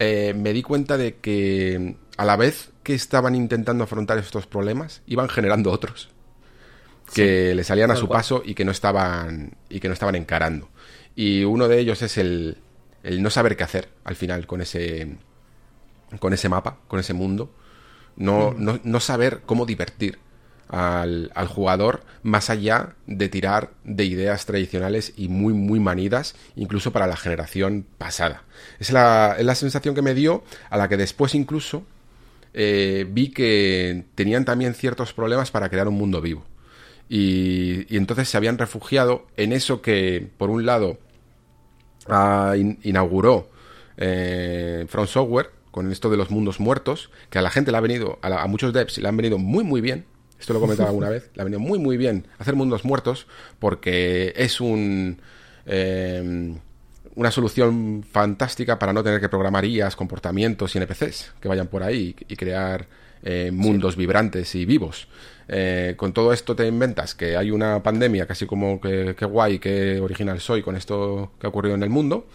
Speaker 1: eh, me di cuenta de que a la vez que estaban intentando afrontar estos problemas, iban generando otros que le salían a su paso y que no estaban y que no estaban encarando. Y uno de ellos es el, el no saber qué hacer al final con ese con ese mapa, con ese mundo, no, no, no saber cómo divertir al, al, jugador más allá de tirar de ideas tradicionales y muy muy manidas incluso para la generación pasada. Es la, es la sensación que me dio a la que después incluso eh, vi que tenían también ciertos problemas para crear un mundo vivo. Y, y entonces se habían refugiado en eso que, por un lado, inauguró eh, From Software con esto de los mundos muertos, que a la gente le ha venido, a, muchos devs le han venido muy muy bien, esto lo he comentado alguna vez, le ha venido muy muy bien hacer mundos muertos porque es un... Eh, una solución fantástica para no tener que programar IAs, comportamientos y NPCs que vayan por ahí y crear eh, mundos vibrantes y vivos. Eh, con todo esto te inventas que hay una pandemia, casi como que, guay, que original soy con esto que ha ocurrido en el mundo.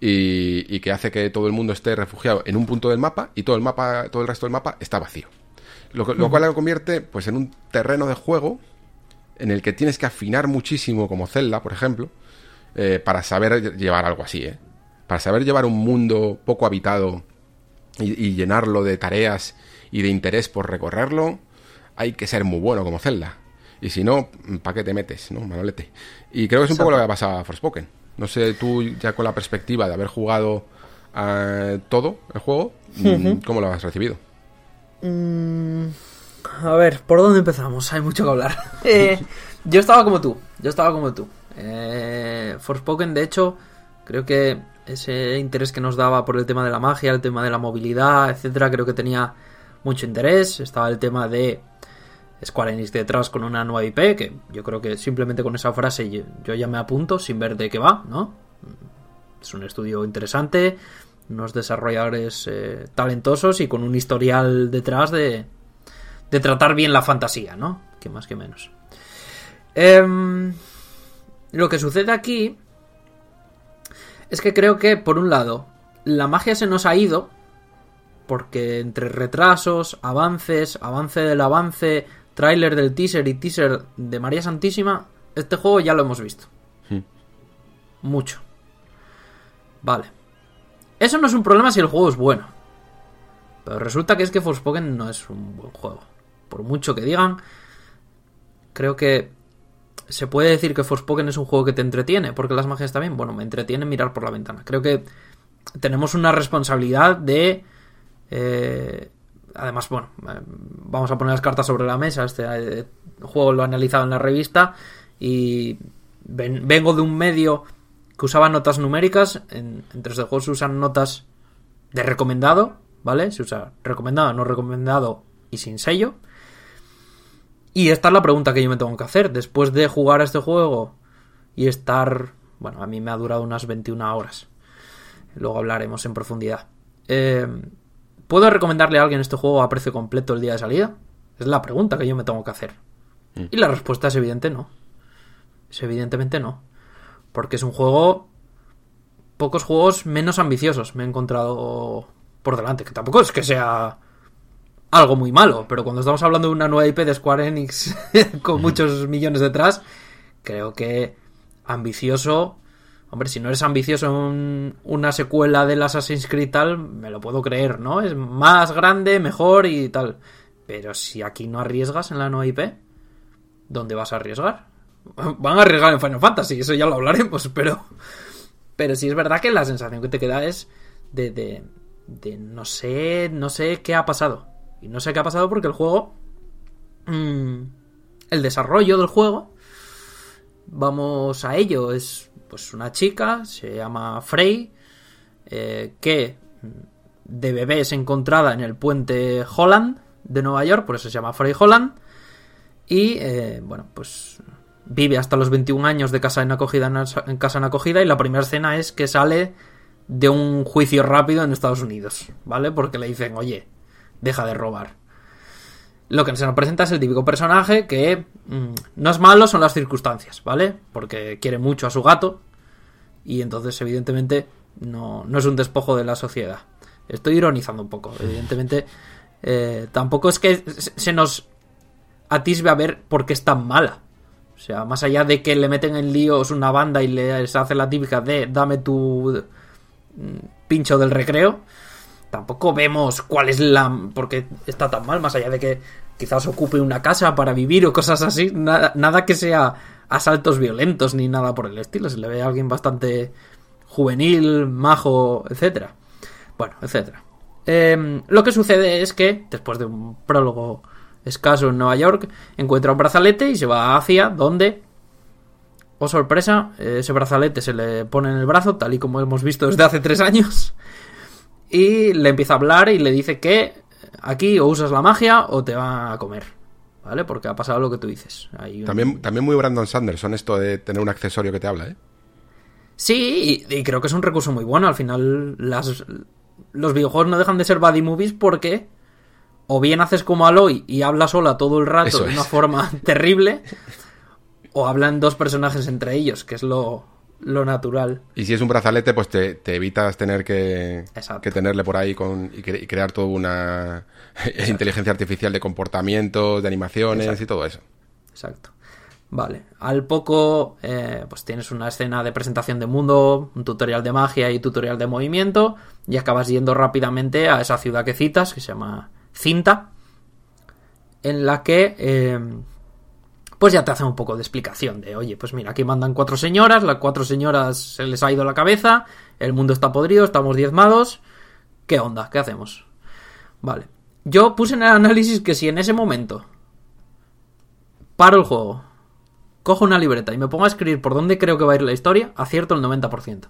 Speaker 1: Y, que hace que todo el mundo esté refugiado en un punto del mapa y todo el mapa, todo el resto del mapa está vacío. Lo, cual lo convierte pues en un terreno de juego en el que tienes que afinar muchísimo como Zelda, por ejemplo, eh, para saber llevar algo así, ¿eh? Para saber llevar un mundo poco habitado y, llenarlo de tareas y de interés por recorrerlo, hay que ser muy bueno como Zelda. Y si no, ¿para qué te metes, no, Manolete? Y creo que es un poco lo que ha pasado a Forspoken. No sé, tú ya con la perspectiva de haber jugado eh, todo el juego, mm, ¿cómo lo has recibido?
Speaker 2: Mm, a ver, ¿por dónde empezamos? Hay mucho que hablar. Eh, yo estaba como tú, yo estaba como tú. Eh, Forspoken, de hecho, creo que ese interés que nos daba por el tema de la magia, el tema de la movilidad, etcétera, creo que tenía mucho interés. Estaba el tema de Square Enix detrás con una nueva IP, que yo creo que simplemente con esa frase yo, ya me apunto sin ver de qué va, ¿no? Es un estudio interesante, unos desarrolladores eh, talentosos y con un historial detrás de, de tratar bien la fantasía, ¿no? Que más que menos. Eh, lo que sucede aquí es que creo que, por un lado, la magia se nos ha ido, porque entre retrasos, avances, avance del avance, tráiler del teaser y teaser de María Santísima, este juego ya lo hemos visto. Hmm. Mucho. Vale. Eso no es un problema si el juego es bueno. Pero resulta que es que Forspoken no es un buen juego. Por mucho que digan, creo que se puede decir que Forspoken es un juego que te entretiene, porque las magias bien. Bueno, me entretiene mirar por la ventana. Creo que tenemos una responsabilidad de. Eh, además, bueno, eh, vamos a poner las cartas sobre la mesa. Este eh, juego lo he analizado en la revista y vengo de un medio que usaba notas numéricas. En, en 3D Juegos se usan notas de recomendado, ¿vale? Se usa recomendado, no recomendado y sin sello. Y esta es la pregunta que yo me tengo que hacer. Después de jugar a este juego y estar... Bueno, a mí me ha durado unas 21 horas. Luego hablaremos en profundidad. Eh, ¿Puedo recomendarle a alguien este juego a precio completo el día de salida? Es la pregunta que yo me tengo que hacer. Mm. Y la respuesta es evidente no. Es evidentemente no. Porque es un juego... Pocos juegos menos ambiciosos me he encontrado por delante. Que tampoco es que sea algo muy malo, pero cuando estamos hablando de una nueva IP de Square Enix con muchos millones detrás, creo que ambicioso. Hombre, si no eres ambicioso en una secuela del Assassin's Creed tal, me lo puedo creer, ¿no? Es más grande, mejor y tal. Pero si aquí no arriesgas en la nueva IP, ¿dónde vas a arriesgar? van a arriesgar en Final Fantasy, eso ya lo hablaremos, pero. Pero sí es verdad que la sensación que te queda es de, de, de no sé, no sé qué ha pasado. Y no sé qué ha pasado porque el juego. mm, el desarrollo del juego. Vamos a ello. Es pues una chica, se llama Frey. eh, que de bebé es encontrada en el puente Holland de Nueva York, por eso se llama Frey Holland. Y eh, bueno, pues vive hasta los 21 años de casa en acogida en casa en acogida. Y la primera escena es que sale de un juicio rápido en Estados Unidos, ¿vale? Porque le dicen, oye, deja de robar. Lo que se nos presenta es el típico personaje que mm, no es malo, son las circunstancias, ¿vale? Porque quiere mucho a su gato y entonces evidentemente no, no es un despojo de la sociedad. Estoy ironizando un poco, evidentemente eh, tampoco es que se nos atisbe a ver por qué es tan mala. O sea, más allá de que le meten en líos una banda y les hace la típica de dame tu mm, pincho del recreo, tampoco vemos cuál es la... porque está tan mal, más allá de que quizás ocupe una casa para vivir o cosas así, nada, nada que sea asaltos violentos ni nada por el estilo, se le ve a alguien bastante juvenil, majo, etcétera. Bueno, etcétera. Eh, lo que sucede es que, después de un prólogo escaso en Nueva York, encuentra un brazalete y se va hacia donde, oh sorpresa, ese brazalete se le pone en el brazo, tal y como hemos visto desde hace tres años, y le empieza a hablar y le dice que aquí o usas la magia o te va a comer, ¿vale? Porque ha pasado lo que tú dices. Hay un-
Speaker 1: También, también muy Brandon Sanderson esto de tener un accesorio que te habla, ¿eh?
Speaker 2: Sí, y, y creo que es un recurso muy bueno. Al final, las, los videojuegos no dejan de ser buddy movies porque o bien haces como Aloy y habla sola todo el rato
Speaker 1: Eso
Speaker 2: de una
Speaker 1: es.
Speaker 2: forma terrible, o hablan dos personajes entre ellos, que es lo, lo natural.
Speaker 1: Y si es un brazalete, pues te, te evitas tener que, que tenerle por ahí con, y, cre- y crear toda una inteligencia artificial de comportamientos, de animaciones
Speaker 2: Exacto.
Speaker 1: y todo eso.
Speaker 2: Exacto. Vale. Al poco, eh, pues tienes una escena de presentación de mundo, un tutorial de magia y tutorial de movimiento, y acabas yendo rápidamente a esa ciudad que citas, que se llama Cinta, en la que, eh, pues ya te hacen un poco de explicación de, oye, pues mira, aquí mandan cuatro señoras, las cuatro señoras se les ha ido la cabeza, el mundo está podrido, estamos diezmados, ¿qué onda? ¿Qué hacemos? Vale. Yo puse en el análisis que si en ese momento paro el juego, cojo una libreta y me pongo a escribir por dónde creo que va a ir la historia, acierto el 90%.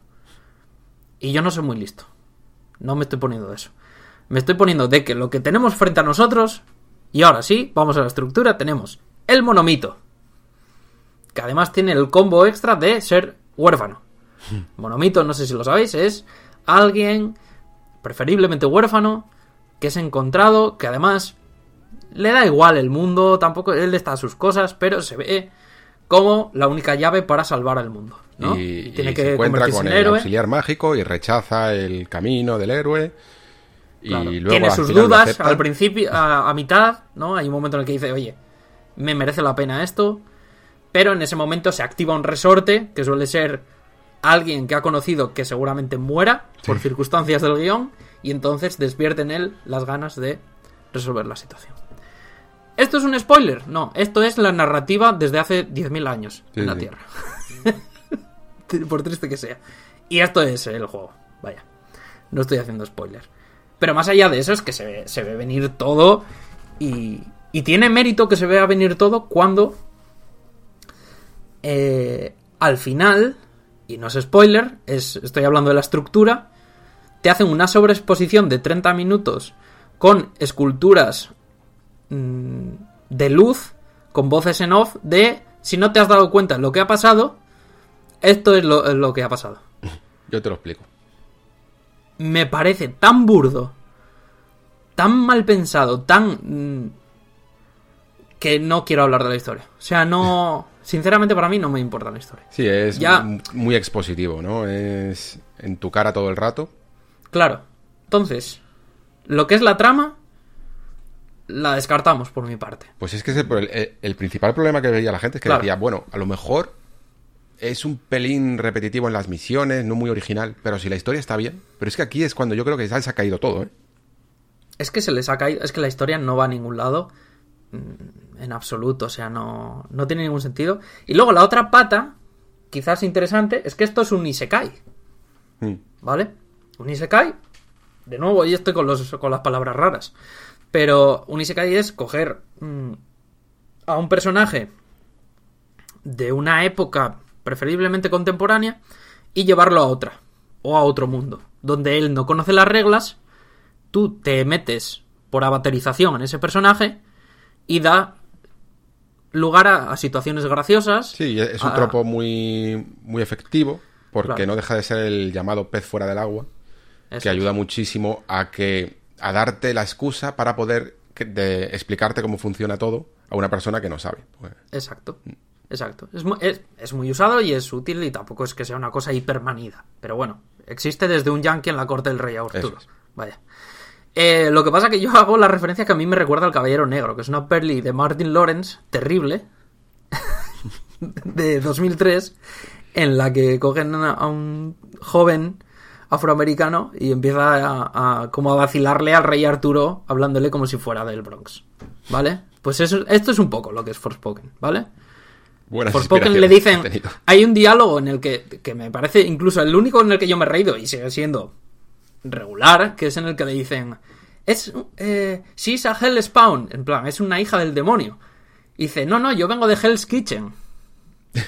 Speaker 2: Y yo no soy muy listo. No me estoy poniendo de eso. Me estoy poniendo de que lo que tenemos frente a nosotros, y ahora sí, vamos a la estructura, tenemos el monomito. Que además tiene el combo extra de ser huérfano. Monomito, no sé si lo sabéis, es alguien, preferiblemente huérfano, que es encontrado, que además le da igual el mundo, tampoco él está a sus cosas, pero se ve como la única llave para salvar al mundo. ¿no?
Speaker 1: Y,
Speaker 2: Tiene
Speaker 1: y
Speaker 2: que
Speaker 1: se encuentra con el
Speaker 2: héroe.
Speaker 1: auxiliar mágico y rechaza el camino del héroe. Y
Speaker 2: Claro.
Speaker 1: luego
Speaker 2: Tiene sus dudas al principio, a, a mitad, ¿no? Hay un momento en el que dice, oye, me merece la pena esto. Pero en ese momento se activa un resorte, que suele ser alguien que ha conocido que seguramente muera por circunstancias del guion, y entonces despierta en él las ganas de resolver la situación. ¿Esto es un spoiler? No, esto es la narrativa desde hace 10.000 años
Speaker 1: Sí,
Speaker 2: en la
Speaker 1: sí.
Speaker 2: Tierra. por triste que sea. Y esto es el juego, vaya. No estoy haciendo spoiler. Pero más allá de eso es que se ve, se ve venir todo y, y tiene mérito que se vea venir todo cuando eh, al final, y no es spoiler, es, estoy hablando de la estructura, te hacen una sobreexposición de 30 minutos con esculturas mm, de luz, con voces en off, de si no te has dado cuenta de lo que ha pasado, esto es lo, es lo que ha pasado.
Speaker 1: Yo te lo explico.
Speaker 2: Me parece tan burdo, tan mal pensado, tan... mm, que no quiero hablar de la historia. O sea, no... Sinceramente para mí no me importa la historia.
Speaker 1: Sí, es
Speaker 2: Ya.
Speaker 1: muy expositivo, ¿no? Es en tu cara todo el rato.
Speaker 2: Claro. Entonces, lo que es la trama, la descartamos por mi parte.
Speaker 1: Pues es que ese- el, el- el principal problema que veía la gente es que
Speaker 2: Claro.
Speaker 1: decía, bueno, a lo mejor es un pelín repetitivo en las misiones, no muy original, pero si la historia está bien. Pero es que aquí es cuando yo creo que ya se ha caído todo, ¿eh?
Speaker 2: Es que se les ha caído, es que la historia no va a ningún lado. En absoluto, o sea, no, no tiene ningún sentido. Y luego la otra pata, quizás interesante, es que esto es un Isekai,
Speaker 1: Mm.
Speaker 2: ¿vale? Un Isekai, de nuevo, y estoy con, los, con las palabras raras, pero un Isekai es coger mm, a un personaje de una época preferiblemente contemporánea y llevarlo a otra, o a otro mundo, donde él no conoce las reglas, tú te metes por avaterización en ese personaje y da lugar a, a situaciones graciosas.
Speaker 1: Sí, es un
Speaker 2: a-
Speaker 1: tropo muy, muy efectivo, porque
Speaker 2: Claro.
Speaker 1: no deja de ser el llamado pez fuera del agua,
Speaker 2: Eso
Speaker 1: que
Speaker 2: es.
Speaker 1: ayuda muchísimo a que a darte la excusa para poder que- de explicarte cómo funciona todo a una persona que no sabe. Pues,
Speaker 2: Exacto. Exacto. Es, es- es muy usado y es útil y tampoco es que sea una cosa hipermanida. Pero bueno, existe desde un yankee en la corte del rey Arturo.
Speaker 1: Es.
Speaker 2: Vaya. Eh, lo que pasa que yo hago la referencia que a mí me recuerda al Caballero Negro, que es una perli de Martin Lawrence, terrible, de 2003, en la que cogen a un joven afroamericano y empieza a, a- como a vacilarle al rey Arturo hablándole como si fuera del Bronx. ¿Vale? Pues eso, esto es un poco lo que es Forspoken, ¿vale?
Speaker 1: buenas
Speaker 2: Forspoken le dicen. Hay un diálogo en el que, que me parece incluso el único en el que yo me he reído y sigue siendo regular, que es en el que le dicen. Es. Eh, she's a Hell Spawn. En plan, es una hija del demonio. Y dice, no, no, yo vengo de Hell's Kitchen.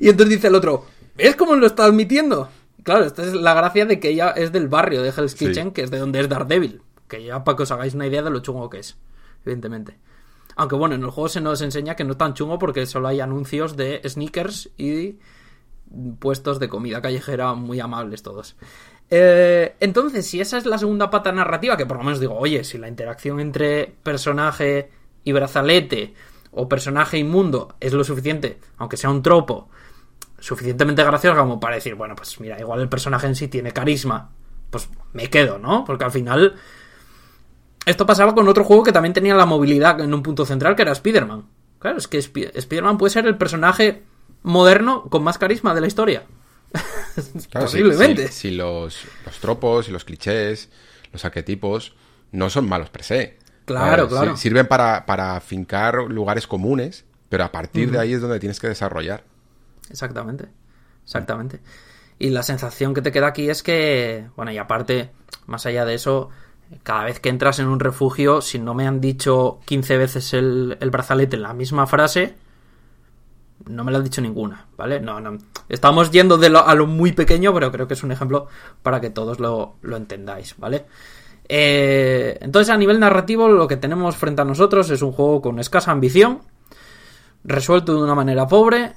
Speaker 2: y entonces dice el otro, ¿ves cómo lo está admitiendo? Claro, esta es la gracia de que ella es del barrio de Hell's
Speaker 1: Sí.
Speaker 2: Kitchen, que es de donde es Daredevil. Que ya para que os hagáis una idea de lo chungo que es, evidentemente. Aunque bueno, en el juego se nos enseña que no es tan chungo porque solo hay anuncios de sneakers y puestos de comida callejera muy amables todos. Eh, entonces, si esa es la segunda pata narrativa, que por lo menos digo, oye, si la interacción entre personaje y brazalete o personaje y mundo es lo suficiente, aunque sea un tropo, suficientemente gracioso como para decir, bueno, pues mira, igual el personaje en sí tiene carisma, pues me quedo, ¿no? Porque al final esto pasaba con otro juego que también tenía la movilidad en un punto central, que era Spider-Man. Claro, es que Spi- Spider-Man puede ser el personaje moderno con más carisma de la historia.
Speaker 1: Claro,
Speaker 2: Posiblemente.
Speaker 1: Si, los, los tropos y los clichés, los arquetipos, no son malos per se.
Speaker 2: Claro,
Speaker 1: Eh,
Speaker 2: claro.
Speaker 1: sir- Sirven para, para fincar lugares comunes, pero a partir de ahí es donde tienes que desarrollar.
Speaker 2: Exactamente. Exactamente. Y la sensación que te queda aquí es que, bueno, y aparte, más allá de eso, cada vez que entras en un refugio, si no me han dicho 15 veces el, el brazalete en la misma frase, no me lo han dicho ninguna, ¿vale? No, no. Estamos yendo de lo- a lo muy pequeño, pero creo que es un ejemplo para que todos lo, lo entendáis, ¿vale? Eh, entonces, a nivel narrativo, lo que tenemos frente a nosotros es un juego con escasa ambición, resuelto de una manera pobre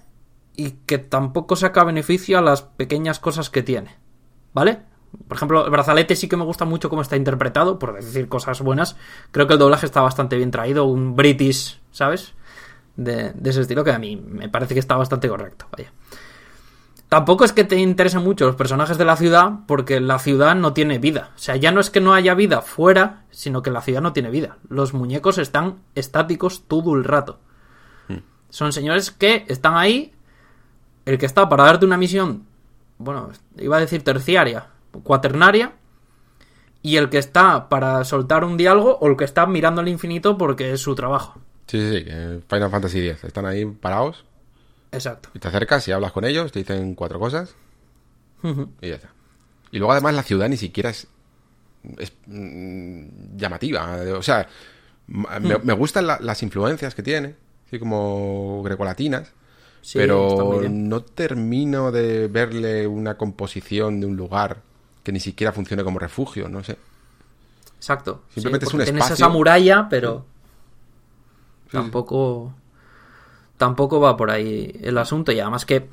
Speaker 2: y que tampoco saca beneficio a las pequeñas cosas que tiene. ¿Vale? Por ejemplo, el brazalete sí que me gusta mucho cómo está interpretado, por decir cosas buenas. Creo que el doblaje está bastante bien traído, un British, ¿sabes? De, de ese estilo que a mí me parece que está bastante correcto. Vaya. Tampoco es que te interesen mucho los personajes de la ciudad, porque la ciudad no tiene vida. O sea, ya no es que no haya vida fuera, sino que la ciudad no tiene vida. Los muñecos están estáticos todo el rato. Son señores que están ahí. El que está para darte una misión, bueno, iba a decir terciaria, cuaternaria. Y el que está para soltar un diálogo o el que está mirando al infinito porque es su trabajo.
Speaker 1: Sí, sí, sí. Final Fantasy X. Están ahí parados
Speaker 2: Exacto.
Speaker 1: y te acercas y hablas con ellos, te dicen cuatro cosas y ya está. Y luego además la ciudad ni siquiera es, es, mm, llamativa. O sea,
Speaker 2: Hmm.
Speaker 1: me, me gustan la- las influencias que tiene, así como grecolatinas.
Speaker 2: Sí,
Speaker 1: pero no termino de verle una composición de un lugar que ni siquiera funcione como refugio, no sé.
Speaker 2: Exacto.
Speaker 1: Simplemente es un
Speaker 2: tienes
Speaker 1: espacio.
Speaker 2: esa muralla, pero
Speaker 1: Sí,
Speaker 2: tampoco tampoco va por ahí el asunto y además que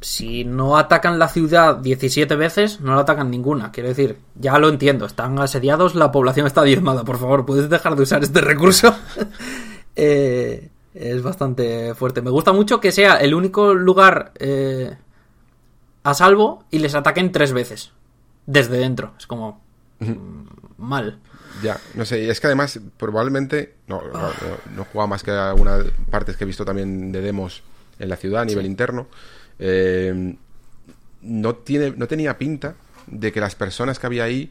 Speaker 2: si no atacan la ciudad 17 veces, no la atacan ninguna. Quiero decir, ya lo entiendo, están asediados, la población está diezmada. Por favor, ¿puedes dejar de usar este recurso? Eh, es bastante fuerte. Me gusta mucho que sea el único lugar eh, a salvo y les ataquen tres veces. Desde dentro. Es como... mal.
Speaker 1: Ya, no sé, es que además probablemente, no, no, no, no he jugado más que algunas partes que he visto también de demos en la ciudad a nivel interno, eh, no, tiene, no tenía pinta de que las personas que había ahí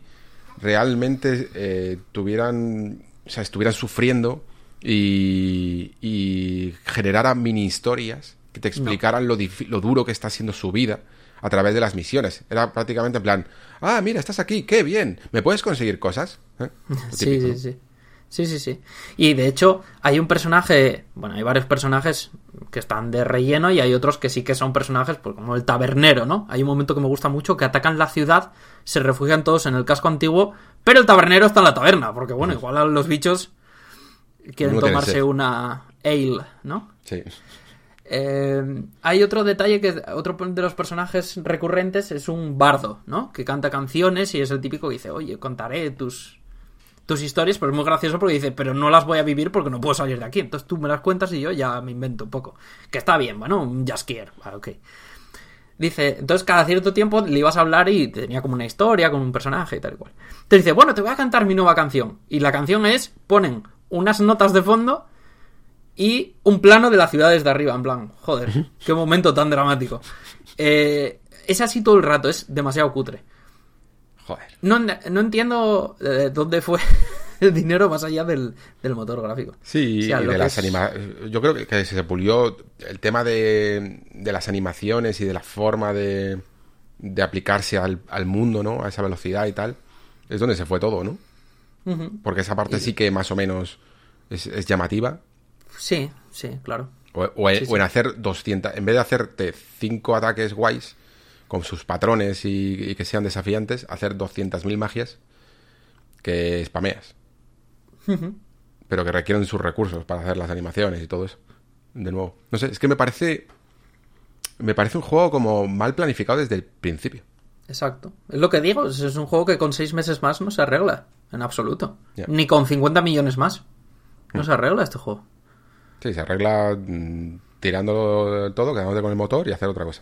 Speaker 1: realmente eh, tuvieran o sea, estuvieran sufriendo y, y generaran mini historias que te explicaran lo, difí- lo duro que está siendo su vida a través de las misiones. Era prácticamente en plan, ah, mira, estás aquí, qué bien, ¿me puedes conseguir cosas? ¿Eh?
Speaker 2: Sí, sí, sí. Sí, sí, sí. Y de hecho, hay un personaje, bueno, hay varios personajes que están de relleno y hay otros que sí que son personajes, pues como el tabernero, ¿no? Hay un momento que me gusta mucho que atacan la ciudad, se refugian todos en el casco antiguo, pero el tabernero está en la taberna, porque bueno, igual a los bichos quieren tomarse una ale, ¿no?
Speaker 1: Sí.
Speaker 2: Eh, hay otro detalle que otro de los personajes recurrentes es un bardo, ¿no? Que canta canciones y es el típico que dice, oye, contaré tus, tus historias, pero es muy gracioso porque dice, pero no las voy a vivir porque no puedo salir de aquí. Entonces tú me las cuentas y yo ya me invento un poco. Que está bien, bueno, un jaskier, vale, ok. Dice, entonces cada cierto tiempo le ibas a hablar y tenía como una historia con un personaje y tal y cual. Entonces dice, bueno, te voy a cantar mi nueva canción. Y la canción es, ponen unas notas de fondo y un plano de la ciudad desde arriba, en plan, joder, qué momento tan dramático. Eh, es así todo el rato, es demasiado cutre.
Speaker 1: Joder.
Speaker 2: No, no entiendo eh, dónde fue el dinero más allá del, del motor gráfico.
Speaker 1: Sí,
Speaker 2: O sea,
Speaker 1: y de las
Speaker 2: es-
Speaker 1: anima... Yo creo que, que se pulió el tema de, de las animaciones y de la forma de, de aplicarse al, al mundo, ¿no? A esa velocidad y tal. Es donde se fue todo, ¿no? Porque esa parte sí que más o menos es, es llamativa.
Speaker 2: Sí, sí, claro.
Speaker 1: O, o en,
Speaker 2: Sí, sí.
Speaker 1: o en hacer 200... En vez de hacerte 5 ataques guays con sus patrones y, y que sean desafiantes, hacer 200.000 magias que spameas. Pero que requieren sus recursos para hacer las animaciones y todo eso. De nuevo. No sé, es que me parece... Me parece un juego como mal planificado desde el principio.
Speaker 2: Exacto. Es lo que digo, es un juego que con seis meses más no se arregla, en absoluto. Ni con 50 millones más. No se arregla este juego.
Speaker 1: Sí, se arregla mm, tirando todo, quedándote con el motor y hacer otra cosa.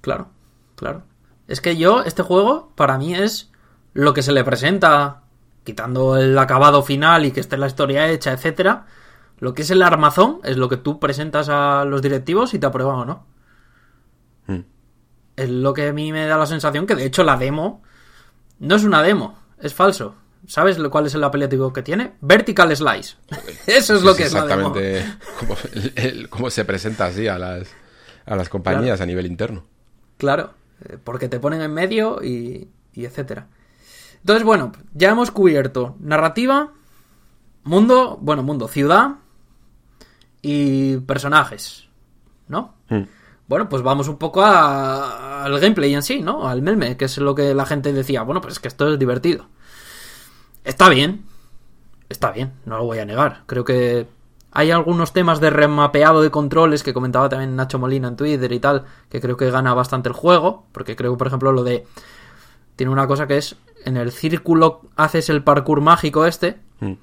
Speaker 2: Claro, claro. Es que yo, este juego, para mí es lo que se le presenta, quitando el acabado final y que esté la historia hecha, etcétera. Lo que es el armazón es lo que tú presentas a los directivos y te aprueban o no.
Speaker 1: Mm.
Speaker 2: Es lo que a mí me da la sensación que, de hecho, la demo no es una demo, es falso. ¿Sabes cuál es el apelativo que tiene? Vertical Slice. Eso es lo que es
Speaker 1: exactamente el- el- como se presenta así a las, a las compañías a nivel interno.
Speaker 2: Claro, eh, porque te ponen en medio y, y etcétera. Entonces, bueno, ya hemos cubierto narrativa, mundo, bueno, mundo, ciudad y personajes, ¿no?
Speaker 1: Hmm.
Speaker 2: Bueno, pues vamos un poco a- al gameplay en sí, ¿no? Al meme, que es lo que la gente decía. Bueno, pues es que esto es divertido. Está bien. Está bien, no lo voy a negar. Creo que hay algunos temas de remapeado de controles que comentaba también Nacho Molina en Twitter y tal, que creo que gana bastante el juego. Porque creo, por ejemplo, lo de. Tiene una cosa que es. En el círculo haces el parkour mágico este.
Speaker 1: Mm.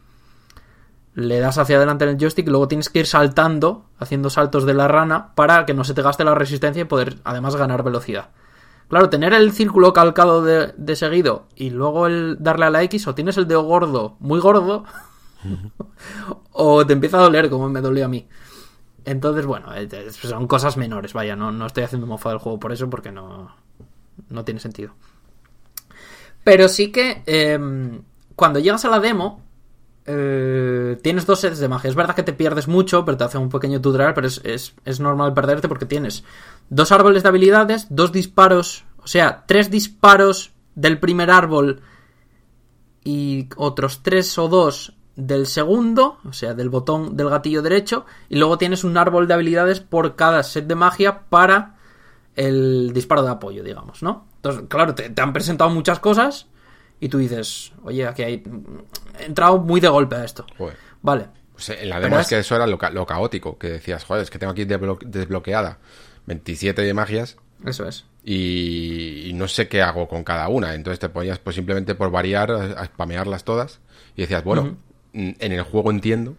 Speaker 2: Le das hacia adelante en el joystick y luego tienes que ir saltando, haciendo saltos de la rana, para que no se te gaste la resistencia y poder además ganar velocidad. Claro, tener el círculo calcado de, de seguido y luego el darle a la X, o tienes el dedo gordo, muy gordo, o te empieza a doler como me dolió a mí. Entonces, bueno, eh, eh, son cosas menores, vaya, no, no estoy haciendo mofa del juego por eso porque no, no tiene sentido. Pero sí que em, cuando llegas a la demo, eh, tienes dos sets de magia. Es verdad que te pierdes mucho, pero te hace un pequeño tutorial, pero es, es- es normal perderte porque tienes dos árboles de habilidades, dos disparos, o sea, tres disparos del primer árbol y otros tres o dos del segundo, o sea, del botón del gatillo derecho, y luego tienes un árbol de habilidades por cada set de magia para el disparo de apoyo, digamos, ¿no? Entonces, claro, te, te han presentado muchas cosas y tú dices, oye, aquí hay... He entrado muy de golpe a esto.
Speaker 1: Joder.
Speaker 2: Vale.
Speaker 1: Pues en la demo es
Speaker 2: es-
Speaker 1: que eso era lo, ca- lo caótico, que decías, joder, es que tengo aquí desblo- desbloqueada 27 de magias
Speaker 2: Eso es.
Speaker 1: y, y no sé qué hago con cada una. Entonces te ponías pues simplemente por variar a, spamearlas todas y decías, bueno, mm, en el juego entiendo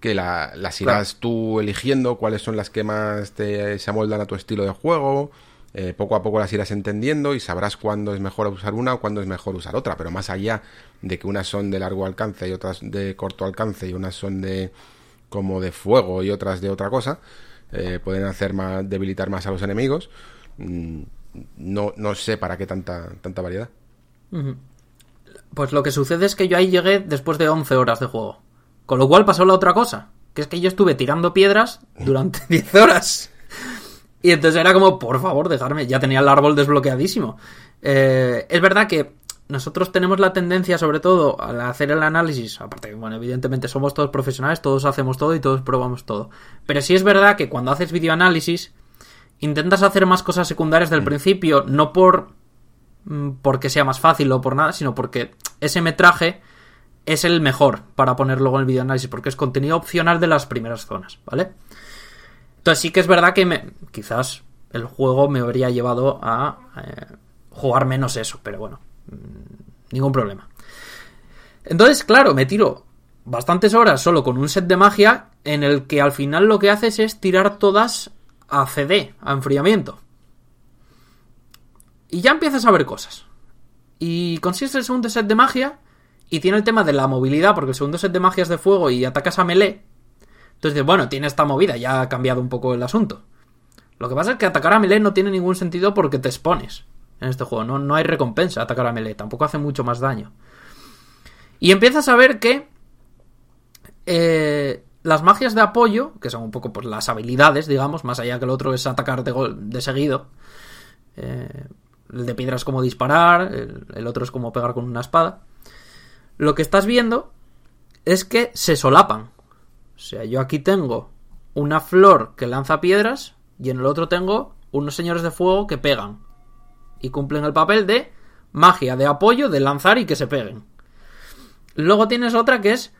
Speaker 1: que la- las irás tú eligiendo cuáles son las que más te, se amoldan a tu estilo de juego. Eh, poco a poco las irás entendiendo y sabrás cuándo es mejor usar una o cuándo es mejor usar otra. Pero más allá de que unas son de largo alcance y otras de corto alcance y unas son de como de fuego y otras de otra cosa, eh, pueden hacer más, debilitar más a los enemigos. Mm, No, no sé para qué tanta, tanta variedad.
Speaker 2: Pues lo que sucede es que yo ahí llegué después de 11 horas de juego. Con lo cual pasó la otra cosa, que es que yo estuve tirando piedras durante 10 horas. Y entonces era como, por favor, dejarme. Ya tenía el árbol desbloqueadísimo. Eh, es verdad que nosotros tenemos la tendencia, sobre todo, al hacer el análisis, aparte, bueno, evidentemente somos todos profesionales, todos hacemos todo y todos probamos todo. Pero sí es verdad que cuando haces videoanálisis, intentas hacer más cosas secundarias del principio, no por mm, porque sea más fácil o por nada, sino porque ese metraje es el mejor para poner luego en el videoanálisis, porque es contenido opcional de las primeras zonas, ¿vale? Entonces sí que es verdad que me, quizás el juego me habría llevado a eh, jugar menos eso, pero bueno, mm, ningún problema. Entonces, claro, me tiro bastantes horas solo con un set de magia en el que al final lo que haces es tirar todas a CD, a enfriamiento. Y ya empiezas a ver cosas. Y consigues el segundo set de magia y tiene el tema de la movilidad, porque el segundo set de magia es de fuego y atacas a melee. Entonces, bueno, tiene esta movida, ya ha cambiado un poco el asunto. Lo que pasa es que atacar a melee no tiene ningún sentido porque te expones en este juego. No, no hay recompensa atacar a melee, tampoco hace mucho más daño. Y empiezas a ver que eh, las magias de apoyo, que son un poco pues, las habilidades, digamos, más allá que el otro es atacar de, de seguido. Eh, el de piedra es como disparar, el otro es como pegar con una espada. Lo que estás viendo es que se solapan. O sea, yo aquí tengo una flor que lanza piedras y en el otro tengo unos señores de fuego que pegan. Y cumplen el papel de magia, de apoyo, de lanzar y que se peguen. Luego tienes otra que es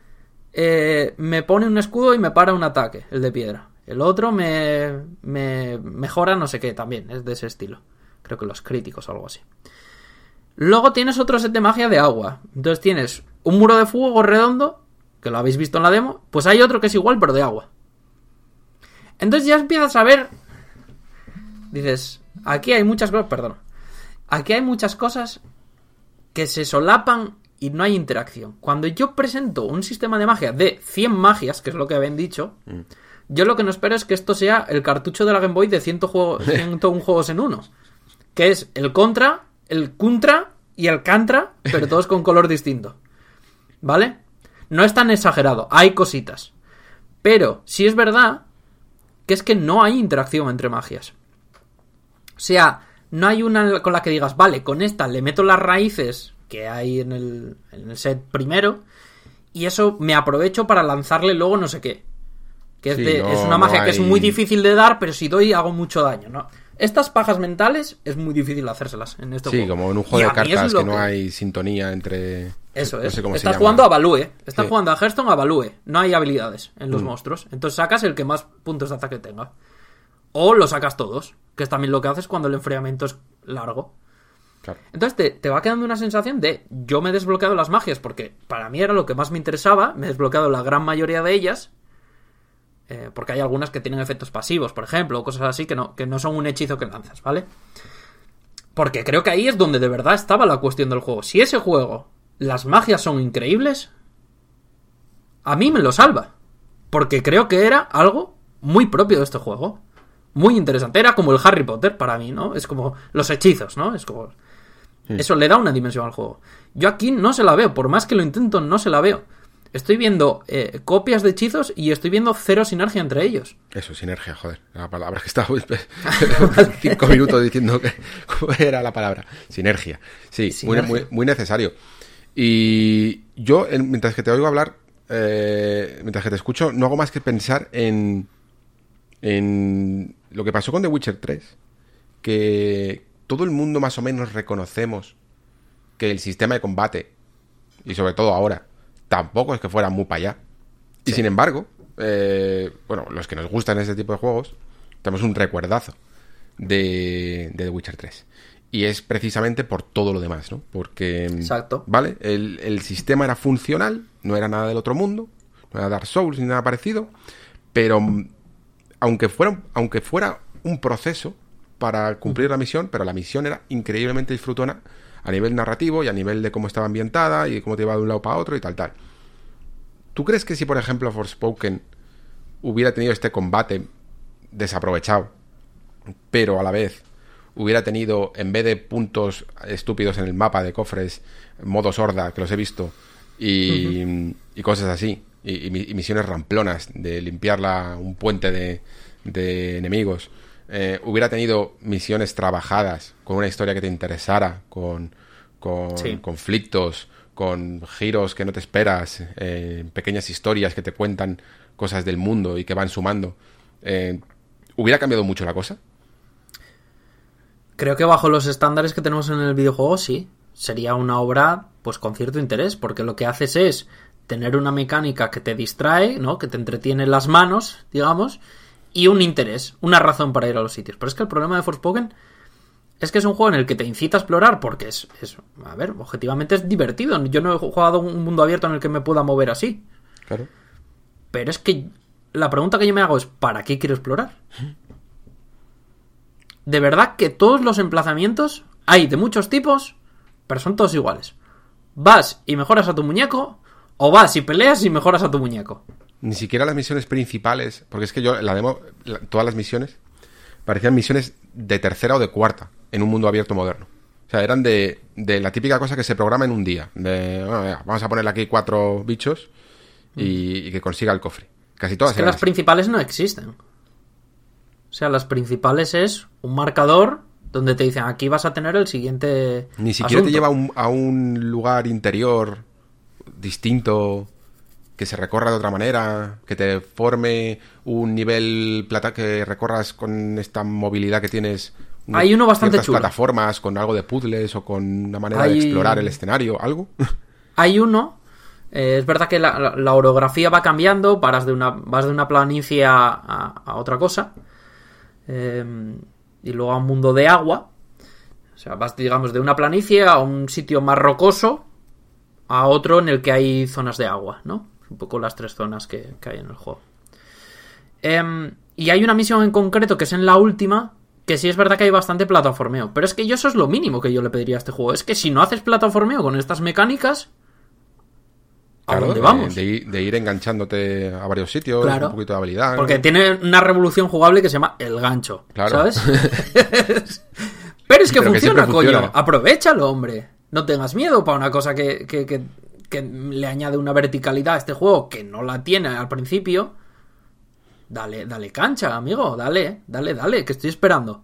Speaker 2: eh, me pone un escudo y me para un ataque, el de piedra. El otro me, me mejora no sé qué también, es de ese estilo. Creo que los críticos o algo así. Luego tienes otro set de magia de agua. Entonces tienes un muro de fuego redondo, que lo habéis visto en la demo. Pues hay otro que es igual, pero de agua. Entonces ya empiezas a ver. Dices, aquí hay muchas cosas, perdón. Aquí hay muchas cosas que se solapan y no hay interacción. Cuando yo presento un sistema de magia de 100 magias, que es lo que habían dicho, mm. yo lo que no espero es que esto sea el cartucho de la Game Boy de 100 101 juegos en uno. Que es el contra, el contra y el cantra, pero todos con color distinto. ¿Vale? No es tan exagerado, hay cositas. Pero si es verdad que es que no hay interacción entre magias. O sea, no hay una con la que digas, vale, con esta le meto las raíces que hay en el, en el set primero y eso me aprovecho para lanzarle luego no sé qué. Que es, de, es una magia que es muy difícil de dar, pero si doy hago mucho daño, ¿no? Estas pajas mentales es muy difícil hacérselas en este
Speaker 1: juego. Sí, como en un juego de cartas que, no hay sintonía entre.
Speaker 2: Eso es. Estás jugando a Value. Estás jugando a Hearthstone a Value. No hay habilidades en los mm. monstruos. Entonces sacas el que más puntos de ataque tenga. O lo sacas todos. Que es también lo que haces cuando el enfriamiento es largo. Entonces te, te, va quedando una sensación de yo me he desbloqueado las magias porque para mí era lo que más me interesaba. Me he desbloqueado la gran mayoría de ellas. Eh, porque hay algunas que tienen efectos pasivos, por ejemplo, o cosas así que no, que no son un hechizo que lanzas, ¿vale? Porque creo que ahí es donde de verdad estaba la cuestión del juego. Si ese juego, las magias son increíbles, a mí me lo salva. Porque creo que era algo muy propio de este juego. Muy interesante. Era como el Harry Potter para mí, ¿no? Es como los hechizos, ¿no? Es como... Eso le da una dimensión al juego. Yo aquí no se la veo. Por más que lo intento, no se la veo. Estoy viendo eh, copias de hechizos y estoy viendo cero sinergia entre ellos.
Speaker 1: Eso, sinergia, joder. La palabra que estaba cinco minutos diciendo que era la palabra. Sinergia. Sí, muy, muy, necesario. Y yo, mientras que te oigo hablar, eh, mientras que te escucho, no hago más que pensar en, en lo que pasó con The Witcher 3. Que todo el mundo más o menos reconocemos que el sistema de combate, y sobre todo ahora, tampoco es que fuera muy para allá. Y sin embargo, eh, bueno, los que nos gustan ese tipo de juegos, tenemos un recuerdazo de, de The Witcher 3. Y es precisamente por todo lo demás, ¿no? Porque.
Speaker 2: Exacto.
Speaker 1: ¿Vale? El, el, sistema era funcional, no era nada del otro mundo, no era Dark Souls ni nada parecido. Pero aunque fuera, aunque fuera un proceso para cumplir la misión, pero la misión era increíblemente disfrutona a nivel narrativo y a nivel de cómo estaba ambientada y cómo te iba de un lado para otro y tal, tal. ¿Tú crees que si, por ejemplo, Forspoken hubiera tenido este combate desaprovechado, pero a la vez hubiera tenido, en vez de puntos estúpidos en el mapa de cofres, modo sorda, que los he visto, y, y cosas así, y, y misiones ramplonas de limpiar la- un puente de, de enemigos, eh, hubiera tenido misiones trabajadas, con una historia que te interesara, con, con
Speaker 2: Sí.
Speaker 1: conflictos, con giros que no te esperas, eh, pequeñas historias que te cuentan cosas del mundo y que van sumando. Eh, ¿Hubiera cambiado mucho la cosa?
Speaker 2: Creo que bajo los estándares que tenemos en el videojuego, sí. Sería una obra, pues con cierto interés, porque lo que haces es tener una mecánica que te distrae, ¿no? Que te entretiene las manos, digamos, y un interés, una razón para ir a los sitios. Pero es que el problema de Forspoken es que es un juego en el que te incita a explorar porque es, es a ver, objetivamente es divertido. Yo no he jugado un mundo abierto en el que me pueda mover así.
Speaker 1: Claro.
Speaker 2: Pero es que la pregunta que yo me hago es, ¿para qué quiero explorar? De verdad que todos los emplazamientos hay de muchos tipos, pero son todos iguales. Vas y mejoras a tu muñeco, o vas y peleas y mejoras a tu muñeco.
Speaker 1: Ni siquiera las misiones principales, porque es que yo, la demo, la- todas las misiones parecían misiones de tercera o de cuarta en un mundo abierto moderno. O sea, eran de, de la típica cosa que se programa en un día. De, bueno, venga, vamos a ponerle aquí cuatro bichos y, y que consiga el cofre. Casi todas
Speaker 2: Es que
Speaker 1: eran
Speaker 2: las
Speaker 1: así.
Speaker 2: principales no existen. O sea, las principales es un marcador donde te dicen aquí vas a tener el siguiente.
Speaker 1: Ni siquiera
Speaker 2: asunto.
Speaker 1: te lleva a un, a un lugar interior distinto que se recorra de otra manera, que te forme un nivel plata que recorras con esta movilidad que tienes.
Speaker 2: Hay uno bastante chulo.
Speaker 1: plataformas con algo de puzzles o con una manera
Speaker 2: Hay-
Speaker 1: de explorar el escenario, algo.
Speaker 2: Hay uno. eh, es verdad que la, la- la orografía va cambiando, vas de una, vas de una planicie a, a- a otra cosa. Eh, y luego a un mundo de agua. O sea, vas, digamos, de una planicie a un sitio más rocoso a otro en el que hay zonas de agua, ¿no? Un poco las tres zonas que, que hay en el juego. Em, y hay una misión en concreto que es en la última, que sí es verdad que hay bastante plataformeo. Pero es que yo eso es lo mínimo que yo le pediría a este juego. Es que si no haces plataformeo con estas mecánicas, ¿a dónde
Speaker 1: de-
Speaker 2: vamos?
Speaker 1: De, ir, de ir enganchándote a varios sitios,
Speaker 2: Claro.
Speaker 1: un poquito de habilidad.
Speaker 2: Porque tiene una revolución jugable que se llama el gancho.
Speaker 1: Claro.
Speaker 2: ¿Sabes? Pero es que
Speaker 1: Pero que
Speaker 2: funciona, coño. Aprovechalo, hombre. No tengas miedo para una cosa que- que le añade una verticalidad a este juego que no la tiene al principio. Dale, dale cancha, amigo. Dale, dale, dale, que estoy esperando.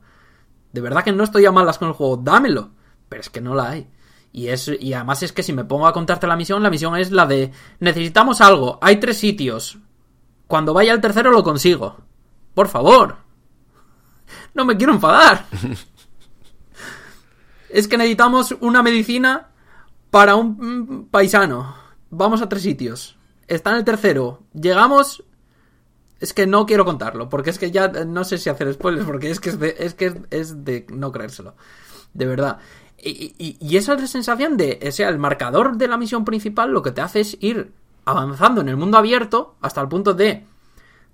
Speaker 2: De verdad que no estoy a malas con el juego. Dámelo. Pero es que no la hay. Y, es, y además es que si me pongo a contarte la misión, la misión es la de necesitamos algo. Hay tres sitios. Cuando vaya al tercero lo consigo. Por favor. No me quiero enfadar. es que necesitamos una medicina para un mm, paisano. Vamos a tres sitios. Está en el tercero. Llegamos. Es que no quiero contarlo, porque es que ya no sé si hacer spoilers, porque es que es de, es que es, es de no creérselo. De verdad. Y, y- y esa es la sensación de, o sea, el marcador de la misión principal lo que te hace es ir avanzando en el mundo abierto hasta el punto de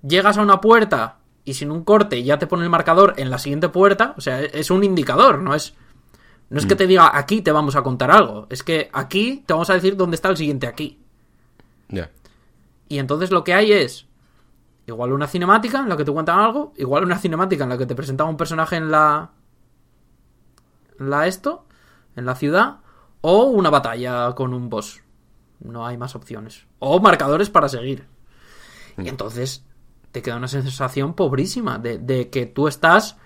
Speaker 2: llegas a una puerta y sin un corte ya te pone el marcador en la siguiente puerta, o sea, es un indicador, no es no es que te diga aquí te vamos a contar algo, es que aquí te vamos a decir dónde está el siguiente aquí.
Speaker 1: Ya.
Speaker 2: Y entonces lo que hay es igual una cinemática en la que te cuentan algo, igual una cinemática en la que te presentan un personaje en la la esto, en la ciudad o una batalla con un boss. No hay más opciones. O marcadores para seguir. Y entonces te queda una sensación pobrísima de, de que tú estás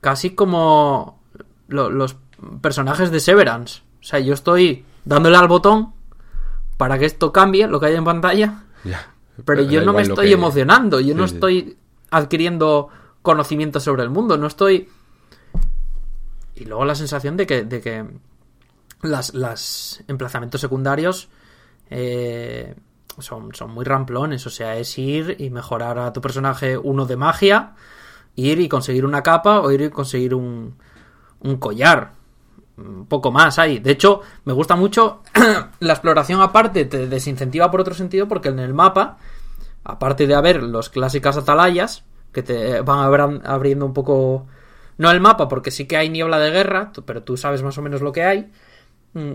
Speaker 2: casi como lo- los personajes de Severance. O sea, yo estoy dándole al botón para que esto cambie, lo que hay en pantalla, pero yo no me estoy
Speaker 1: que-
Speaker 2: emocionando, yo no
Speaker 1: Sí,
Speaker 2: estoy adquiriendo conocimiento sobre el mundo, no estoy... Y luego la sensación de que, de que las, las emplazamientos secundarios eh, son, son muy ramplones, o sea, es ir y mejorar a tu personaje uno de magia, ir y conseguir una capa o ir y conseguir un, un collar. Un poco más ahí. De hecho, me gusta mucho la exploración aparte, te desincentiva por otro sentido porque en el mapa, aparte de haber los clásicas atalayas, que te van abriendo un poco... No el mapa, porque sí que hay niebla de guerra, pero tú sabes más o menos lo que hay. Mm,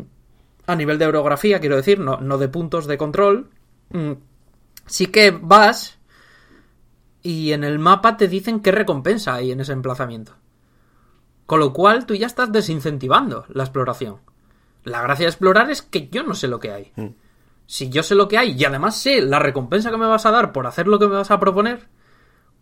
Speaker 2: A nivel de orografía, quiero decir, no, no de puntos de control. Mm, Sí que vas y en el mapa te dicen qué recompensa hay en ese emplazamiento. Con lo cual tú ya estás desincentivando la exploración. La gracia de explorar es que yo no sé lo que hay.
Speaker 1: Mm.
Speaker 2: Si yo sé lo que hay y además sé la recompensa que me vas a dar por hacer lo que me vas a proponer,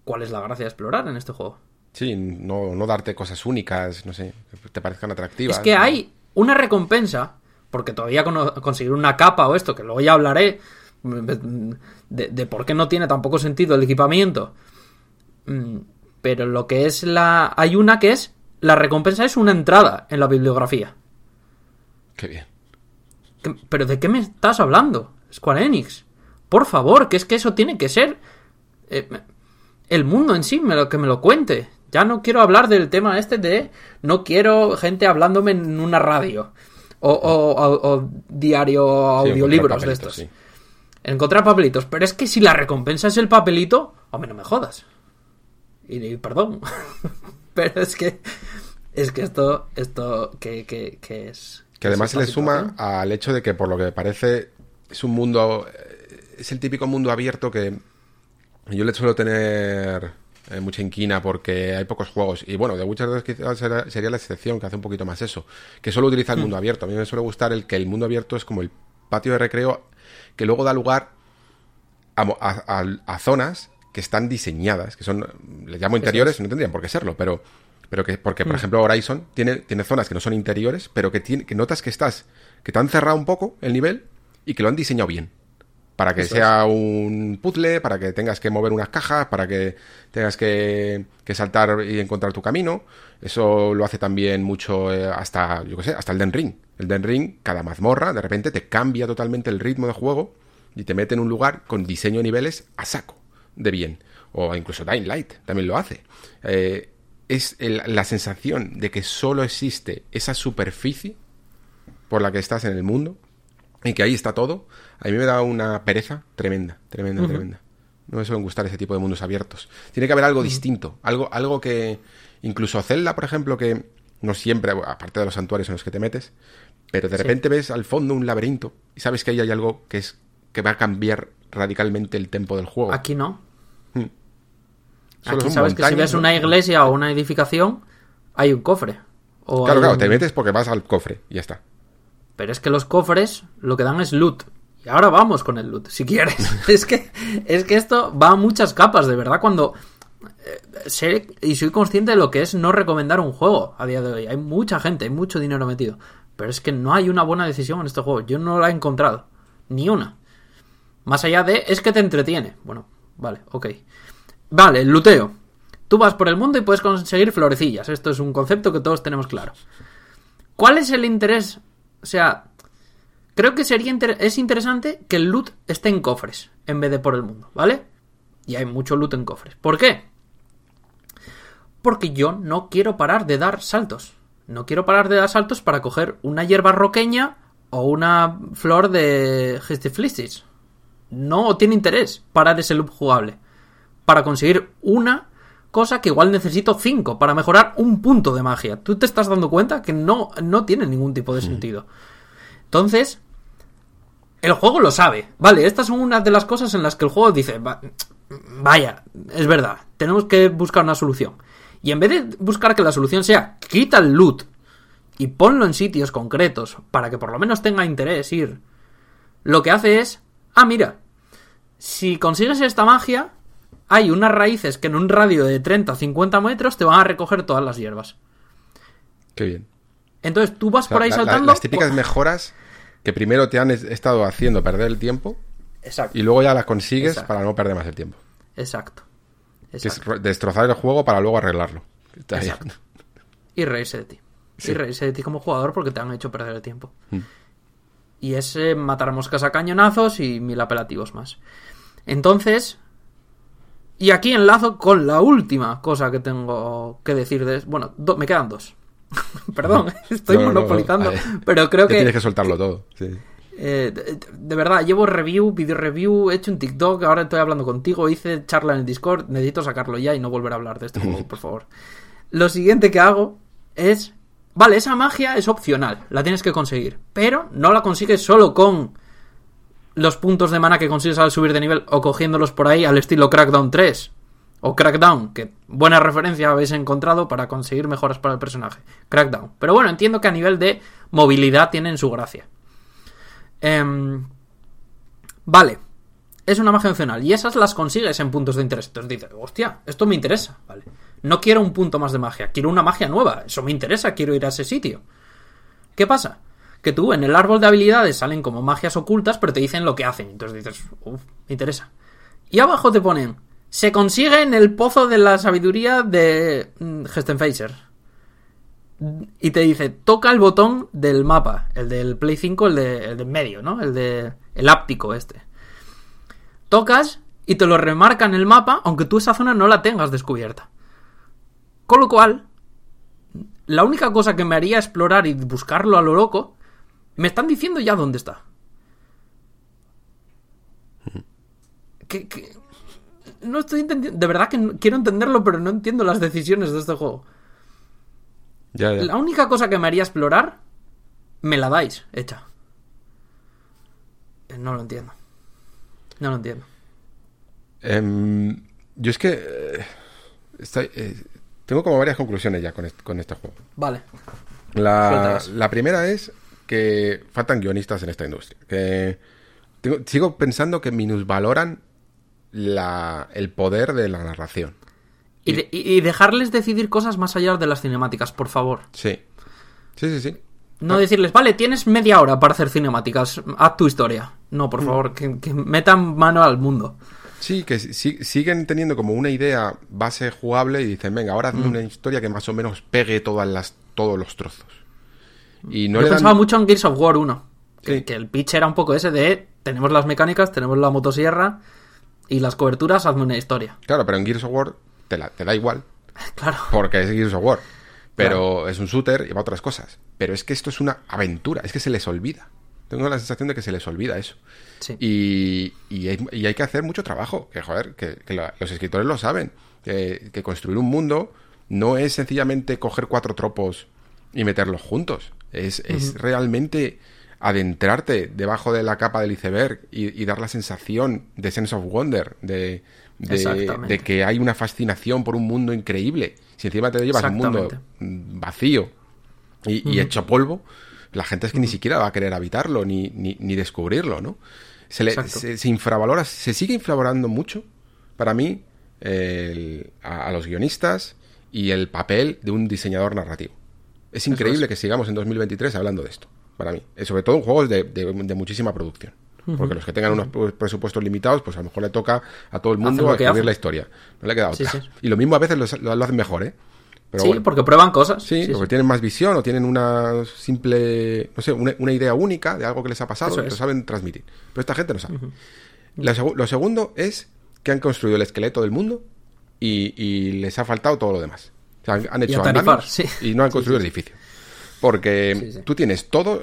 Speaker 2: ¿cuál es la gracia de explorar en este juego?
Speaker 1: Sí, no, no darte cosas únicas, no sé, que te parezcan atractivas.
Speaker 2: Es que
Speaker 1: ¿no?
Speaker 2: hay una recompensa, porque todavía conseguir una capa o esto, que luego ya hablaré de, de por qué no tiene tampoco sentido el equipamiento. Mm, Pero lo que es la... Hay una que es... La recompensa es una entrada en la bibliografía.
Speaker 1: Qué bien.
Speaker 2: ¿Qué- ¿Pero de qué me estás hablando? Square Enix. Por favor, que es que eso tiene que ser... eh, el mundo en sí, me lo, que me lo cuente. Ya no quiero hablar del tema este de... No quiero gente hablándome en una radio. O, o- o- o diario
Speaker 1: Sí,
Speaker 2: audiolibros de estos.
Speaker 1: sí.
Speaker 2: Encontrar papelitos. Pero es que si la recompensa es el papelito... Hombre, no me jodas. Y, y perdón. Pero es que... Es que esto... Esto... que que que es?
Speaker 1: Que
Speaker 2: ¿Qué
Speaker 1: además se le suma
Speaker 2: situación?
Speaker 1: al hecho de que, por lo que parece, es un mundo. eh, Es el típico mundo abierto que yo le suelo tener eh, mucha inquina porque hay pocos juegos. Y bueno, de Witcher 2 quizás sería la excepción que hace un poquito más eso. Que solo utiliza
Speaker 2: Hmm.
Speaker 1: el mundo abierto. A mí me suele gustar el que el mundo abierto es como el patio de recreo que luego da lugar a, a- a- a zonas que están diseñadas, que son, les llamo interiores, no tendrían por qué serlo, pero, pero que, porque
Speaker 2: Mm.
Speaker 1: por ejemplo Horizon tiene, tiene zonas que no son interiores, pero que, tiene, que notas que estás, que te han cerrado un poco el nivel y que lo han diseñado bien. Para que
Speaker 2: Eso
Speaker 1: sea un puzzle, para que tengas que mover unas cajas, para que tengas que, que saltar y encontrar tu camino. Eso lo hace también mucho eh, hasta, yo qué sé, hasta el Den Ring. El Den Ring, cada mazmorra, de repente te cambia totalmente el ritmo de juego y te mete en un lugar con diseño de niveles a saco de bien. O incluso Dying Light también lo hace. Eh, es el- la sensación de que solo existe esa superficie por la que estás en el mundo y que ahí está todo, a mí me da una pereza tremenda, tremenda, tremenda. No me suelen gustar ese tipo de mundos abiertos. Tiene que haber algo distinto, algo, algo que incluso Zelda, por ejemplo, que no siempre, aparte de los santuarios en los que te metes, pero de repente ves al fondo un laberinto y sabes que ahí hay algo que es que va a cambiar radicalmente el tempo del juego.
Speaker 2: Aquí no.
Speaker 1: Solo
Speaker 2: Aquí sabes que si ves una iglesia o una edificación, hay un cofre. O
Speaker 1: Claro, claro,
Speaker 2: un-
Speaker 1: te metes porque vas al cofre y ya está.
Speaker 2: Pero es que los cofres lo que dan es loot. Y ahora vamos con el loot, si quieres. es que es que esto va a muchas capas, de verdad, cuando eh, sé y soy consciente de lo que es no recomendar un juego a día de hoy. Hay mucha gente, hay mucho dinero metido. Pero es que no hay una buena decisión en este juego. Yo no la he encontrado. Ni una. Más allá de es que te entretiene. Bueno, vale, ok. Vale, el luteo. Tú vas por el mundo y puedes conseguir florecillas. Esto es un concepto que todos tenemos claro. ¿Cuál es el interés? O sea, creo que sería inter- es interesante que el loot esté en cofres en vez de por el mundo, ¿vale? Y hay mucho loot en cofres. ¿Por qué? Porque yo no quiero parar de dar saltos. No quiero parar de dar saltos para coger una hierba roqueña o una flor de Gestiflisis. No tiene interés parar ese loop jugable. Para conseguir una cosa que igual necesito 5 para mejorar un punto de magia. Tú te estás dando cuenta que no, no tiene ningún tipo de sentido. Entonces, el juego lo sabe. Vale, estas son unas de las cosas en las que el juego dice, "Va- vaya, es verdad, tenemos que buscar una solución. Y en vez de buscar que la solución sea quita el loot y ponlo en sitios concretos para que por lo menos tenga interés ir, lo que hace es, ah, mira, si consigues esta magia, hay unas raíces que en un radio de 30 o 50 metros te van a recoger todas las hierbas.
Speaker 1: Qué bien.
Speaker 2: Entonces tú vas
Speaker 1: O sea,
Speaker 2: por ahí
Speaker 1: la- la-
Speaker 2: saltando.
Speaker 1: las típicas mejoras que primero te han es- estado haciendo perder el tiempo
Speaker 2: Exacto.
Speaker 1: y luego ya las consigues
Speaker 2: Exacto.
Speaker 1: para no perder más el tiempo.
Speaker 2: Exacto.
Speaker 1: Que es destrozar el juego para luego arreglarlo.
Speaker 2: Exacto. Y reírse de ti.
Speaker 1: Sí.
Speaker 2: Y reírse de ti como jugador porque te han hecho perder el tiempo.
Speaker 1: Mm.
Speaker 2: Y es eh, matar moscas a cañonazos y mil apelativos más. Entonces. Y aquí enlazo con la última cosa que tengo que decir de. Bueno, do- me quedan dos. Perdón, estoy
Speaker 1: No, no, no,
Speaker 2: monopolizando. pero creo que.
Speaker 1: tienes que soltarlo todo. sí.
Speaker 2: Eh, de, de verdad, llevo review, video review, he hecho un TikTok, ahora estoy hablando contigo, hice charla en el Discord, necesito sacarlo ya y no volver a hablar de este juego, por favor. Lo siguiente que hago es... Vale, esa magia es opcional, la tienes que conseguir, pero no la consigues solo con los puntos de mana que consigues al subir de nivel o cogiéndolos por ahí al estilo Crackdown 3. O Crackdown, que buena referencia habéis encontrado para conseguir mejoras para el personaje. Crackdown. Pero bueno, entiendo que a nivel de movilidad tienen su gracia. Em, vale. Es una magia opcional. Y esas las consigues en puntos de interés. Entonces dices, hostia, esto me interesa. Vale. No quiero un punto más de magia. Quiero una magia nueva. Eso me interesa. Quiero ir a ese sitio. ¿Qué pasa? Que tú en el árbol de habilidades salen como magias ocultas, pero te dicen lo que hacen. Entonces dices, uff, me interesa. Y abajo te ponen, se consigue en el pozo de la sabiduría de mm, Gestenfeiser. Y te dice, toca el botón del mapa, el del Play 5, el de, el de medio, ¿no? El de el áptico este. Tocas y te lo remarca en el mapa, aunque tú esa zona no la tengas descubierta. Con lo cual, la única cosa que me haría explorar y buscarlo a lo loco, me están diciendo ya dónde está. Que, que- no estoy entendiendo. De verdad que no- quiero entenderlo, pero no entiendo las decisiones de este juego.
Speaker 1: Ya, ya.
Speaker 2: La única cosa que me haría explorar, me la dais hecha. Eh, No lo entiendo. No lo entiendo.
Speaker 1: Em, yo es que eh, estoy- eh, tengo como varias conclusiones ya con este, con este juego.
Speaker 2: Vale.
Speaker 1: La, la primera es que faltan guionistas en esta industria. Que tengo- sigo pensando que minusvaloran la, el poder de la narración.
Speaker 2: Y, de- y- dejarles decidir cosas más allá de las cinemáticas, por favor.
Speaker 1: Sí. Sí, sí, sí.
Speaker 2: No decirles, vale, tienes media hora para hacer cinemáticas, haz tu historia. No, por favor, que, que metan mano al mundo.
Speaker 1: Sí, que si- siguen teniendo como una idea base jugable y dicen, venga, ahora hazme una historia que más o menos pegue todas las, todos los trozos. Y no
Speaker 2: Yo
Speaker 1: le dan...
Speaker 2: pensaba mucho en Gears of War 1. Que,
Speaker 1: Sí.
Speaker 2: que el pitch era un poco ese de, tenemos las mecánicas, tenemos la motosierra y las coberturas, hazme una historia.
Speaker 1: Claro, pero en Gears of War te, la- te da igual,
Speaker 2: Claro.
Speaker 1: porque es Gears of War. Pero es un shooter y va a otras cosas. Pero es que esto es una aventura, es que se les olvida. Tengo la sensación de que se les olvida eso.
Speaker 2: Sí.
Speaker 1: Y, y hay, y hay que hacer mucho trabajo, que joder, que, que la- los escritores lo saben, que, que construir un mundo no es sencillamente coger cuatro tropos y meterlos juntos, es, es realmente adentrarte debajo de la capa del iceberg y, y dar la sensación de sense of wonder, de, de, que hay una fascinación por un mundo increíble. Si encima te llevas un mundo mm, vacío y, y hecho polvo, la gente es que ni siquiera va a querer habitarlo ni, ni, ni descubrirlo, ¿no? Se, le, se, se infravalora, se sigue infravalorando mucho, para mí, el- a, a los guionistas y el papel de un diseñador narrativo. Es increíble
Speaker 2: es.
Speaker 1: que sigamos en 2023 hablando de esto, para mí. Eh, Sobre todo en juegos de, de- de muchísima producción. Porque los que tengan unos pre- presupuestos limitados, pues a lo mejor le toca a todo el mundo escribir la historia. No le queda otra.
Speaker 2: sí.
Speaker 1: Y lo mismo a veces lo, lo hacen mejor, ¿eh? Pero
Speaker 2: sí,
Speaker 1: bueno.
Speaker 2: porque prueban cosas.
Speaker 1: Sí,
Speaker 2: Sí,
Speaker 1: porque
Speaker 2: sí.
Speaker 1: tienen más visión o tienen una simple, no sé, una, una idea única de algo que les ha pasado y que saben transmitir. Pero esta gente no sabe. Lo segu- lo segundo es que han construido el esqueleto del mundo y, y les ha faltado todo lo demás. O sea, han, han hecho
Speaker 2: sí.
Speaker 1: y no han construido el edificio. Porque
Speaker 2: Sí, sí.
Speaker 1: tú tienes todo,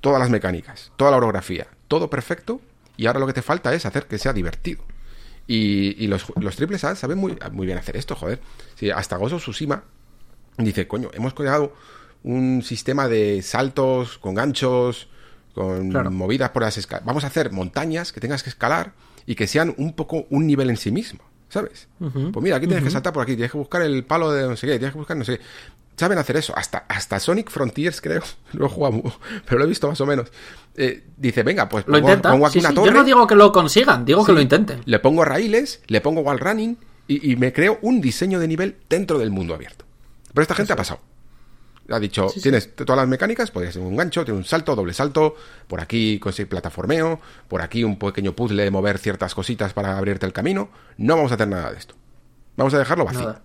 Speaker 1: todas las mecánicas, toda la orografía, todo perfecto y ahora lo que te falta es hacer que sea divertido. Y, y los, los triples A saben muy, muy bien hacer esto, joder. Sí, hasta Gozo Tsushima dice, coño, hemos creado un sistema de saltos con ganchos, con
Speaker 2: Claro.
Speaker 1: movidas por las escaleras. Vamos a hacer montañas que tengas que escalar y que sean un poco un nivel en sí mismo, ¿sabes? Pues mira, aquí tienes que saltar por aquí, tienes que buscar el palo de no sé qué, tienes que buscar no sé qué. Saben hacer eso. Hasta, hasta Sonic Frontiers, creo. Lo he jugado, pero lo he visto más o menos. Eh, dice, venga, pues
Speaker 2: Lo
Speaker 1: pongo, aquí
Speaker 2: Sí,
Speaker 1: una
Speaker 2: sí.
Speaker 1: torre.
Speaker 2: Yo no digo que lo consigan, digo que lo intenten.
Speaker 1: Le pongo raíles, le pongo wall running y, y me creo un diseño de nivel dentro del mundo abierto. Pero esta gente ha pasado. Ha dicho, tienes todas las mecánicas, podrías tener un gancho, tiene un salto, doble salto, por aquí conseguir plataformeo, por aquí un pequeño puzzle de mover ciertas cositas para abrirte el camino. No vamos a hacer nada de esto. Vamos a dejarlo vacío.
Speaker 2: Nada.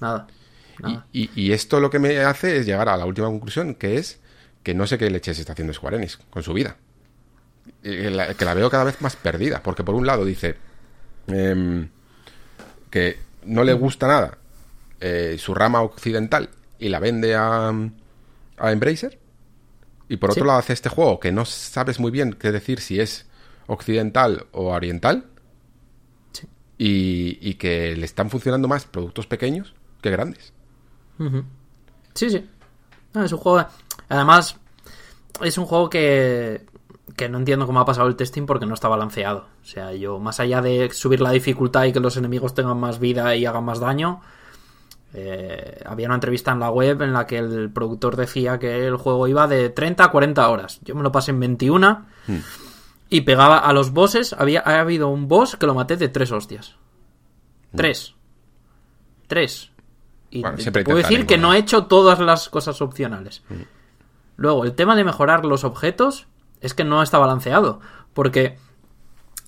Speaker 2: Nada. Nada.
Speaker 1: Y, y- y esto lo que me hace es llegar a la última conclusión, que es que no sé qué leches está haciendo Square Enix con su vida. Y Que la, que la veo cada vez más perdida, porque por un lado dice em, que no le gusta nada eh, su rama occidental y la vende a, a Embracer, y por otro
Speaker 2: Sí.
Speaker 1: lado hace este juego que no sabes muy bien qué decir si es occidental o oriental,
Speaker 2: Sí.
Speaker 1: y, y que le están funcionando más productos pequeños que grandes.
Speaker 2: Sí, sí. No, es un juego. Además, es un juego que. que no entiendo cómo ha pasado el testing porque no está balanceado. O sea, yo, más allá de subir la dificultad y que los enemigos tengan más vida y hagan más daño, eh, había una entrevista en la web en la que el productor decía que el juego iba de 30 a 40 horas. Yo me lo pasé en 21 y pegaba a los bosses. Había ha habido un boss que lo maté de tres hostias. Tres. Tres. Y
Speaker 1: Bueno,
Speaker 2: te
Speaker 1: siempre
Speaker 2: puedo decir que no he hecho todas las cosas opcionales. Luego, el tema de mejorar los objetos es que no está balanceado. Porque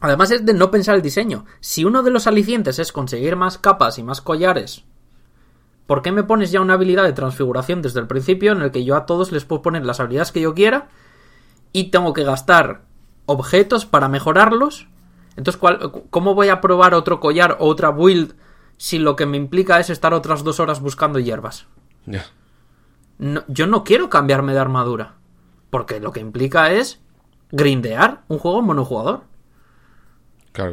Speaker 2: además es de no pensar el diseño. Si uno de los alicientes es conseguir más capas y más collares, ¿por qué me pones ya una habilidad de transfiguración desde el principio en el que yo a todos les puedo poner las habilidades que yo quiera y tengo que gastar objetos para mejorarlos? Entonces, ¿cuál- ¿cómo voy a probar otro collar o otra build si lo que me implica es estar otras dos horas buscando hierbas? No- yo no quiero cambiarme de armadura. Porque lo que implica es grindear un juego monojugador.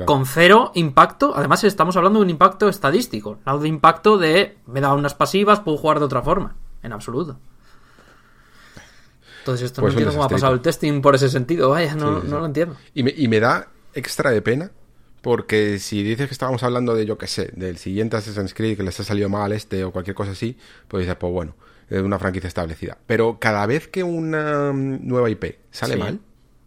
Speaker 2: Con cero impacto. Además, estamos hablando de un impacto estadístico. No de impacto de me da unas pasivas, puedo jugar de otra forma. En absoluto. Entonces, esto
Speaker 1: Pues
Speaker 2: no entiendo cómo ha pasado el testing por ese sentido. Vaya, no,
Speaker 1: Sí, sí,
Speaker 2: no lo entiendo.
Speaker 1: Y me, y me da extra de pena porque si dices que estábamos hablando de, yo qué sé, del siguiente Assassin's Creed que les ha salido mal este o cualquier cosa así, pues dices, pues bueno, es una franquicia establecida. Pero cada vez que una mm, nueva IP sale
Speaker 2: Sí.
Speaker 1: mal,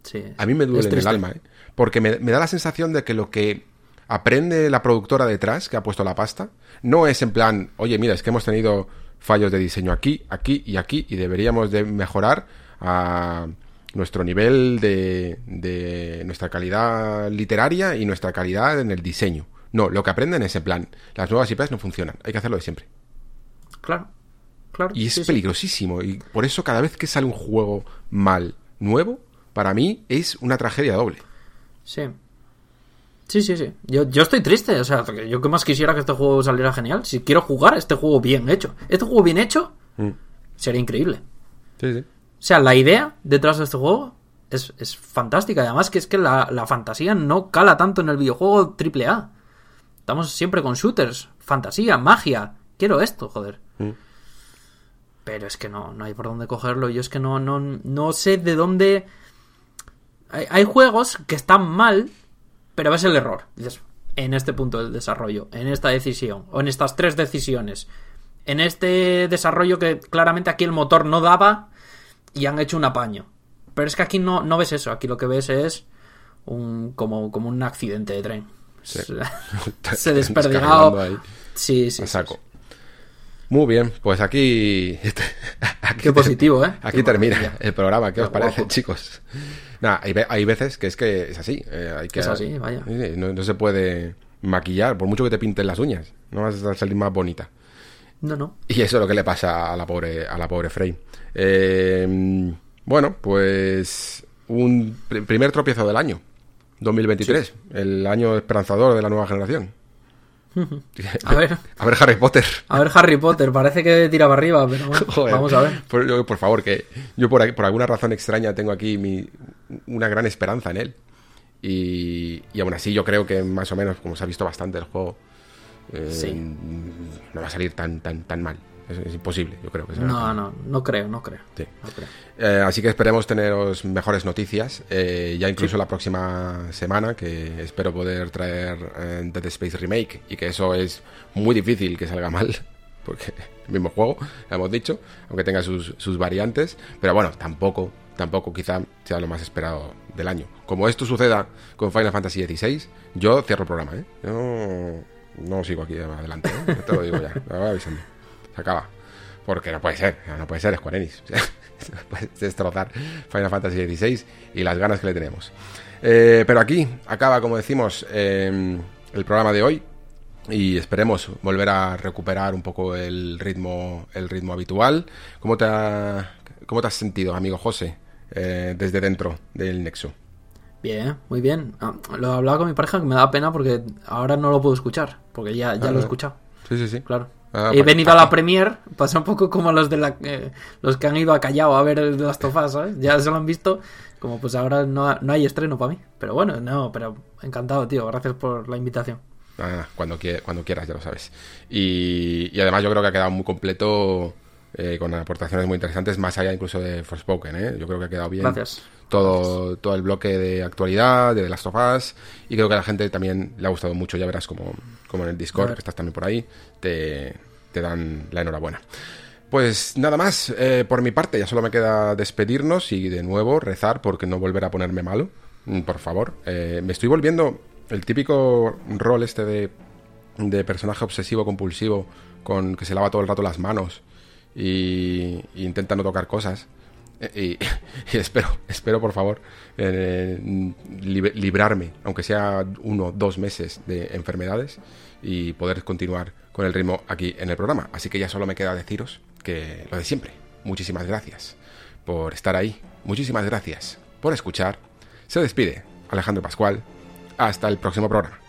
Speaker 2: Sí.
Speaker 1: a mí me duele en el alma, ¿eh? Porque me, me da la sensación de que lo que aprende la productora detrás, que ha puesto la pasta, no es en plan, oye, mira, es que hemos tenido fallos de diseño aquí, aquí y aquí, y deberíamos de mejorar a nuestro nivel de, de nuestra calidad literaria y nuestra calidad en el diseño. No, lo que aprenden es en plan, las nuevas IPs no funcionan, hay que hacerlo de siempre.
Speaker 2: Claro. Claro.
Speaker 1: Y es
Speaker 2: sí, sí.
Speaker 1: peligrosísimo. Y por eso cada vez que sale un juego mal, nuevo, para mí es una tragedia doble.
Speaker 2: Sí. Sí, sí, sí. Yo, yo estoy triste. O sea, yo que más quisiera que este juego saliera genial. Si quiero jugar este juego bien hecho. Este juego bien hecho
Speaker 1: Mm.
Speaker 2: sería increíble.
Speaker 1: Sí, sí.
Speaker 2: O sea, la idea detrás de este juego es, es fantástica. Y además que es que la, la fantasía no cala tanto en el videojuego AAA. Estamos siempre con shooters, fantasía, magia. Quiero esto, joder.
Speaker 1: Mm.
Speaker 2: Pero es que no, no hay por dónde cogerlo. Yo es que no, no, no sé de dónde... Hay, hay juegos que están mal, pero ves el error. Dices, en este punto del desarrollo, en esta decisión, o en estas tres decisiones, en este desarrollo que claramente aquí el motor no daba y han hecho un apaño. Pero es que aquí no, no ves eso, aquí lo que ves es un como, como un accidente de tren. Se, se desperdigado. Sí, sí. sí,
Speaker 1: saco.
Speaker 2: sí.
Speaker 1: Muy bien, pues aquí. aquí
Speaker 2: Qué positivo, ¿eh?
Speaker 1: Aquí
Speaker 2: Qué
Speaker 1: termina
Speaker 2: maravilla.
Speaker 1: el programa. ¿Qué os parece,
Speaker 2: guapo.
Speaker 1: chicos? Nada, hay, hay veces que es que es así. eh, hay que,
Speaker 2: Es así, vaya.
Speaker 1: Sí, sí, No, no se puede maquillar, por mucho que te pinten las uñas. No vas a salir más bonita.
Speaker 2: No, no.
Speaker 1: Y eso es lo que le pasa a la pobre, a la pobre Frey. Eh, bueno, pues un pr- primer tropiezo del año, 2023, el año esperanzador de la nueva generación.
Speaker 2: A ver.
Speaker 1: A ver Harry Potter.
Speaker 2: A ver, Harry Potter, parece que tiraba arriba, pero bueno,
Speaker 1: Joder.
Speaker 2: vamos a ver.
Speaker 1: Por, favor, que yo por, aquí- por alguna razón extraña tengo aquí mi, una gran esperanza en él. Y, y aún así yo creo que más o menos, como se ha visto bastante el juego, eh,
Speaker 2: Sí.
Speaker 1: no va a salir tan tan tan mal. Es, es imposible, yo creo que
Speaker 2: No,
Speaker 1: mal.
Speaker 2: no, no creo, no creo.
Speaker 1: Sí.
Speaker 2: No creo.
Speaker 1: Eh, así que esperemos teneros mejores noticias. eh, ya incluso la próxima semana, que espero poder traer Dead Space Remake. Y que eso es muy difícil que salga mal. Porque el mismo juego, ya hemos dicho, aunque tenga sus, sus variantes. Pero bueno, tampoco, tampoco quizá sea lo más esperado del año. Como esto suceda con Final Fantasy XVI, yo cierro el programa, ¿eh? Yo no sigo aquí adelante, ¿eh? Te lo digo ya. Se acaba. Porque no puede ser, no puede ser Square Enix. Puedes destrozar Final Fantasy XVI y las ganas que le tenemos. Eh, pero aquí acaba, como decimos, eh, el programa de hoy. Y esperemos volver a recuperar un poco el ritmo, el ritmo habitual. ¿Cómo te, ha- cómo te has sentido, amigo José, eh, desde dentro del Nexo?
Speaker 2: Bien, muy bien. Ah, lo he hablado con mi pareja que me da pena porque ahora no lo puedo escuchar, porque ya, ya
Speaker 1: Ah,
Speaker 2: lo he escuchado.
Speaker 1: Sí, sí, sí.
Speaker 2: Claro.
Speaker 1: Ah,
Speaker 2: he venido a la premier, pasa un poco como los de la, eh, los que han ido a Callao a ver el de las tofas, ¿sabes? Ya se lo han visto, como pues ahora no, no hay estreno para mí. Pero bueno, no, pero encantado, tío. Gracias por la invitación.
Speaker 1: Ah, cuando, cuando quieras, ya lo sabes. Y, y además yo creo que ha quedado muy completo, eh, con aportaciones muy interesantes, más allá incluso de Forspoken, ¿eh? Yo creo que ha quedado bien.
Speaker 2: Gracias.
Speaker 1: Todo, todo el bloque de actualidad, de The Last of Us, y creo que a la gente también le ha gustado mucho, ya verás como, como en el Discord, que estás también por ahí, te, te dan la enhorabuena. Pues nada más, eh, por mi parte ya solo me queda despedirnos y de nuevo rezar porque no volverá a ponerme malo, mm, por favor. Eh, me estoy volviendo el típico rol este de, de personaje obsesivo compulsivo con que se lava todo el rato las manos y, y intenta no tocar cosas. Y, y, espero, espero por favor eh, librarme, aunque sea uno, dos meses de enfermedades y poder continuar con el ritmo aquí en el programa. Así que ya solo me queda deciros que lo de siempre. Muchísimas gracias por estar ahí. Muchísimas gracias por escuchar. Se despide Alejandro Pascual. Hasta el próximo programa.